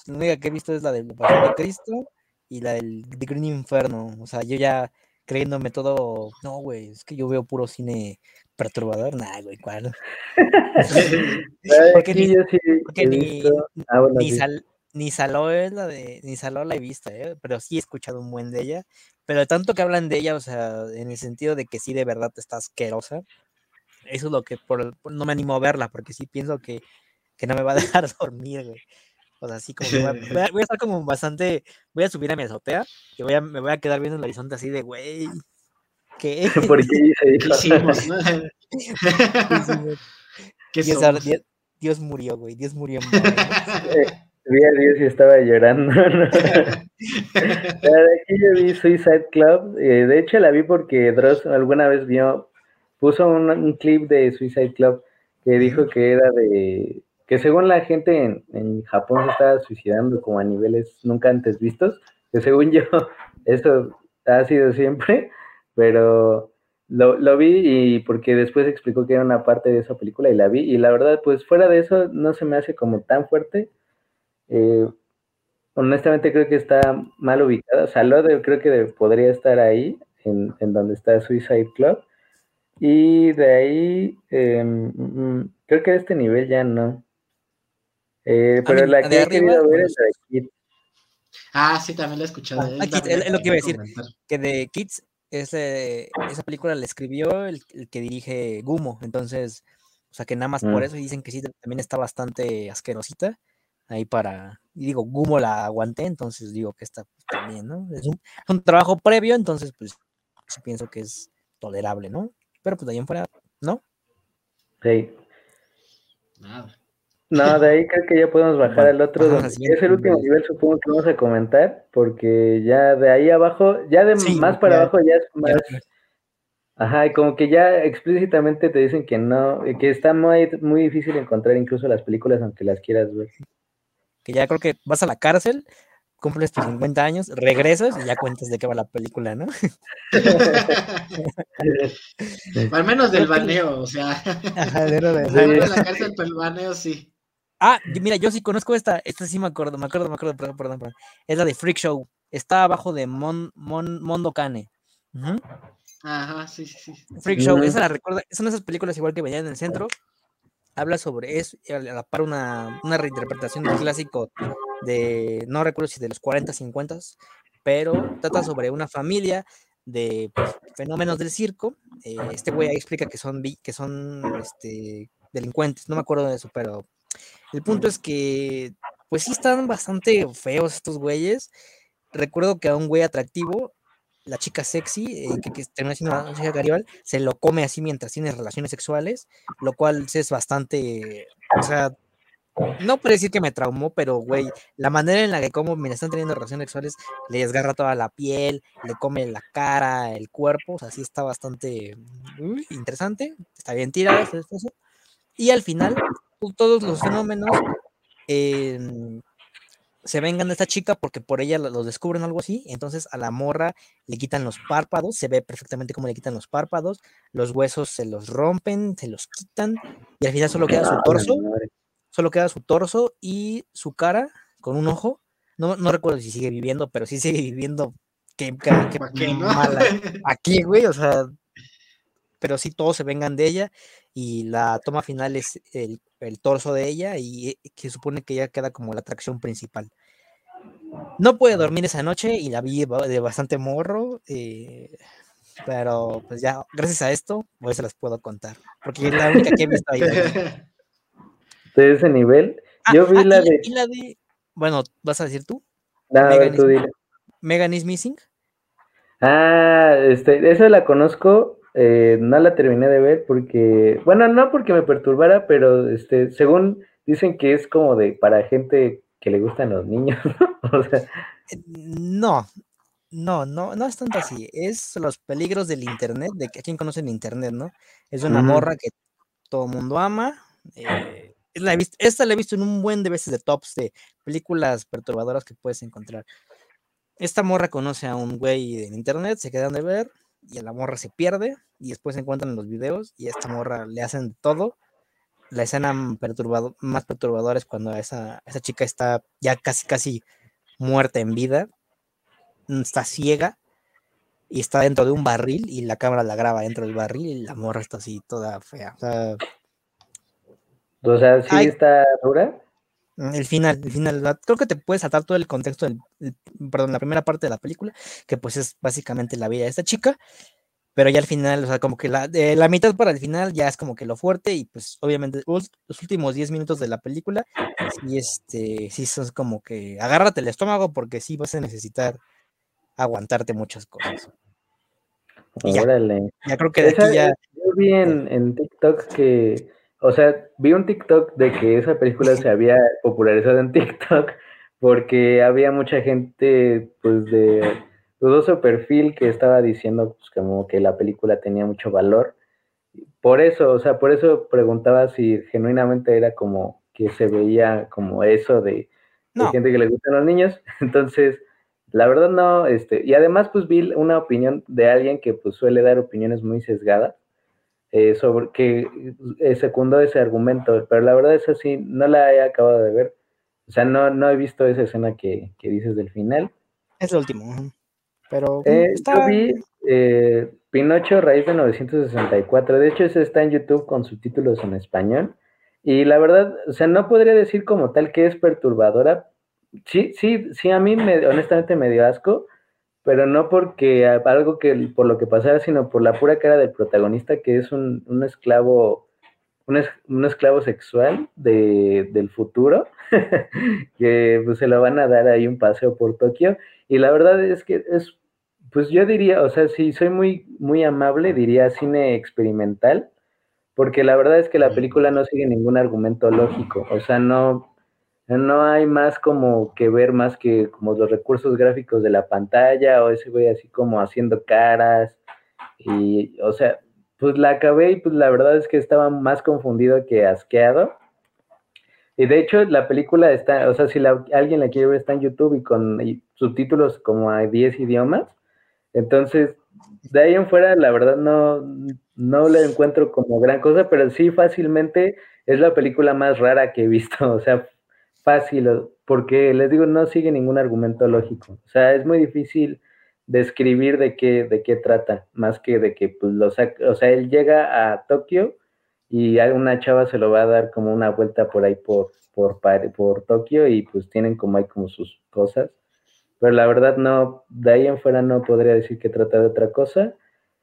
la única que he visto es la del Pasión de Cristo y la del The Green Inferno. O sea, yo ya creyéndome todo. No, güey, es que yo veo puro cine perturbador. Nah, güey, ¿cuál? porque ni, porque ni, ah, ni, sal, ni Saló es la de. Ni Saló la he visto, ¿eh? pero sí he escuchado un buen de ella. Pero tanto que hablan de ella, o sea, en el sentido de que sí de verdad está asquerosa eso es lo que por, no me animo a verla, porque sí pienso que, que no me va a dejar dormir, güey. O sea, así como voy, a, voy, a, estar como bastante, voy a subir a mi azotea, que voy a, me voy a quedar viendo el horizonte así de, güey, ¿qué? ¿Por qué hicimos, no? ¿Qué Dios, Dios, murió, güey, Dios murió. Vi a Dios y estaba llorando. ¿no? aquí yo vi Suicide Club. Eh, de hecho, la vi porque Dross alguna vez vio puso un, clip de Suicide Club que dijo que era de que según la gente en, Japón se estaba suicidando como a niveles nunca antes vistos, que según yo eso ha sido siempre, pero lo, vi y porque después explicó que era una parte de esa película y la vi y la verdad pues fuera de eso no se me hace como tan fuerte. Eh, honestamente creo que está mal ubicada, o creo que podría estar ahí en, en donde está Suicide Club y de ahí, em, mm, creo que a este nivel ya no. Eh, pero la que he querido ver es la de Kids. Ah, sí, también la he escuchado. Ah, es, lo que iba a decir, que de Kids, ese, esa película la escribió el, que dirige Gumo, entonces, o sea que nada más por mm. eso dicen que sí, también está bastante asquerosita. Ahí para, y digo, Gumo la aguanté, entonces digo que está pues, también, ¿no? Es un, un, trabajo previo, entonces pues pienso que es tolerable, ¿no? Pero pues de ahí en fuera, ¿no? Sí. Nada. No, de ahí creo que ya podemos bajar al otro. es el último nivel, supongo que vamos a comentar, porque ya de ahí abajo, ya de más para abajo ya es más. Ajá, y como que ya explícitamente te dicen que no, que está muy, muy difícil encontrar incluso las películas aunque las quieras ver. Que ya creo que vas a la cárcel, cumples tus 50 años, regresas y ya cuentas de qué va la película, ¿no? Al menos del baneo, o sea. Ajá, de, de, de la cárcel, pero el baneo sí. Ah, mira, yo sí conozco esta, esta sí me acuerdo, me acuerdo, me acuerdo, perdón, perdón, perdón. Es la de Freak Show. Está abajo de Mon, Mon, Mondo Cane. Ajá, sí, sí, sí. Freak Show, esa la recuerda, son esas películas igual que venían en el centro. Habla sobre eso, a la par una, una reinterpretación del clásico de, no recuerdo si de los 40, 50, pero trata sobre una familia de pues, fenómenos del circo. Eh, este güey ahí explica que son, que son este, delincuentes, no me acuerdo de eso, pero el punto es que, pues sí están bastante feos estos güeyes. Recuerdo que a un güey atractivo, la chica sexy, eh, que, que, termina siendo una chica Garibal, se lo come así mientras tiene relaciones sexuales, lo cual es bastante, o sea, no puedo decir que me traumó, pero güey, la manera en la que como mientras están teniendo relaciones sexuales, le desgarra toda la piel, le come la cara, el cuerpo, o sea, sí está bastante interesante, está bien tirado, y al final todos los fenómenos em, se vengan de esta chica porque por ella lo descubren algo así, entonces a la morra le quitan los párpados, se ve perfectamente cómo le quitan los párpados, los huesos se los rompen, se los quitan y al final solo queda su torso, solo queda su torso y su cara con un ojo. No, no recuerdo si sigue viviendo, pero sí sigue viviendo. Qué, mala. Aquí, güey, o sea, pero sí todos se vengan de ella y la toma final es el, torso de ella y eh, que supone que ella queda como la atracción principal. No puede dormir esa noche y la vi de bastante morro, eh, pero pues ya, gracias a esto, pues se las puedo contar, porque es la única que he visto ahí. De ese nivel, ah, yo vi ah, la, de... la de... Bueno, ¿vas a decir tú? Megan, tú is... Megan is Missing. Ah, este, esa la conozco, eh, no la terminé de ver porque, bueno, no porque me perturbara, pero este, según dicen que es como de para gente que le gustan los niños, o sea. No, no, no, no es tanto así. Es los peligros del internet, de que quien conoce el internet, ¿no? Es una morra que todo el mundo ama. Eh, la esta la he visto en un buen de veces de tops de películas perturbadoras que puedes encontrar. Esta morra conoce a un güey en internet, se quedan de ver, y a la morra se pierde y después se encuentran los videos y a esta morra le hacen todo. La escena perturbado, más perturbadora es cuando esa, esa chica está ya casi, casi muerta en vida, mm, está ciega y está dentro de un barril y la cámara la graba dentro del barril y la morra está así toda fea. O sea, ¿sí está dura? El final, el final, creo que te puedes saltar todo el contexto del, perdón, la primera parte de la película, que pues es básicamente la vida de esta chica, pero ya al final, o sea, como que la, de la mitad para el final ya es como que lo fuerte y pues obviamente los últimos 10 minutos de la película, sí, este, sí son como que agárrate el estómago porque sí vas a necesitar aguantarte muchas cosas. ya, ya, creo que de aquí ya... Yo vi en, en TikTok que o sea, vi un TikTok de que esa película se había popularizado en TikTok porque había mucha gente, pues, de dudoso perfil que estaba diciendo, pues, como que la película tenía mucho valor. Por eso, o sea, por eso preguntaba si genuinamente era como que se veía como eso de, gente que le gustan los niños. Entonces, la verdad no, este, y además, pues, vi una opinión de alguien que, pues, suele dar opiniones muy sesgadas eh, sobre que eh, secundó ese argumento, pero la verdad es así, no la he acabado de ver. O sea, no, no he visto esa escena que, dices del final. Es el último, pero eh, yo vi eh, Pinocho Raíz de 964. De hecho, ese está en YouTube con subtítulos en español. Y la verdad, o sea, no podría decir como tal que es perturbadora. Sí, sí, sí, a mí me, honestamente me dio asco, pero no porque algo que por lo que pasara, sino por la pura cara del protagonista, que es un, un esclavo un, esclavo sexual de, del futuro, que pues se lo van a dar ahí un paseo por Tokio. Y la verdad es que es, pues yo diría, o sea, si soy muy, muy amable, diría cine experimental, porque la verdad es que la película no sigue ningún argumento lógico, o sea, no, no hay más como que ver más que como los recursos gráficos de la pantalla o ese güey así como haciendo caras y, o sea, pues la acabé y pues la verdad es que estaba más confundido que asqueado. Y de hecho la película está, o sea, si alguien la quiere ver está en YouTube y con subtítulos como a 10 idiomas. Entonces, de ahí en fuera, la verdad no, no la encuentro como gran cosa, pero sí fácilmente es la película más rara que he visto. O sea, fácil, porque les digo, no sigue ningún argumento lógico. O sea, es muy difícil describir de qué, de qué trata, más que de que, pues, lo o sea, él llega a Tokio y una chava se lo va a dar como una vuelta por ahí por, por, por Tokio y pues tienen como hay como sus cosas. Pero la verdad no, de ahí en fuera no podría decir que trata de otra cosa.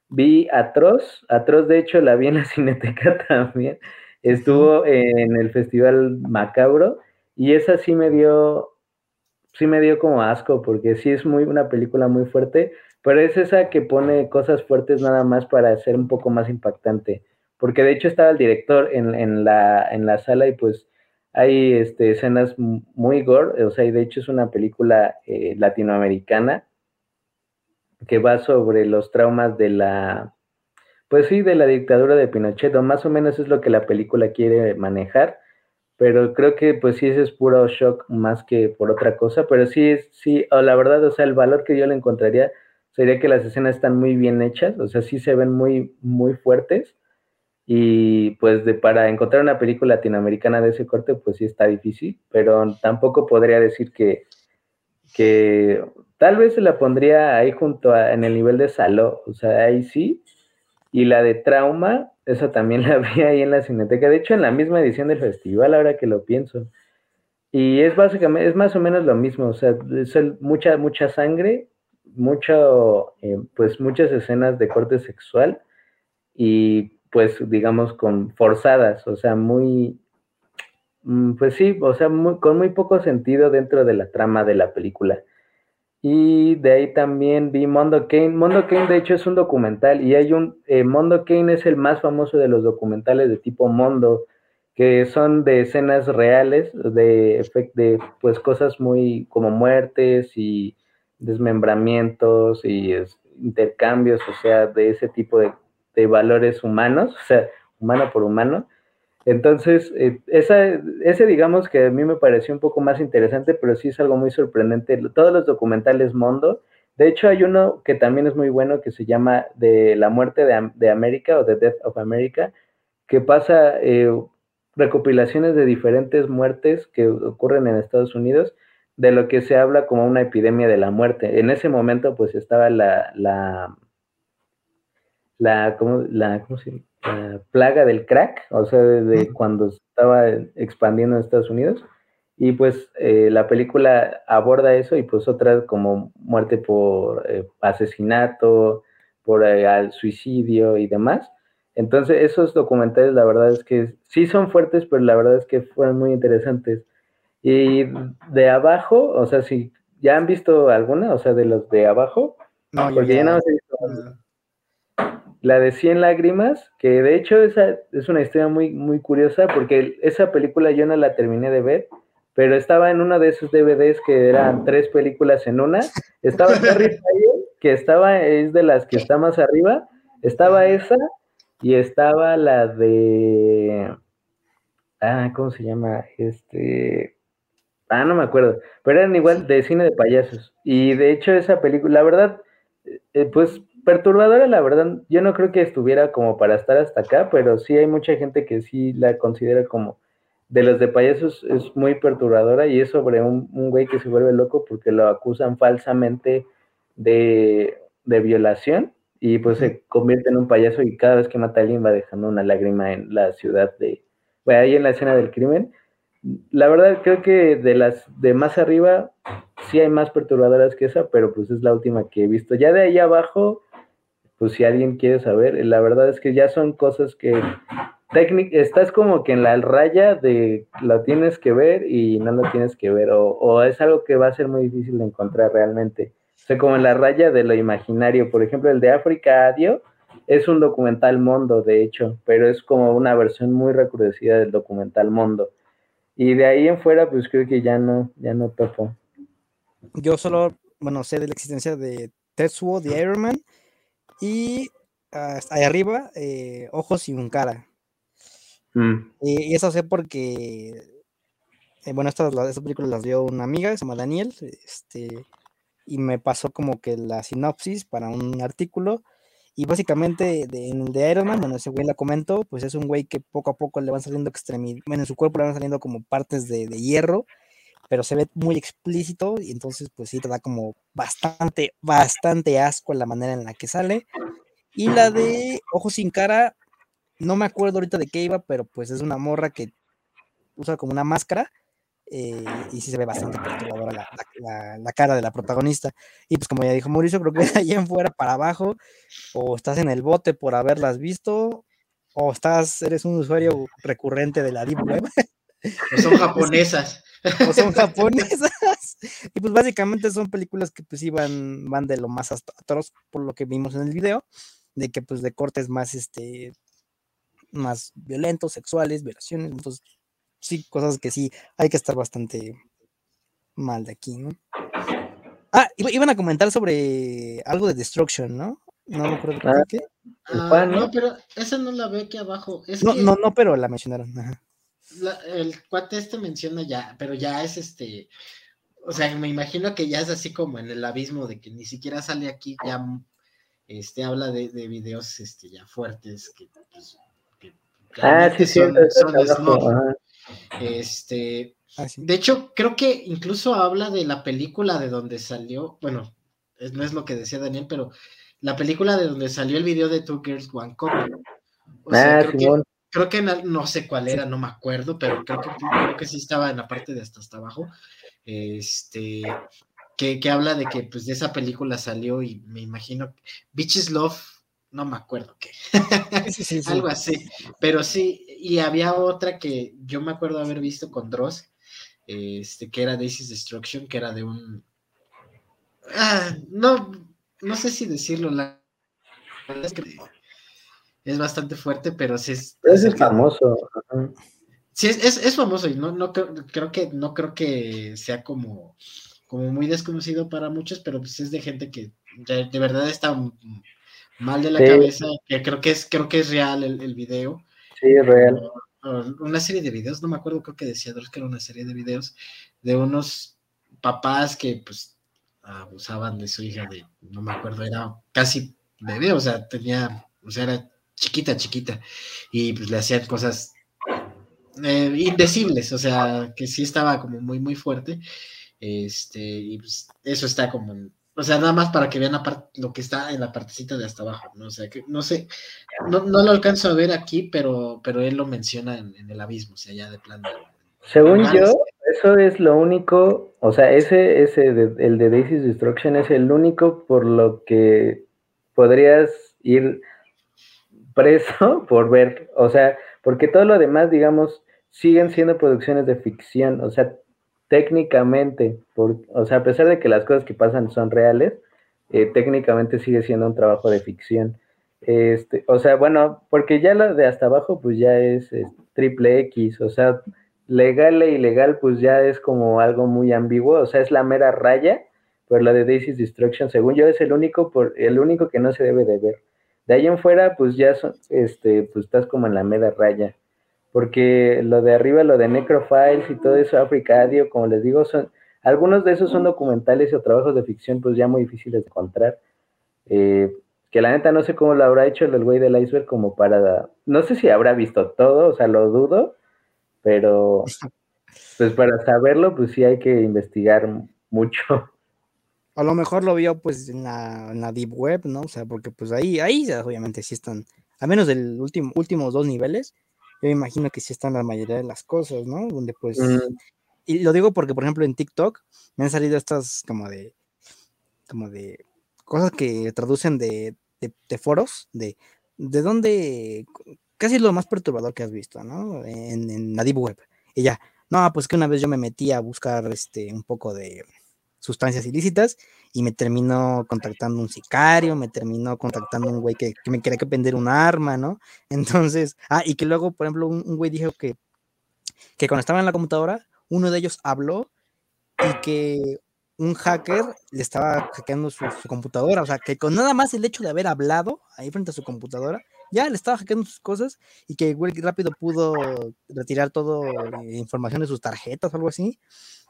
Vi Atroz, Atroz de hecho la vi en la Cineteca también, estuvo en el Festival Macabro y esa sí me dio, sí me dio como asco, porque sí es muy una película muy fuerte, pero es esa que pone cosas fuertes nada más para ser un poco más impactante. Porque de hecho estaba el director en, en, la, en la sala y pues hay este, escenas muy gore, o sea, y de hecho es una película eh, latinoamericana que va sobre los traumas de la, pues sí, de la dictadura de Pinochet, o más o menos es lo que la película quiere manejar pero creo que pues sí ese es puro shock más que por otra cosa, pero sí sí, o la verdad, o sea, el valor que yo le encontraría sería que las escenas están muy bien hechas, o sea, sí se ven muy, muy fuertes, y pues de, para encontrar una película latinoamericana de ese corte, pues sí está difícil, pero tampoco podría decir que, que tal vez se la pondría ahí junto a, en el nivel de Saló, o sea, ahí sí, y la de Trauma, esa también la vi ahí en la Cineteca. De hecho, en la misma edición del festival, ahora que lo pienso. Y es básicamente, es más o menos lo mismo. O sea, es mucha, mucha sangre, mucho, eh, pues muchas escenas de corte sexual y pues digamos con forzadas, o sea, muy, mm, pues sí, o sea, con muy poco sentido dentro de la trama de la película. Y de ahí también vi Mondo Kane. Mondo Kane, de hecho, es un documental y hay un. Eh, Mondo Kane es el más famoso de los documentales de tipo Mondo, que son de escenas reales, de, de pues cosas muy como muertes y desmembramientos y intercambios, o sea, de ese tipo de, de valores humanos, o sea, humano por humano. Entonces, eh, ese digamos que a mí me pareció un poco más interesante, pero sí es algo muy sorprendente. Todos los documentales Mondo, de hecho hay uno que también es muy bueno que se llama De la muerte de, América o The Death of America, que pasa eh, recopilaciones de diferentes muertes que ocurren en Estados Unidos, de lo que se habla como una epidemia de la muerte. En ese momento pues estaba la, la, la, ¿cómo, la, ¿cómo se llama? Plaga del crack, o sea, desde cuando estaba expandiendo en Estados Unidos. Y pues eh, la película aborda eso y pues otra como muerte por eh, asesinato, por eh, suicidio y demás. Entonces esos documentales la verdad es que sí son fuertes, pero la verdad es que fueron muy interesantes. Y de abajo, o sea, si ya han visto alguna, o sea, de los de abajo, no, porque ya, no he visto la de 100 lágrimas, que de hecho esa es una historia muy, muy curiosa porque esa película yo no la terminé de ver, pero estaba en uno de esos DVDs que eran tres películas en una. Estaba Terry que estaba, es de las que está más arriba, estaba esa y estaba la de... Ah, ¿cómo se llama? Este... Ah, no me acuerdo, pero eran igual de cine de payasos. Y de hecho esa película, la verdad, eh, pues perturbadora, la verdad, yo no creo que estuviera como para estar hasta acá, pero sí hay mucha gente que sí la considera como de los de payasos es muy perturbadora y es sobre un, güey que se vuelve loco porque lo acusan falsamente de, violación y pues se convierte en un payaso y cada vez que mata a alguien va dejando una lágrima en la ciudad de, bueno, ahí en la escena del crimen. La verdad creo que de las de más arriba sí hay más perturbadoras que esa, pero pues es la última que he visto. Ya de ahí abajo pues si alguien quiere saber, la verdad es que ya son cosas que estás como que en la raya de lo tienes que ver y no lo tienes que ver, o, es algo que va a ser muy difícil de encontrar realmente. O sea, como en la raya de lo imaginario. Por ejemplo, el de África Adio es un documental Mondo, de hecho, pero es como una versión muy recrudecida del documental Mondo. Y de ahí en fuera, pues creo que ya no, ya no topo. Yo solo, bueno, sé de la existencia de Tetsuo, de Iron Man, y ahí arriba, eh, Ojos y un cara. Mm. Y, eso sé porque, eh, bueno, estas, estas, películas las dio una amiga, se llama Daniel, este, y me pasó como que la sinopsis para un artículo. Y básicamente de, en el de Iron Man, bueno, ese güey la comentó, pues es un güey que poco a poco le van saliendo extremidades, bueno, en su cuerpo le van saliendo como partes de, de hierro, pero se ve muy explícito y entonces pues sí te da como bastante, bastante asco la manera en la que sale. Y la de Ojos sin cara, no me acuerdo ahorita de qué iba, pero pues es una morra que usa como una máscara eh, y sí se ve bastante perturbadora la, cara de la protagonista. Y pues como ya dijo Mauricio, creo que de ahí en fuera para abajo, o estás en el bote por haberlas visto, o estás, eres un usuario recurrente de la Deep. O son japonesas. o son japonesas. Y pues básicamente son películas que pues iban, van de lo más atroz por lo que vimos en el video, de que pues de cortes más este más violentos, sexuales, violaciones, entonces sí, cosas que sí hay que estar bastante mal de aquí, ¿no? Ah, iban a comentar sobre algo de Destruction, ¿no? No me acuerdo ah, qué. Ah, no, pero esa no la ve aquí abajo. no, no, no, pero la mencionaron. El cuate este menciona ya, pero ya es este. O sea, me imagino que ya es así como en el abismo de que ni siquiera sale aquí, ya este, habla de, de videos este, ya fuertes que, pues, ah, sí, sí, este, ah, de hecho, creo que incluso habla de la película de donde salió, bueno, no es lo que decía Daniel, pero la película de donde salió el video de Two Girls One Cup. Ah, creo, que, no sé cuál era, no me acuerdo, pero creo que, creo que sí estaba en la parte de hasta hasta abajo. Este, que, que, habla de que pues de esa película salió y me imagino Bitches Love no me acuerdo qué, algo así, pero sí, y había otra que yo me acuerdo haber visto con Dross, este, que era Daisy's Destruction, que era de un, ah, no, no sé si decirlo, la verdad es que es bastante fuerte, pero sí es... Es, famoso. Sí, es, es, famoso y no, no creo, creo, que, no creo que sea como, como muy desconocido para muchos, pero pues es de gente que de verdad está mal de la cabeza, que creo que es, creo que es real el, el video. Sí, es real. una serie de videos, no me acuerdo, creo que decía que era una serie de videos de unos papás que pues abusaban de su hija de, no me acuerdo, era casi bebé, o sea, tenía, o sea, era chiquita, chiquita, y pues le hacían cosas eh, indecibles, o sea, que sí estaba como muy, muy fuerte, este, y pues eso está como en, o sea, nada más para que vean lo que está en la partecita de hasta abajo, ¿no? O sea, que no sé, no, lo alcanzo a ver aquí, pero, pero él lo menciona en, el abismo, o sea, ya de plan. Según yo, eso es lo único, o sea, ese, ese, el de Daisy's Destruction es el único por lo que podrías ir preso por ver, o sea, porque todo lo demás, digamos, siguen siendo producciones de ficción, o sea, técnicamente, por, o sea, a pesar de que las cosas que pasan son reales, eh, técnicamente sigue siendo un trabajo de ficción. Este, o sea, bueno, porque ya la de hasta abajo, pues ya es, triple X, o sea, legal e ilegal, pues ya es como algo muy ambiguo, o sea, es la mera raya, pero la de Daisy's Destruction, según yo, es el único, por, el único que no se debe de ver. De ahí en fuera, pues ya son, este, pues estás como en la mera raya porque lo de arriba, lo de Necrophiles y todo eso, Africadio, como les digo, son, algunos de esos son documentales o trabajos de ficción, pues ya muy difíciles de encontrar. Eh, que la neta no sé cómo lo habrá hecho el güey del iceberg como para, no sé si habrá visto todo, o sea, lo dudo, pero pues para saberlo, pues sí hay que investigar mucho. A lo mejor lo vio pues en la, en la deep web, ¿no? O sea, porque pues ahí, ahí obviamente sí están, a menos del último, últimos dos niveles, yo imagino que sí están la mayoría de las cosas, ¿no? Donde pues, y lo digo porque, por ejemplo, en TikTok me han salido estas como de, como de cosas que traducen de, de, foros, de, de dónde, casi lo más perturbador que has visto, ¿no? En, en la Deep Web. Y ya, no, pues que una vez yo me metí a buscar este, un poco de sustancias ilícitas y me terminó contactando un sicario, me terminó contactando un güey que, me quería que vender un arma, ¿no? Entonces, ah, y que luego, por ejemplo, un, güey dijo que, que cuando estaba en la computadora, uno de ellos habló y que un hacker le estaba hackeando su, computadora, o sea, que con nada más el hecho de haber hablado ahí frente a su computadora, ya le estaba hackeando sus cosas y que güey rápido pudo retirar toda la eh, información de sus tarjetas o algo así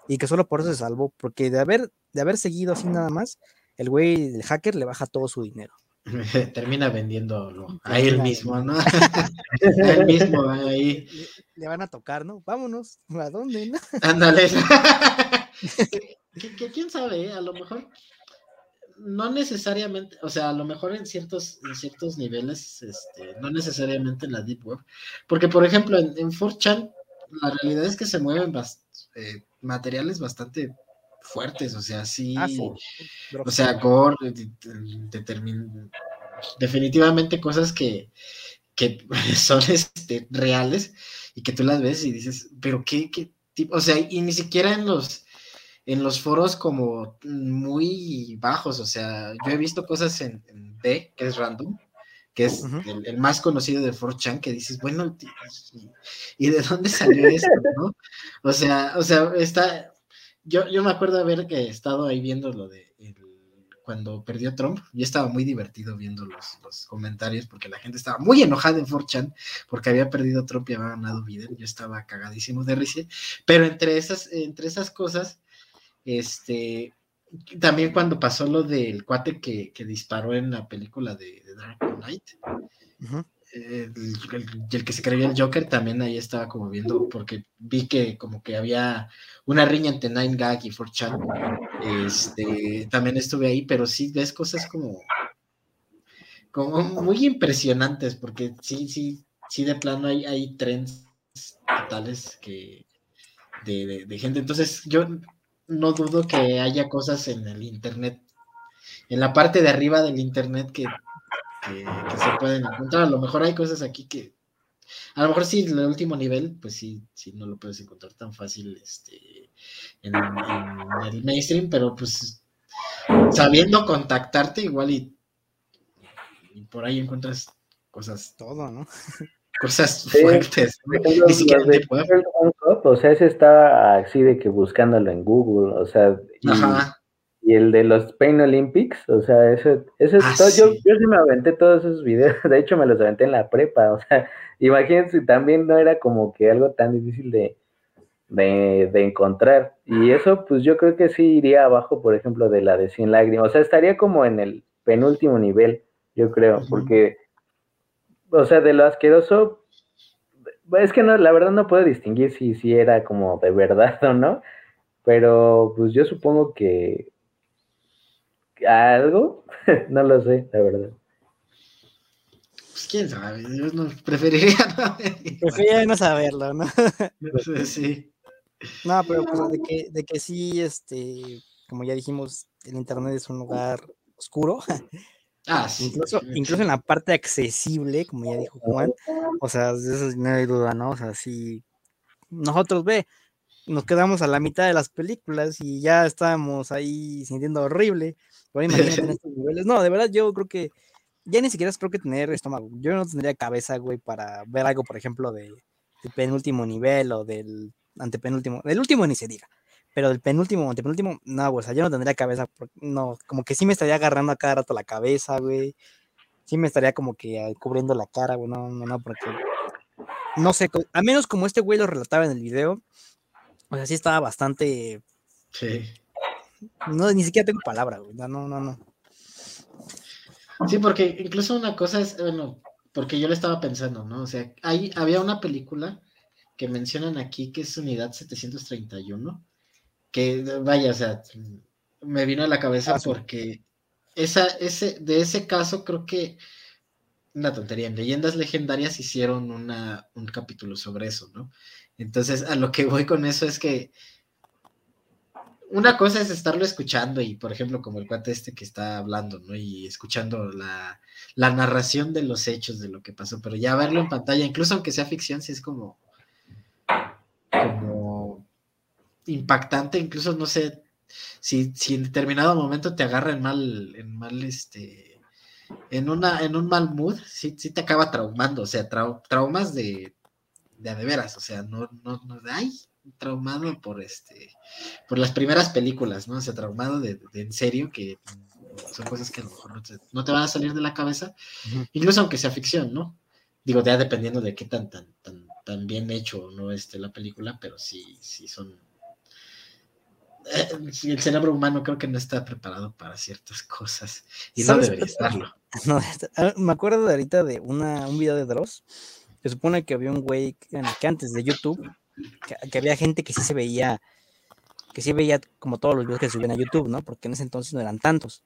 y que solo por eso se salvó, porque de haber, de haber seguido así nada más, el güey, el hacker le baja todo su dinero. Termina vendiéndolo a él mismo, ¿no? a él mismo, ahí. Le, van a tocar, ¿no? Vámonos, ¿a dónde? Ándale. que, quién sabe, ¿eh? a lo mejor no necesariamente, o sea, a lo mejor en ciertos, en ciertos niveles, este, no necesariamente en la Deep Web, porque por ejemplo en, en 4chan la realidad es que se mueven eh, materiales bastante fuertes, o sea, sí, ah, o sea, gore, definitivamente cosas que, que son este, reales y que tú las ves y dices, pero qué, qué tipo, o sea, y ni siquiera en los en los foros como muy bajos, o sea, yo he visto cosas en, en D, que es random, que es el, más conocido de 4chan, que dices, bueno, ¿y de dónde salió esto, no? O sea, o sea, está, yo, yo me acuerdo haber que estado ahí viendo lo de cuando perdió Trump, y estaba muy divertido viendo los, los, comentarios, porque la gente estaba muy enojada en 4chan, porque había perdido Trump y había ganado Biden, yo estaba cagadísimo de risa, pero entre esas, entre esas cosas, este, también cuando pasó lo del cuate que, disparó en la película de, Dark Knight, el, que se creía el Joker, también ahí estaba como viendo, porque vi que como que había una riña entre Nine Gag y 4chan. Este, también estuve ahí, pero sí ves cosas como, como muy impresionantes, porque sí, sí, sí, de plano hay, hay trends totales que de, de gente. Entonces, yo no dudo que haya cosas en el Internet, en la parte de arriba del Internet que, se pueden encontrar. A lo mejor hay cosas aquí que, a lo mejor sí, el último nivel, pues sí, sí, no lo puedes encontrar tan fácil este, en, el mainstream, pero pues sabiendo contactarte igual y, y por ahí encuentras cosas. Todo, ¿no? Cosas fuertes. Ni siquiera de O sea, ese estaba así de que buscándolo en Google, o sea, y, el de los Pain Olympics, o sea, ese, ese ah, todo, yo, yo sí me aventé todos esos videos, de hecho me los aventé en la prepa, o sea, imagínense, también no era como que algo tan difícil de, de, de, encontrar. Y eso, pues yo creo que sí iría abajo, por ejemplo, de la de 100 lágrimas. O sea, estaría como en el penúltimo nivel, yo creo, porque o sea, de lo asqueroso, es que no, la verdad no puedo distinguir si, si era como de verdad o no, pero pues yo supongo que algo, no lo sé, la verdad. Pues quién sabe, yo no preferiría no, preferiría no saberlo, ¿no? sí. No, pero pues de que, de que sí, este, como ya dijimos, el internet es un lugar oscuro. Ah, incluso, incluso en la parte accesible, como ya dijo Juan, o sea, de eso no hay duda, ¿no? O sea, si nosotros ve, nos quedamos a la mitad de las películas y ya estábamos ahí sintiendo horrible. Por imagínate en estos niveles. No, de verdad, yo creo que ya ni siquiera creo que tener estómago. Yo no tendría cabeza, güey, para ver algo, por ejemplo, de, del penúltimo nivel o del antepenúltimo. Del último ni se diga pero el penúltimo, antepenúltimo, no, güey, o sea, yo no tendría cabeza, no, como que sí me estaría agarrando a cada rato la cabeza, güey, sí me estaría como que cubriendo la cara, güey, no, no, no, porque, no sé, a menos como este güey lo relataba en el video, o sea, sí estaba bastante, sí, no, ni siquiera tengo palabra, güey, no, no, no. Sí, porque incluso una cosa es, bueno, porque yo le estaba pensando, ¿no? O sea, hay, había una película que mencionan aquí que es Unidad 731, que vaya, o sea, me vino a la cabeza ah, porque esa, ese, de ese caso creo que una tontería, en Leyendas Legendarias hicieron una, un capítulo sobre eso, ¿no? Entonces, a lo que voy con eso es que una cosa es estarlo escuchando y, por ejemplo, como el cuate este que está hablando, ¿no? Y escuchando la, la narración de los hechos de lo que pasó, pero ya verlo en pantalla, incluso aunque sea ficción, sí es como impactante, incluso no sé si, si en determinado momento te agarra en mal, en mal, este, en una, en un mal mood, sí, sí te acaba traumando, o sea, traumas de, de a de veras, o sea, no, no, no, ay, traumado por este, por las primeras películas, ¿no? O sea, traumado de, en serio, que son cosas que a lo mejor no te, van a salir de la cabeza, incluso aunque sea ficción, ¿no? Digo, ya dependiendo de qué tan, tan, tan, tan bien hecho no esté la película, pero sí, sí son. Eh, el cerebro humano creo que no está preparado para ciertas cosas y no debería estarlo. me acuerdo de ahorita de una, un video de Dross. Se supone que había un güey que antes de YouTube que, había gente que sí se veía, que sí veía como todos los videos que subían a YouTube, ¿no? Porque en ese entonces no eran tantos.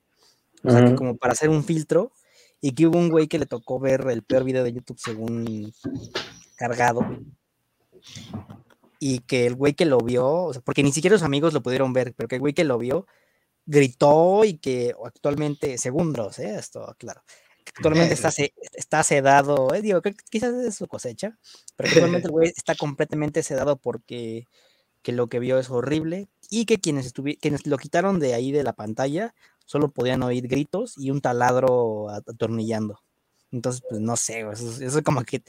O sea, que como para hacer un filtro, y que hubo un güey que le tocó ver el peor video de YouTube según cargado. Y que el güey que lo vio, o sea, porque ni siquiera los amigos lo pudieron ver, pero que el güey que lo vio gritó y que actualmente, según Dross, ¿eh? esto, claro, actualmente está, está sedado, eh, digo, quizás es su cosecha, pero actualmente el güey está completamente sedado porque que lo que vio es horrible y que quienes, quienes lo quitaron de ahí de la pantalla solo podían oír gritos y un taladro atornillando. Entonces, pues no sé, eso, es como que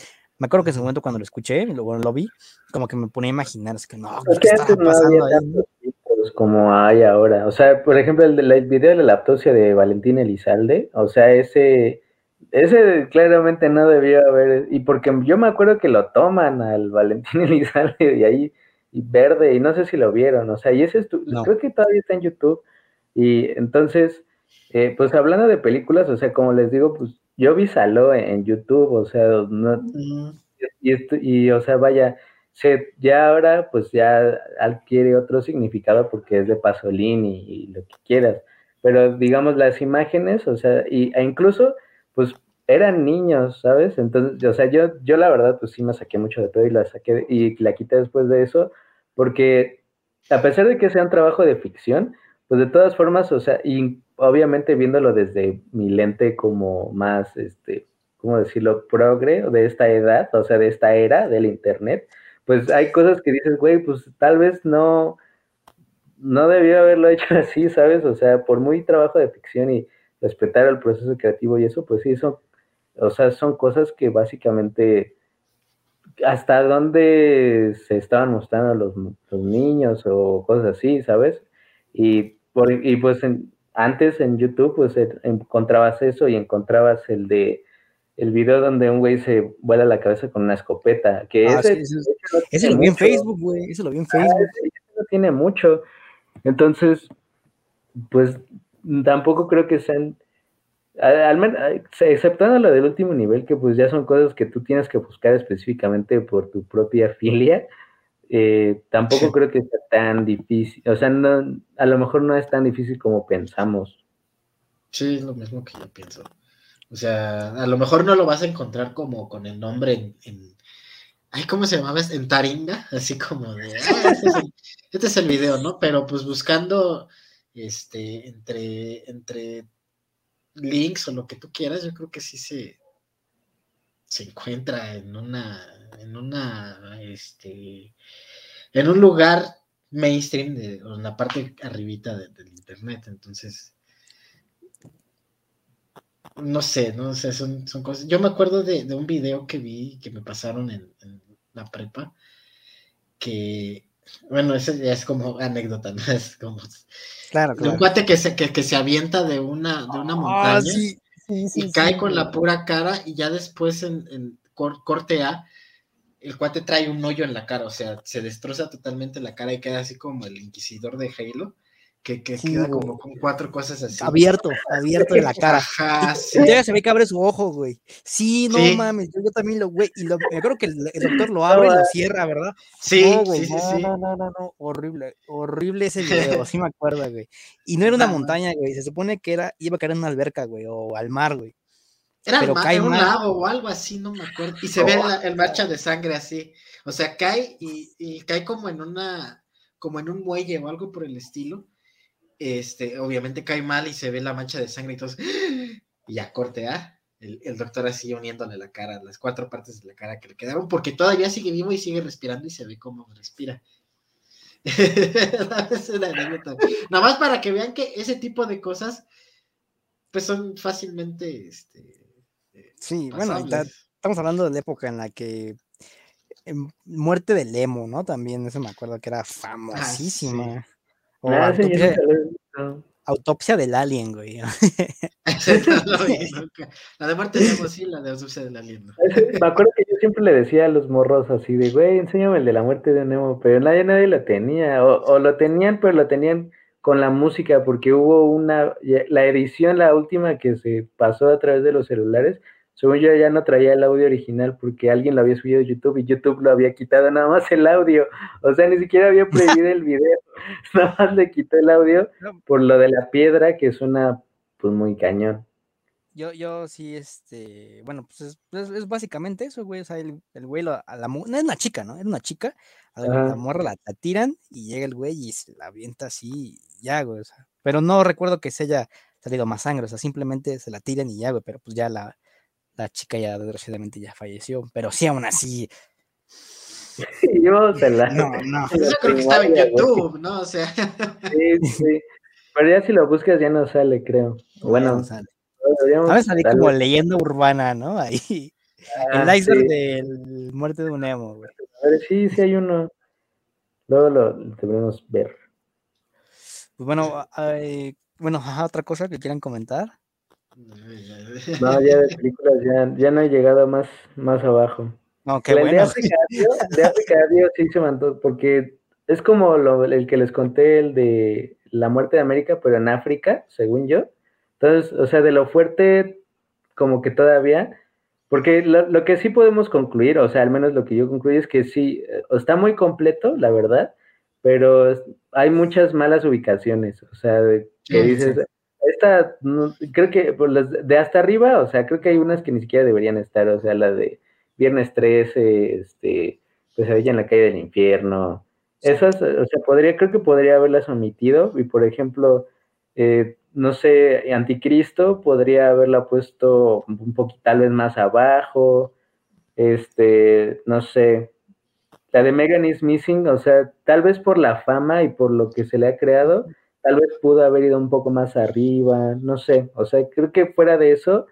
me acuerdo que en ese momento cuando lo escuché, lo, lo vi, como que me ponía a imaginar, es que no, ¿qué estaba pasando ahí? como hay ahora. O sea, por ejemplo, el, del video de la laptopsia de Valentín Elizalde, o sea, ese ese claramente no debió haber, y porque yo me acuerdo que lo toman al Valentín Elizalde y ahí, y verde, y no sé si lo vieron, o sea, y ese es creo que todavía está en YouTube, y entonces, eh, pues hablando de películas, o sea, como les digo, pues yo vi Saló en, YouTube, o sea, no, y, y, o sea, vaya, se, ya ahora pues ya adquiere otro significado porque es de Pasolini y, lo que quieras, pero digamos las imágenes, o sea, y, e incluso pues eran niños, ¿sabes? Entonces, o sea, yo, yo la verdad, pues sí me saqué mucho de todo y la saqué y la quité después de eso, porque a pesar de que sea un trabajo de ficción, pues de todas formas, o sea, y obviamente viéndolo desde mi lente como más, este, ¿cómo decirlo? Progre de esta edad, o sea, de esta era del internet, pues hay cosas que dices, güey, pues tal vez no, no debió haberlo hecho así, ¿sabes? O sea, por muy trabajo de ficción y respetar el proceso creativo y eso, pues sí, eso, o sea, son cosas que básicamente hasta dónde se estaban mostrando los, niños o cosas así, ¿sabes? Y, por, y pues antes en YouTube pues encontrabas eso y encontrabas el de el video donde un güey se vuela la cabeza con una escopeta, que ah, ese, ese, lo vi en Facebook, güey, ese lo vi en ah, Facebook. no tiene mucho. Entonces, pues tampoco creo que sean, al menos, exceptuando lo del último nivel, que pues ya son cosas que tú tienes que buscar específicamente por tu propia filia, eh, tampoco creo que sea tan difícil, o sea, no, a lo mejor no es tan difícil como pensamos. Sí, es lo mismo que yo pienso. O sea, a lo mejor no lo vas a encontrar como con el nombre en, en ay, ¿cómo se llamaba? En Taringa, así como de, ah, este, es el, este es el video, ¿no? Pero pues buscando este, entre, entre links o lo que tú quieras, yo creo que sí se, se encuentra en una, en una, este, en un lugar mainstream, de, en la parte arribita del internet, entonces, no sé, no sé, son, son cosas, yo me acuerdo de, un video que vi, que me pasaron en la prepa, que bueno, eso ya es como anécdota, ¿no? Es como. Claro, Un cuate que se, que, se avienta de una, de una ah, y cae con la pura cara y ya después en, en corte A, el cuate trae un hoyo en la cara, o sea, se destroza totalmente la cara y queda así como el inquisidor de Halo que, queda como con cuatro cosas así. Abierto, abierto en la cara. Ajá, sí. se ve que abre su ojo, güey. Sí, no mames, yo, también lo, güey, y lo, me acuerdo que el, doctor lo abre y lo cierra, ¿verdad? Sí, no, güey, sí, no, no, no, no, no, horrible, horrible ese video, sí me acuerdo, güey. Y no era una montaña, güey, se supone que era, iba a caer en una alberca, güey, o al mar, güey. Era Pero cae un lago o algo así, no me acuerdo. Y se ve el, marcha de sangre así. O sea, cae y, y cae como en una como en un muelle o algo por el estilo. Este, obviamente cae mal y se ve la mancha de sangre y todo. Y ya corte A. El, doctor así uniéndole la cara, las cuatro partes de la cara que le quedaron, porque todavía sigue vivo y sigue respirando y se ve cómo respira. Nada más para que vean que ese tipo de cosas, pues son fácilmente, este, eh, Sí, bueno, estamos hablando de la época en la que em, muerte del emo, ¿no? También eso me acuerdo que era ah, famosísima. Ah, autopsia, del alien, güey. la de muerte emo, sí, la de autopsia del alien. Me acuerdo que yo siempre le decía a los morros así de, güey, enséñame el de la muerte de Nemo, pero nadie, nadie lo tenía, o, o lo tenían, pero lo tenían con la música, porque hubo una, la edición, la última que se pasó a través de los celulares, según yo ya no traía el audio original porque alguien lo había subido a YouTube y YouTube lo había quitado nada más el audio. O sea, ni siquiera había prohibido el video. nada más le quitó el audio por lo de la piedra, que es una, pues muy cañón. Yo, yo sí, este, bueno, pues es, básicamente eso, güey. O sea, el, el güey, a la, no es una chica, ¿no? Es una chica, a la, morra la, tiran y llega el güey y se la avienta así, y ya, güey. O sea, pero no recuerdo que se haya salido más sangre, o sea, simplemente se la tiran y ya, güey, pero pues ya la, la chica ya desgraciadamente ya falleció, pero sí aún así. Yo te la... No, no. Yo creo que estaba en YouTube, ¿no? O sea. Sí, sí. Pero ya si lo buscas ya no sale, creo. Bueno, no sale. A ver, salí como leyenda urbana, ¿no? Ahí. el ah, iceberg del muerte de un emo, güey. A ver, sí, sí hay uno. Luego lo debemos ver. Pues bueno, hay, bueno, otra cosa que quieran comentar. No, ya de películas ya, ya no he llegado más, más abajo. No, qué bueno. De África, Dios sí se mandó, porque es como lo, el que les conté, el de la muerte de América, pero en África, según yo. Entonces, o sea, de lo fuerte, como que todavía, porque lo, lo, que sí podemos concluir, o sea, al menos lo que yo concluyo es que sí, eh, está muy completo, la verdad, pero hay muchas malas ubicaciones, o sea, que dices, esta, creo que por las de hasta arriba, o sea, creo que hay unas que ni siquiera deberían estar, o sea, la de Viernes 13, este, pues ella en la calle del infierno. Esas, o sea, podría, creo que podría haberlas omitido, y por ejemplo, eh, no sé, Anticristo podría haberla puesto un poquito tal vez más abajo, este, no sé, la de Megan is Missing, o sea, tal vez por la fama y por lo que se le ha creado, tal vez pudo haber ido un poco más arriba, no sé, o sea, creo que fuera de eso,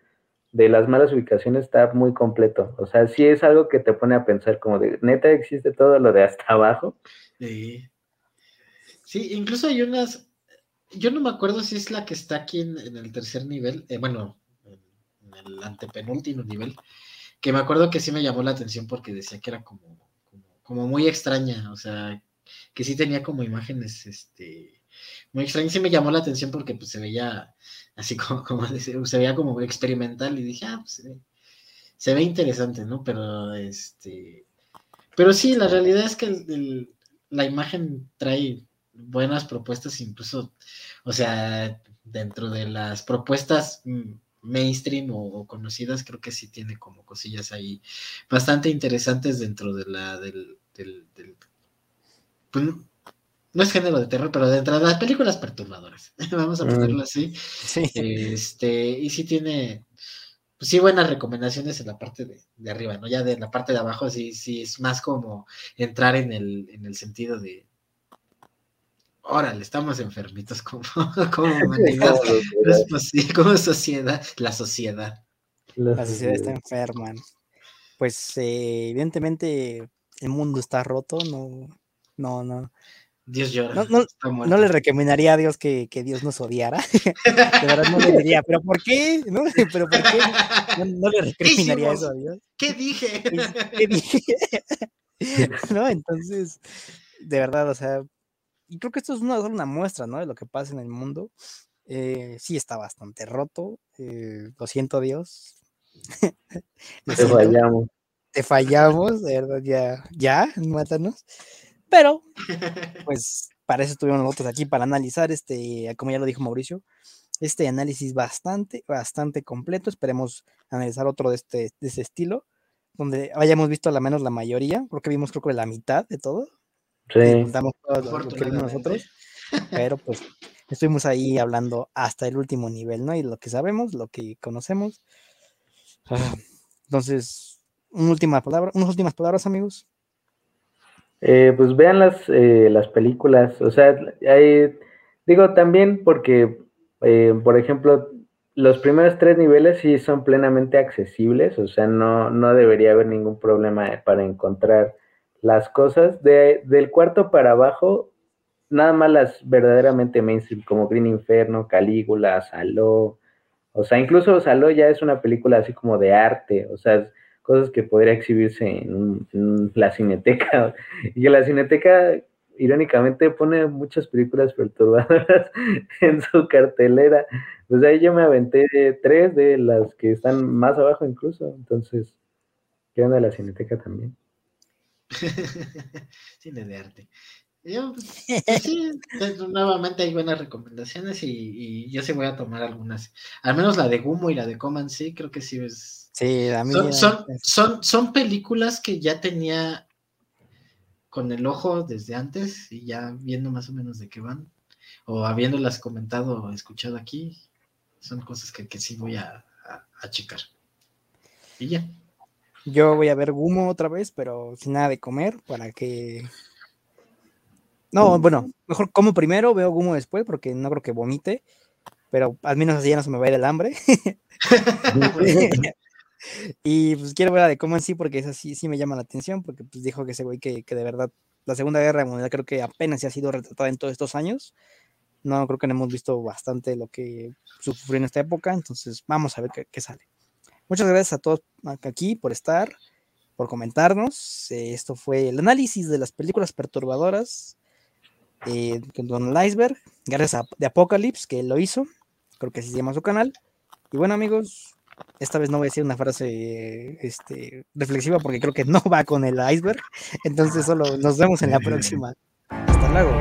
de las malas ubicaciones está muy completo, o sea, sí es algo que te pone a pensar como de, neta existe todo lo de hasta abajo. Sí, sí incluso hay unas, yo no me acuerdo si es la que está aquí en, el tercer nivel, eh, bueno, en el antepenúltimo nivel, que me acuerdo que sí me llamó la atención porque decía que era como, como, como muy extraña, o sea, que sí tenía como imágenes, este, muy extraño, sí me llamó la atención porque pues se veía así como, como se veía como experimental y dije, ah, pues se ve, interesante, ¿no? Pero este, pero sí, la realidad es que la imagen trae buenas propuestas, incluso, o sea, dentro de las propuestas mainstream o, conocidas, creo que sí tiene como cosillas ahí bastante interesantes dentro de la del, del, del pues, no es género de terror, pero dentro de las películas perturbadoras, vamos a ponerlo mm. así. Este, y sí tiene, pues sí, buenas recomendaciones en la parte de, arriba, ¿no? Ya de la parte de abajo, sí, sí, es más como entrar en el, en el sentido de, órale, estamos enfermitos como, como humanidad, como sociedad, la sociedad. La sociedad está enferma. Pues eh, evidentemente el mundo está roto, no, no, no Dios llora. No, le recomendaría a Dios que, Dios nos odiara. De verdad no le diría, ¿pero por qué? ¿No? ¿Pero por qué? No, le recomendaría eso a Dios. ¿Qué dije? ¿Qué dije? ¿No? Entonces, de verdad, o sea, y creo que esto es una, una muestra, ¿no? De lo que pasa en el mundo. Eh, sí está bastante roto. Eh, lo siento, Dios. Te fallamos. Te fallamos, de verdad, ya, ya, mátanos. Pero, pues, para eso estuvimos nosotros aquí, para analizar este, como ya lo dijo Mauricio, este análisis bastante, bastante completo. Esperemos analizar otro de este, de estilo, donde hayamos visto al menos la mayoría, porque vimos creo que la mitad de todo. disfrutamos todo lo que vimos nosotros, pero pues estuvimos ahí hablando hasta el último nivel, ¿no? Y lo que sabemos, lo que conocemos. Ah, entonces, una última palabra, unas últimas palabras, amigos. Eh, pues vean las, eh, las películas, o sea, digo también porque, eh, por ejemplo, los primeros tres niveles sí son plenamente accesibles, o sea, no, no debería haber ningún problema para encontrar las cosas. De, del cuarto para abajo, nada más las verdaderamente mainstream, como Green Inferno, Calígula, Saló, o sea, incluso Saló ya es una película así como de arte, o sea, cosas que podría exhibirse en, la cineteca. Y que la cineteca, irónicamente, pone muchas películas perturbadoras en su cartelera. Pues ahí yo me aventé tres de las que están más abajo incluso. Entonces, ¿qué onda la cineteca también? Cine de arte. Yo, pues, pues sí, nuevamente hay buenas recomendaciones y, yo sí voy a tomar algunas. Al menos la de Gumo y la de Coman, sí, creo que sí es. Sí, a mí son, son, son, películas que ya tenía con el ojo desde antes y ya viendo más o menos de qué van, o habiéndolas comentado o escuchado aquí, son cosas que, que sí voy a, a, checar. Y ya. Yo voy a ver Gumo otra vez, pero sin nada de comer, para que no, bueno, mejor como primero, veo Gumo después, porque no creo que vomite, pero al menos así ya no se me va a ir el hambre. y pues quiero ver la de cómo en sí, porque esa sí, sí me llama la atención, porque pues dijo que ese güey que, que de verdad la Segunda Guerra Mundial creo que apenas se ha sido retratada en todos estos años. No, creo que no hemos visto bastante lo que sufrió en esta época, entonces vamos a ver qué, qué sale. Muchas gracias a todos aquí por estar, por comentarnos. esto fue el análisis de las películas perturbadoras eh, con el Iceberg, gracias a The Apocalypse, que lo hizo, creo que así se llama su canal. Y bueno, amigos, esta vez no voy a decir una frase este, reflexiva porque creo que no va con el iceberg. Entonces, solo nos vemos en la próxima. Hasta luego.